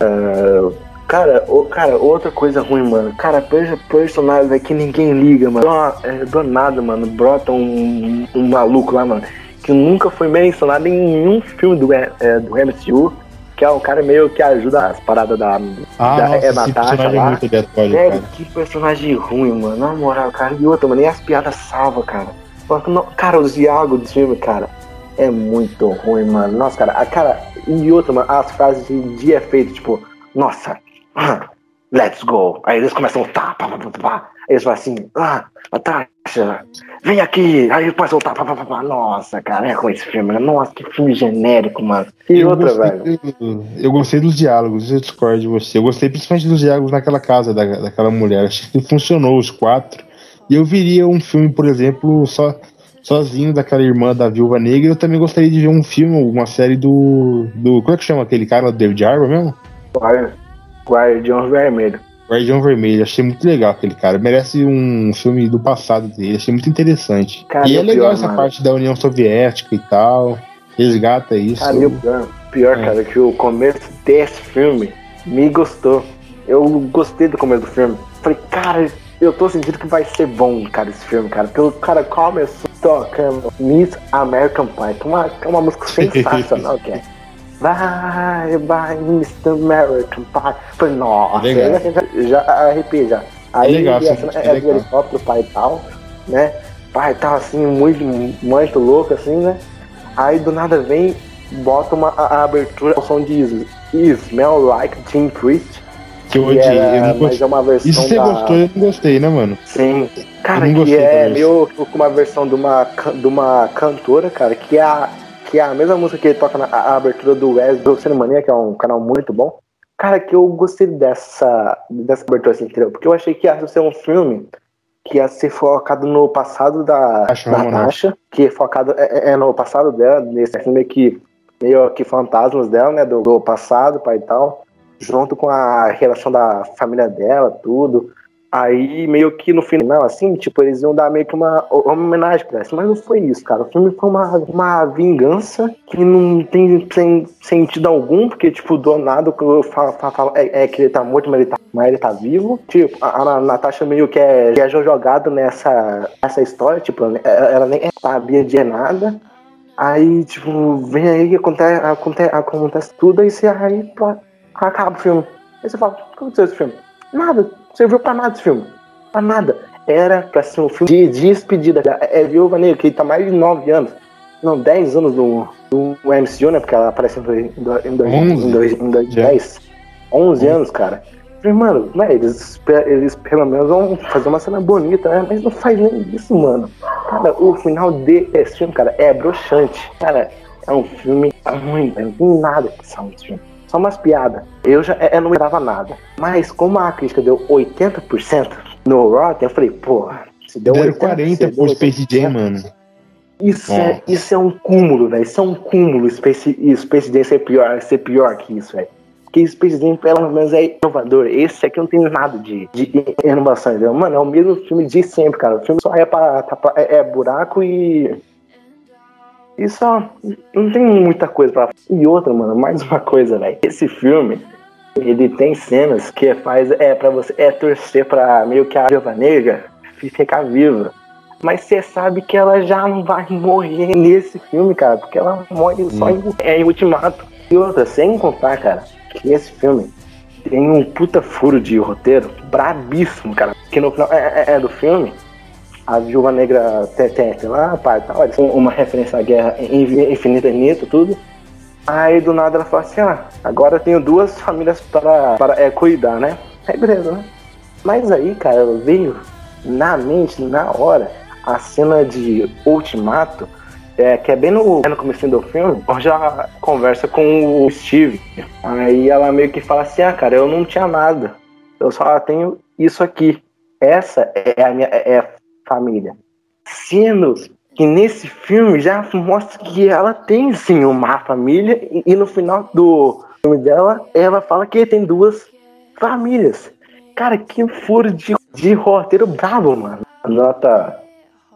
Uh, cara, o, cara, outra coisa ruim, mano. Cara, personagem é que ninguém liga, mano. É, do nada, mano, brota um, um maluco lá, mano. Que nunca foi mencionado em nenhum filme do, é, do MCU que é um cara meio que ajuda as paradas da, ah, da nossa, é, Natasha lá. É, cara. que personagem ruim, mano. Na moral, cara. E outra, mano, nem as piadas salva, cara. Cara, os diálogos do filme, cara, é muito ruim, mano. Nossa, cara, a cara. E outra, mano, as frases de, de efeito, tipo, nossa, let's go. Aí eles começam a lutar, pá, pá, pá, pá. Eles falam assim, ah, Natasha, vem aqui. Aí depois voltar, pá, pá, pá. Nossa, cara, é com esse filme, né? Nossa, que filme genérico, mano. E eu outra, gostei, velho. Eu gostei dos diálogos, eu discordo de você. Eu gostei principalmente dos diálogos naquela casa da, daquela mulher. Achei que funcionou os quatro. E eu viria um filme, por exemplo, só sozinho daquela irmã da Viúva Negra. Eu também gostaria de ver um filme, uma série do. do como é que chama aquele cara, David Harbour mesmo? Guardião Vermelho. Guardião Vermelho, achei muito legal aquele cara. Merece um filme do passado dele, achei muito interessante. Cara, e é legal pior, essa mano. parte da União Soviética e tal. Resgata isso. Cara, o pior, pior é. cara, que o começo desse filme me gostou. Eu gostei do começo do filme. Falei, cara, eu tô sentindo que vai ser bom, cara, esse filme, cara. Porque o cara começou tocando Miss American Pie, que é uma, é uma música sensacional, que é. Bye, bye, Mr. American Pie. Falei, nossa, legal. já, já arrepiei já. Aí é legal, assim, é, é do helicóptero, pai e tal, né? Pai tal assim, muito, muito louco, assim, né? Aí do nada vem, bota uma a, a abertura, o som de Smell Like Teen Twist. Que eu odiei, eu não gostei. É uma versão Isso você da... gostou, eu não gostei, né, mano? Sim. Cara, que é meio com uma versão de uma, de uma cantora, cara, que é a que é a mesma música que ele toca na abertura do Wes do Cinemania, que é um canal muito bom. Cara, que eu gostei dessa, dessa abertura, assim, entendeu? Porque eu achei que ia ser um filme que ia ser focado no passado da Natasha, que é focado é, é, é, no passado dela, nesse filme que meio que fantasmas dela, né, do, do passado, pai e tal, junto com a relação da família dela, tudo. Aí, meio que no final, assim, tipo, eles iam dar meio que uma, uma homenagem pra essa. Mas não foi isso, cara. O filme foi uma, uma vingança que não tem, tem sentido algum, porque, tipo, do nada falo, falo, falo é, é, que ele tá morto, mas ele tá, mas ele tá vivo. Tipo, a, a Natasha meio que é, que é jogada nessa, nessa história, tipo, ela nem sabia de nada. Aí, tipo, vem aí que acontece, acontece, acontece tudo, aí você aí pô, acaba o filme. Aí você fala, o que aconteceu esse filme? Nada serviu pra nada esse filme. Pra nada. Era pra ser um filme de despedida. É, é Viúva Negra, que tá mais de 9 anos. Não, 10 anos do, do MCU, né? Porque ela aparece em 2010. 11 anos, cara. Falei, mano, né, eles, eles pelo menos vão fazer uma cena bonita, né? Mas não faz nem isso, mano. Cara, o final desse filme, cara, é broxante. Cara, é um filme ruim, não tem nada que salve esse filme só umas piadas. Eu já eu não me dava nada. Mas como a crítica deu 80% no Rotten, eu falei, porra, se deu Deram 40 pro Space Jam, mano. Isso é, isso é um cúmulo, velho. Isso é um cúmulo Space, Space Jam ser pior, ser pior que isso, velho. Porque Space Jam, pelo menos, é inovador. Esse aqui não tem nada de, de inovação, entendeu? Mano, é o mesmo filme de sempre, cara. O filme só é, pra, pra é, é buraco e e só não tem muita coisa pra E outra, mano, mais uma coisa, velho. Esse filme, ele tem cenas que faz é para você é torcer para meio que a Viúva Negra ficar viva. Mas você sabe que ela já não vai morrer nesse filme, cara, porque ela morre hum. só em, é, em Ultimato. E outra, sem contar, cara, que esse filme tem um puta furo de roteiro brabíssimo, cara. Que no final é, é, é do filme, a Viúva Negra tem lá, pai, tal, uma referência à guerra infinita, infinita, tudo. Aí do nada ela fala assim, ah, agora tenho duas famílias para, para é, cuidar, né? Aí beleza, né? Mas aí, cara, veio na mente, na hora, a cena de Ultimato, é, que é bem no, no começo do filme, já conversa com o Steve. Aí ela meio que fala assim, ah, cara, eu não tinha nada. Eu só tenho isso aqui. Essa é a minha é a família. Sendo que nesse filme já mostra que ela tem sim uma família e, e no final do filme dela ela fala que tem duas famílias. Cara, que furo de, de roteiro brabo, mano. Nota,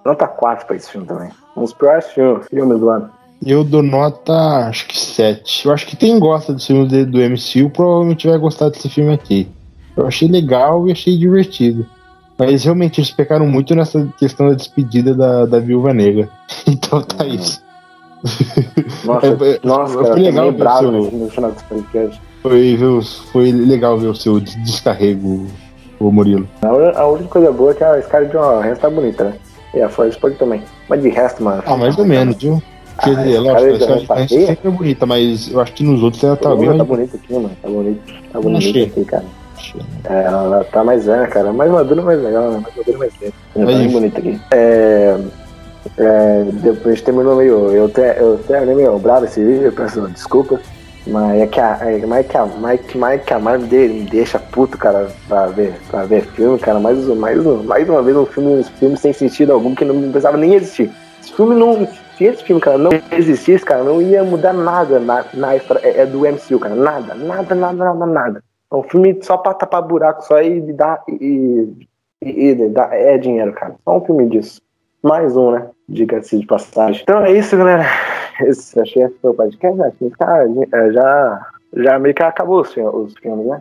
nota 4 pra esse filme também. Um dos piores filmes, filmes do ano. Eu dou nota, acho que 7. Eu acho que quem gosta dos filmes do MCU provavelmente vai gostar desse filme aqui. Eu achei legal e achei divertido. Mas realmente eles pecaram muito nessa questão da despedida da, da viúva negra. Então tá uhum. isso. Nossa, é, nossa cara, foi legal bravo seu... no final desse podcast. Foi, foi legal ver o seu descarrego, o Murilo. A, única coisa boa é que a Scarlett Johansson tá bonita, né? E a Florence Pugh também. Mas de resto, mano... Ah, mais ou menos, viu? Quer dizer, ah, lógico, a Scarlett tá sempre é bonita, mas eu acho que nos outros ela tá bem... Tá bonita aqui, mano. Tá bonita. Tá bonita aqui, cara. É, ela tá mais velha, cara. Mais madura, mais legal, né? Mais madura, mais lenta. Tá bem bonita aqui. É, é, depois terminou meio. Eu, te, eu terminei meio bravo esse vídeo, eu peço desculpa. Mas é que a, é, mais que a, mais, mais que a Marvel me deixa puto, cara, pra ver, pra ver filme, cara. Mais, mais, mais uma vez um filme, um filme sem sentido algum que não precisava nem existir. Esse filme não. Se esse filme, cara, não existisse, cara, não ia mudar nada na, na história é, é do MCU, cara. Nada, nada, nada, nada, nada. É um filme só pra tapar buraco só e dar. E, e, e dar, é dinheiro, cara. Só um filme disso. Mais um, né? Diga-se de passagem. Então é isso, galera. Esse, achei que foi o podcast. Né? Cara, é, já, já meio que acabou os, os filmes, né?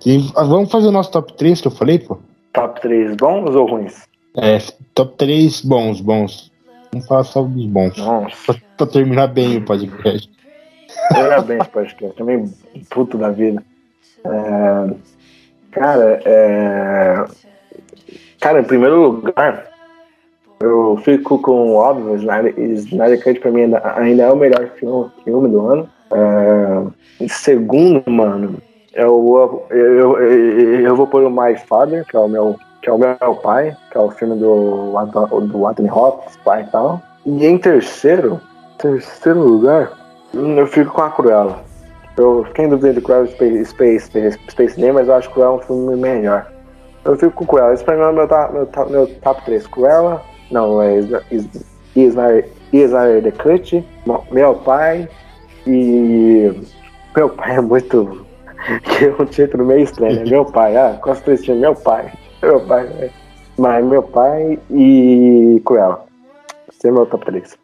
Sim, ah, vamos fazer o nosso top 3 que eu falei, pô? Top 3 bons ou ruins? É, top 3 bons, bons. Vamos falar só dos bons. Pra, pra terminar bem o podcast. Terminar bem esse podcast. Também puto da vida. Cara, é, cara, em primeiro lugar, eu fico com óbvio, Snyder, Snyder Cut pra mim ainda, ainda é o melhor filme, filme do ano. É, segundo, mano, eu, eu, eu, eu vou pôr o My Father, que é o meu, que é o meu pai, que é o filme do, do Anthony Hopkins, pai e tal. E em terceiro, terceiro lugar, eu fico com a Cruella. Eu fiquei em dúvida de Cruella Space, Space, Space Name, mas eu acho que Cruella é um filme melhor. Eu fico com Cruella. Esse pra mim é meu, meu, meu top 3. Cruella, não, é Isnar The Cut, Meu Pai e. Meu Pai é muito. que é um título meio estranho, né? Meu Pai, ah, quase três Meu Pai. Meu Pai, né? Mas Meu Pai e Cruella. Esse é meu top 3.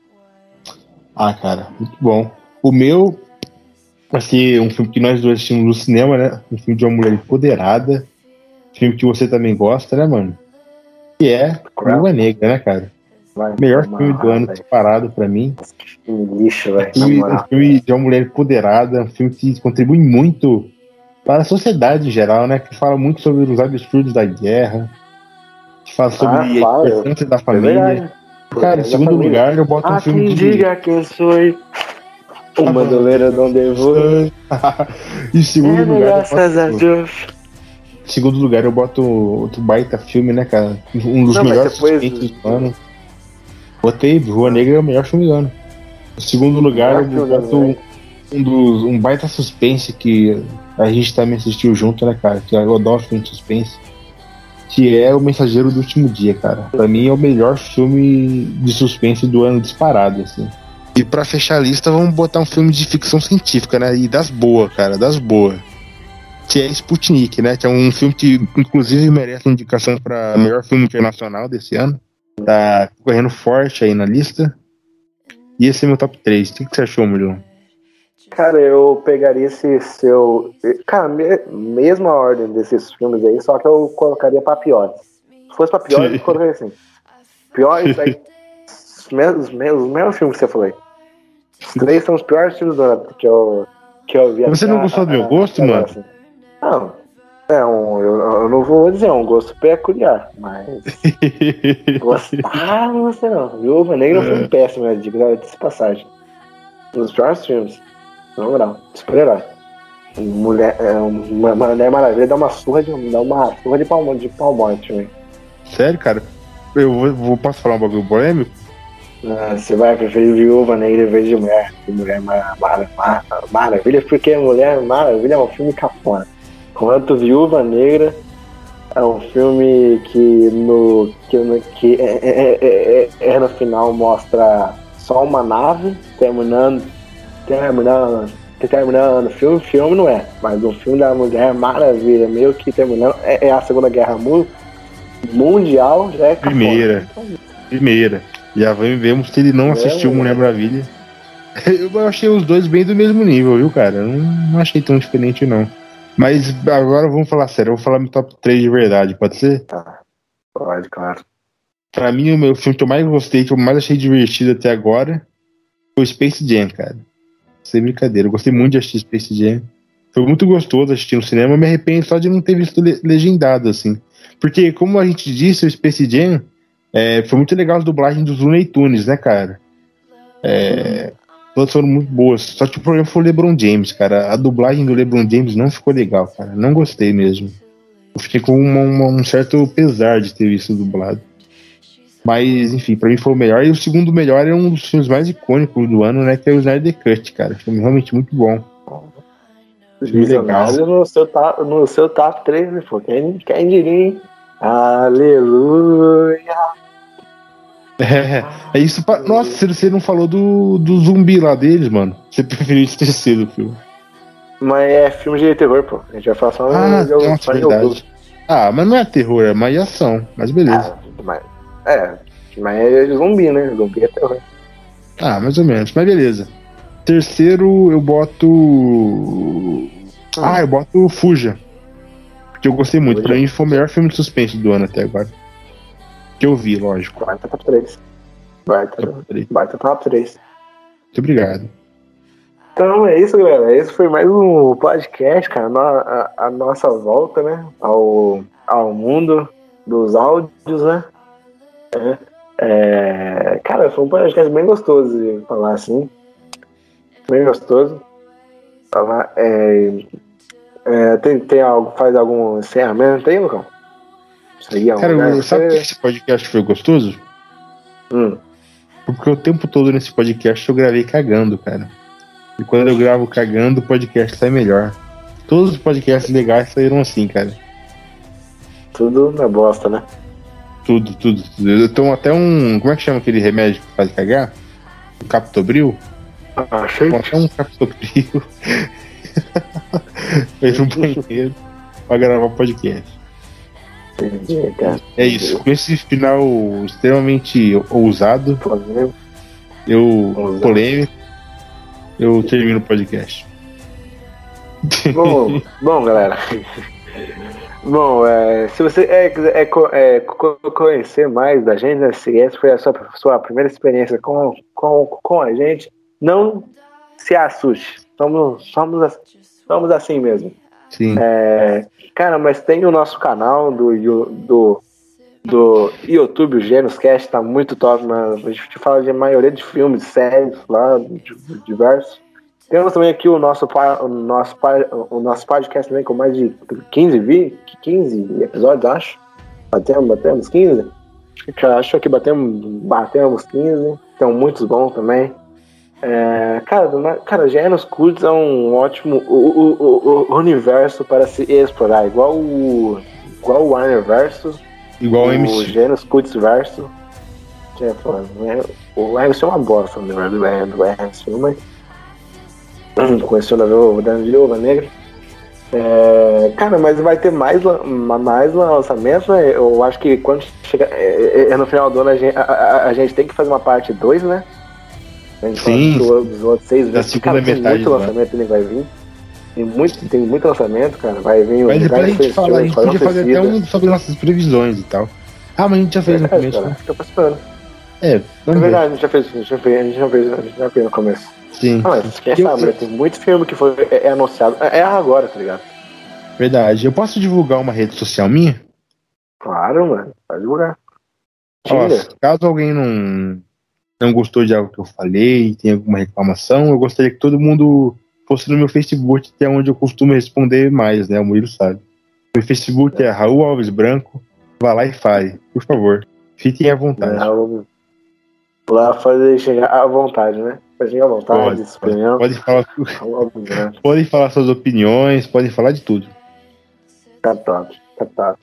Ah, cara, muito bom. O meu ser um filme que nós dois assistimos no cinema, né? Um filme de uma mulher empoderada. Filme que você também gosta, né, mano? Que é Viúva Negra, né, cara? Vai, Melhor filme do ano disparado pra mim. Que filme lixo, velho. Um filme de uma mulher empoderada, um filme que contribui muito para a sociedade em geral, né? Que fala muito sobre os absurdos da guerra, que fala sobre ah, a importância da é família. É cara, em segundo lugar, eu boto um filme que. diga quem sou. O bandoleiro não devo. em segundo é, lugar. Graças a Deus. Em segundo lugar, eu boto outro baita filme, né, cara? Um dos não, melhores depois... do ano. Botei Rua Negra é o melhor filme do ano. Em segundo lugar, eu boto um, um, dos, um baita suspense que a gente também assistiu junto, né, cara? Que eu adoro filme de suspense. Que é O Mensageiro do Último Dia, cara. Pra mim é o melhor filme de suspense do ano disparado, assim. E para fechar a lista, vamos botar um filme de ficção científica, né? E das boas, cara, das boas que é Sputnik, né? Que é um filme que, inclusive, merece indicação para melhor filme internacional desse ano. Tá correndo forte aí na lista. E esse é meu top 3. O que, que você achou, Mulher? Cara, eu pegaria esse seu. Cara, mesma ordem desses filmes aí, só que eu colocaria pra piores. Se fosse pra piores, eu colocaria assim. Piores, aí. os, mesmos, os mesmos filmes que você falou aí. Os três são os piores filmes do ano que eu, que eu vi. Você não gostou do meu gosto, mano? Assim. Não. É um, eu, eu não vou dizer, é um gosto peculiar, mas. Gostar, não sei não. Viúva Negra é. foi um péssimo, né? De, de passagem. Nos piores filmes. Na moral, super-herói. Mulher, é, uma Mulher Maravilha dá uma surra de, dá uma surra de pau, de morte, velho. Sério, cara? Eu vou, vou, posso falar um bagulho polêmico? Ah, você vai preferir viúva negra em vez de mulher. Mulher mar, mar, mar, Maravilha, porque Mulher Maravilha é um filme cafona. Enquanto Viúva Negra é um filme que no que, no, que é, é, é, é, no final mostra só uma nave terminando terminando terminando o filme, filme não é, mas o filme da Mulher Maravilha, meio que terminando, é, é a Segunda Guerra Mundial, já é Primeira. Primeira. Já vemos que ele não assistiu Mulher Maravilha. Eu achei os dois bem do mesmo nível, viu, cara? Não, não achei tão diferente, não. Mas agora vamos falar sério, eu vou falar meu top 3 de verdade, pode ser? Tá. Pode, claro. Pra mim, o meu filme que eu mais gostei, que eu mais achei divertido até agora, foi o Space Jam, cara. Sem brincadeira, eu gostei muito de assistir Space Jam. Foi muito gostoso assistir no cinema, me arrependo só de não ter visto legendado, assim. Porque, como a gente disse, o Space Jam é, foi muito legal a dublagem dos Looney Tunes, né, cara? É, todas foram muito boas. Só que o problema foi o LeBron James, cara. A dublagem do LeBron James não ficou legal, cara. Não gostei mesmo. Eu fiquei com uma, uma, um certo pesar de ter visto dublado. Mas, enfim, pra mim foi o melhor. E o segundo melhor é um dos filmes mais icônicos do ano, né? Que é o Snyder Cut, cara. Filme realmente muito bom. Filme legal. No seu, top, no seu top 3, né, pô? Quem, quem diria, hein? Aleluia! É, é isso. Pra... Nossa, você não falou do, do zumbi lá deles, mano. Você preferiu esquecer do filme. Mas é filme de terror, pô. A gente vai falar só ah, de, nossa, verdade. Ah, mas não é terror, é mais ação. Mas beleza. Ah, mas, é, mas é zumbi, né? Zumbi é terror. Ah, mais ou menos. Mas beleza. Terceiro, eu boto. Ah, eu boto Fuja. Que eu gostei muito. Pra mim foi o melhor filme de suspense do ano até agora. Que eu vi, lógico. Vai top 3. Vai top 3. Vai top 3. Muito obrigado. Então é isso, galera. Esse foi mais um podcast, cara. A, a, a nossa volta, né? Ao, ao mundo dos áudios, né? É, é, cara, foi um podcast bem gostoso de falar assim. Bem gostoso. Falar, é, é, tem, tem algo, faz algum encerramento aí, Lucão? Seria Cara, um sabe que esse podcast foi gostoso? Hum. Porque o tempo todo nesse podcast eu gravei cagando, cara. E quando eu gravo cagando, o podcast sai melhor. Todos os podcasts legais saíram assim, cara. Tudo na bosta, né? Tudo, tudo, tudo. Eu tomo até um. Como é que chama aquele remédio que faz cagar? O Captobril? Ah, achei. Até um Captobril. Fez um banheiro pra gravar o podcast. É isso. Com esse final extremamente ousado, eu polêmico, eu termino o podcast. Bom, bom galera. Bom, é, se você é, é, é, conhecer mais da gente, né, se essa foi a sua, sua primeira experiência com, com, com a gente, não se assuste. Somos, somos, somos assim mesmo. Sim. É, cara, mas tem o nosso canal do, do, do YouTube, o Gênios Cast, tá muito top, mas a gente fala de maioria de filmes, séries lá, diversos. Temos também aqui o nosso, o nosso, o nosso podcast também com mais de 15, 20, 15 episódios, acho. Batemos, batemos 15? Acho que batemos, batemos 15. Então, muitos bons também. É, cara, cara, Gêneros Cultos é um ótimo o, o, o, universo para se explorar, igual o, igual o Warner Verso, igual o MC. Gêneros Cultos Verso. É, o MC é uma bosta do MC, mas conheceu da Viúva Negra. É, cara, mas vai ter mais, mais lançamentos, né? Eu acho que quando chega é, é, no final do ano a gente, a, a, a gente tem que fazer uma parte 2, né? Sim. Dos outros seis vezes. Cara, tem muito lançamento que vai vir. Tem muito, tem muito lançamento, cara. Vai vir Mas depois a gente fala, a gente podia fazer até um sobre nossas previsões e tal. Ah, mas a gente já fez é, no começo, cara, né? Fica participando. É, é verdade, a gente já fez, a gente já fez, a gente já fez, a gente já fez no começo. Sim. Ah, mas quem sabe, né? Tem muito filme que foi, é, é anunciado. É, é agora, tá ligado? Verdade. Eu posso divulgar uma rede social minha? Claro, mano. Pode divulgar. Nossa, caso alguém não não gostou de algo que eu falei, tem alguma reclamação, eu gostaria que todo mundo postei no meu Facebook, que é onde eu costumo responder mais, né? O Murilo sabe. Meu Facebook é Raul Alves Branco. Vá lá e fale, por favor. Fiquem à vontade. Não, lá fazer chegar à vontade, né? Pode chegar à vontade, pode, pode, pode falar, podem falar suas opiniões, podem falar de tudo. Tá top, tá top.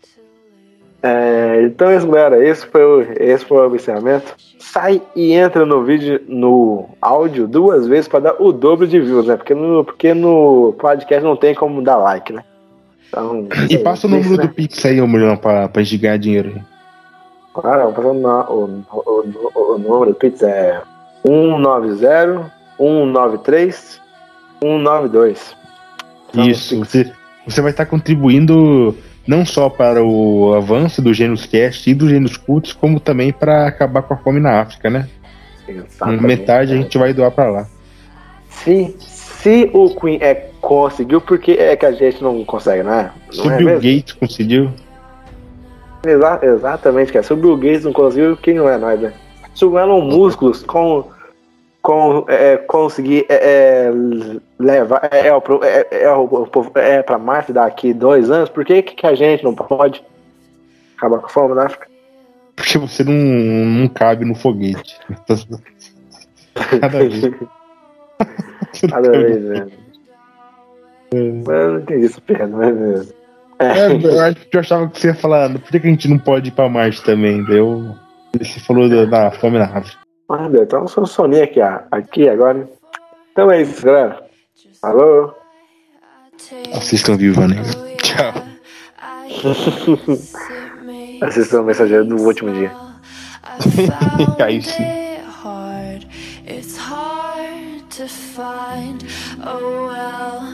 É, então, isso, galera, esse foi, o, esse foi o encerramento. Sai e entra no vídeo, no áudio, duas vezes para dar o dobro de views, né? Porque no, porque no podcast não tem como dar like, né? Então, e passa o número né? do Pix aí, Mulhão, pra, pra gente ganhar dinheiro. Claro, o, o, o, o número do Pix é 190 193 192. Isso, você, você vai estar contribuindo não só para o avanço do Gênios Cast e do Gênios Cultos, como também para acabar com a fome na África, né? Exatamente. Metade a gente vai doar para lá. Se, se o Queen é, conseguiu, por que é que a gente não consegue, né? Não se o é Bill Gates conseguiu. Exa exatamente, cara. Se o Bill Gates não conseguiu, quem não é nós, né? Se o Elon Músculos com com, é, conseguir é, é levar é, é, é, é para Marte daqui dois anos, por que, que a gente não pode acabar com a fome na África? Porque você não, não cabe no foguete. Cada vez. Cada vez, né? Mas eu não entendi essa perna, mas é, eu acho que eu achava que você ia falar, por que, a gente não pode ir pra Marte também? Daí você falou da, da fome na África. Ah, Deus, então eu soninho aqui, aqui agora. Então é isso, galera. Alô? Assistam Viva Negra. Tchau. Assistam o mensageiro do último dia. Aí sim. to find. Oh well.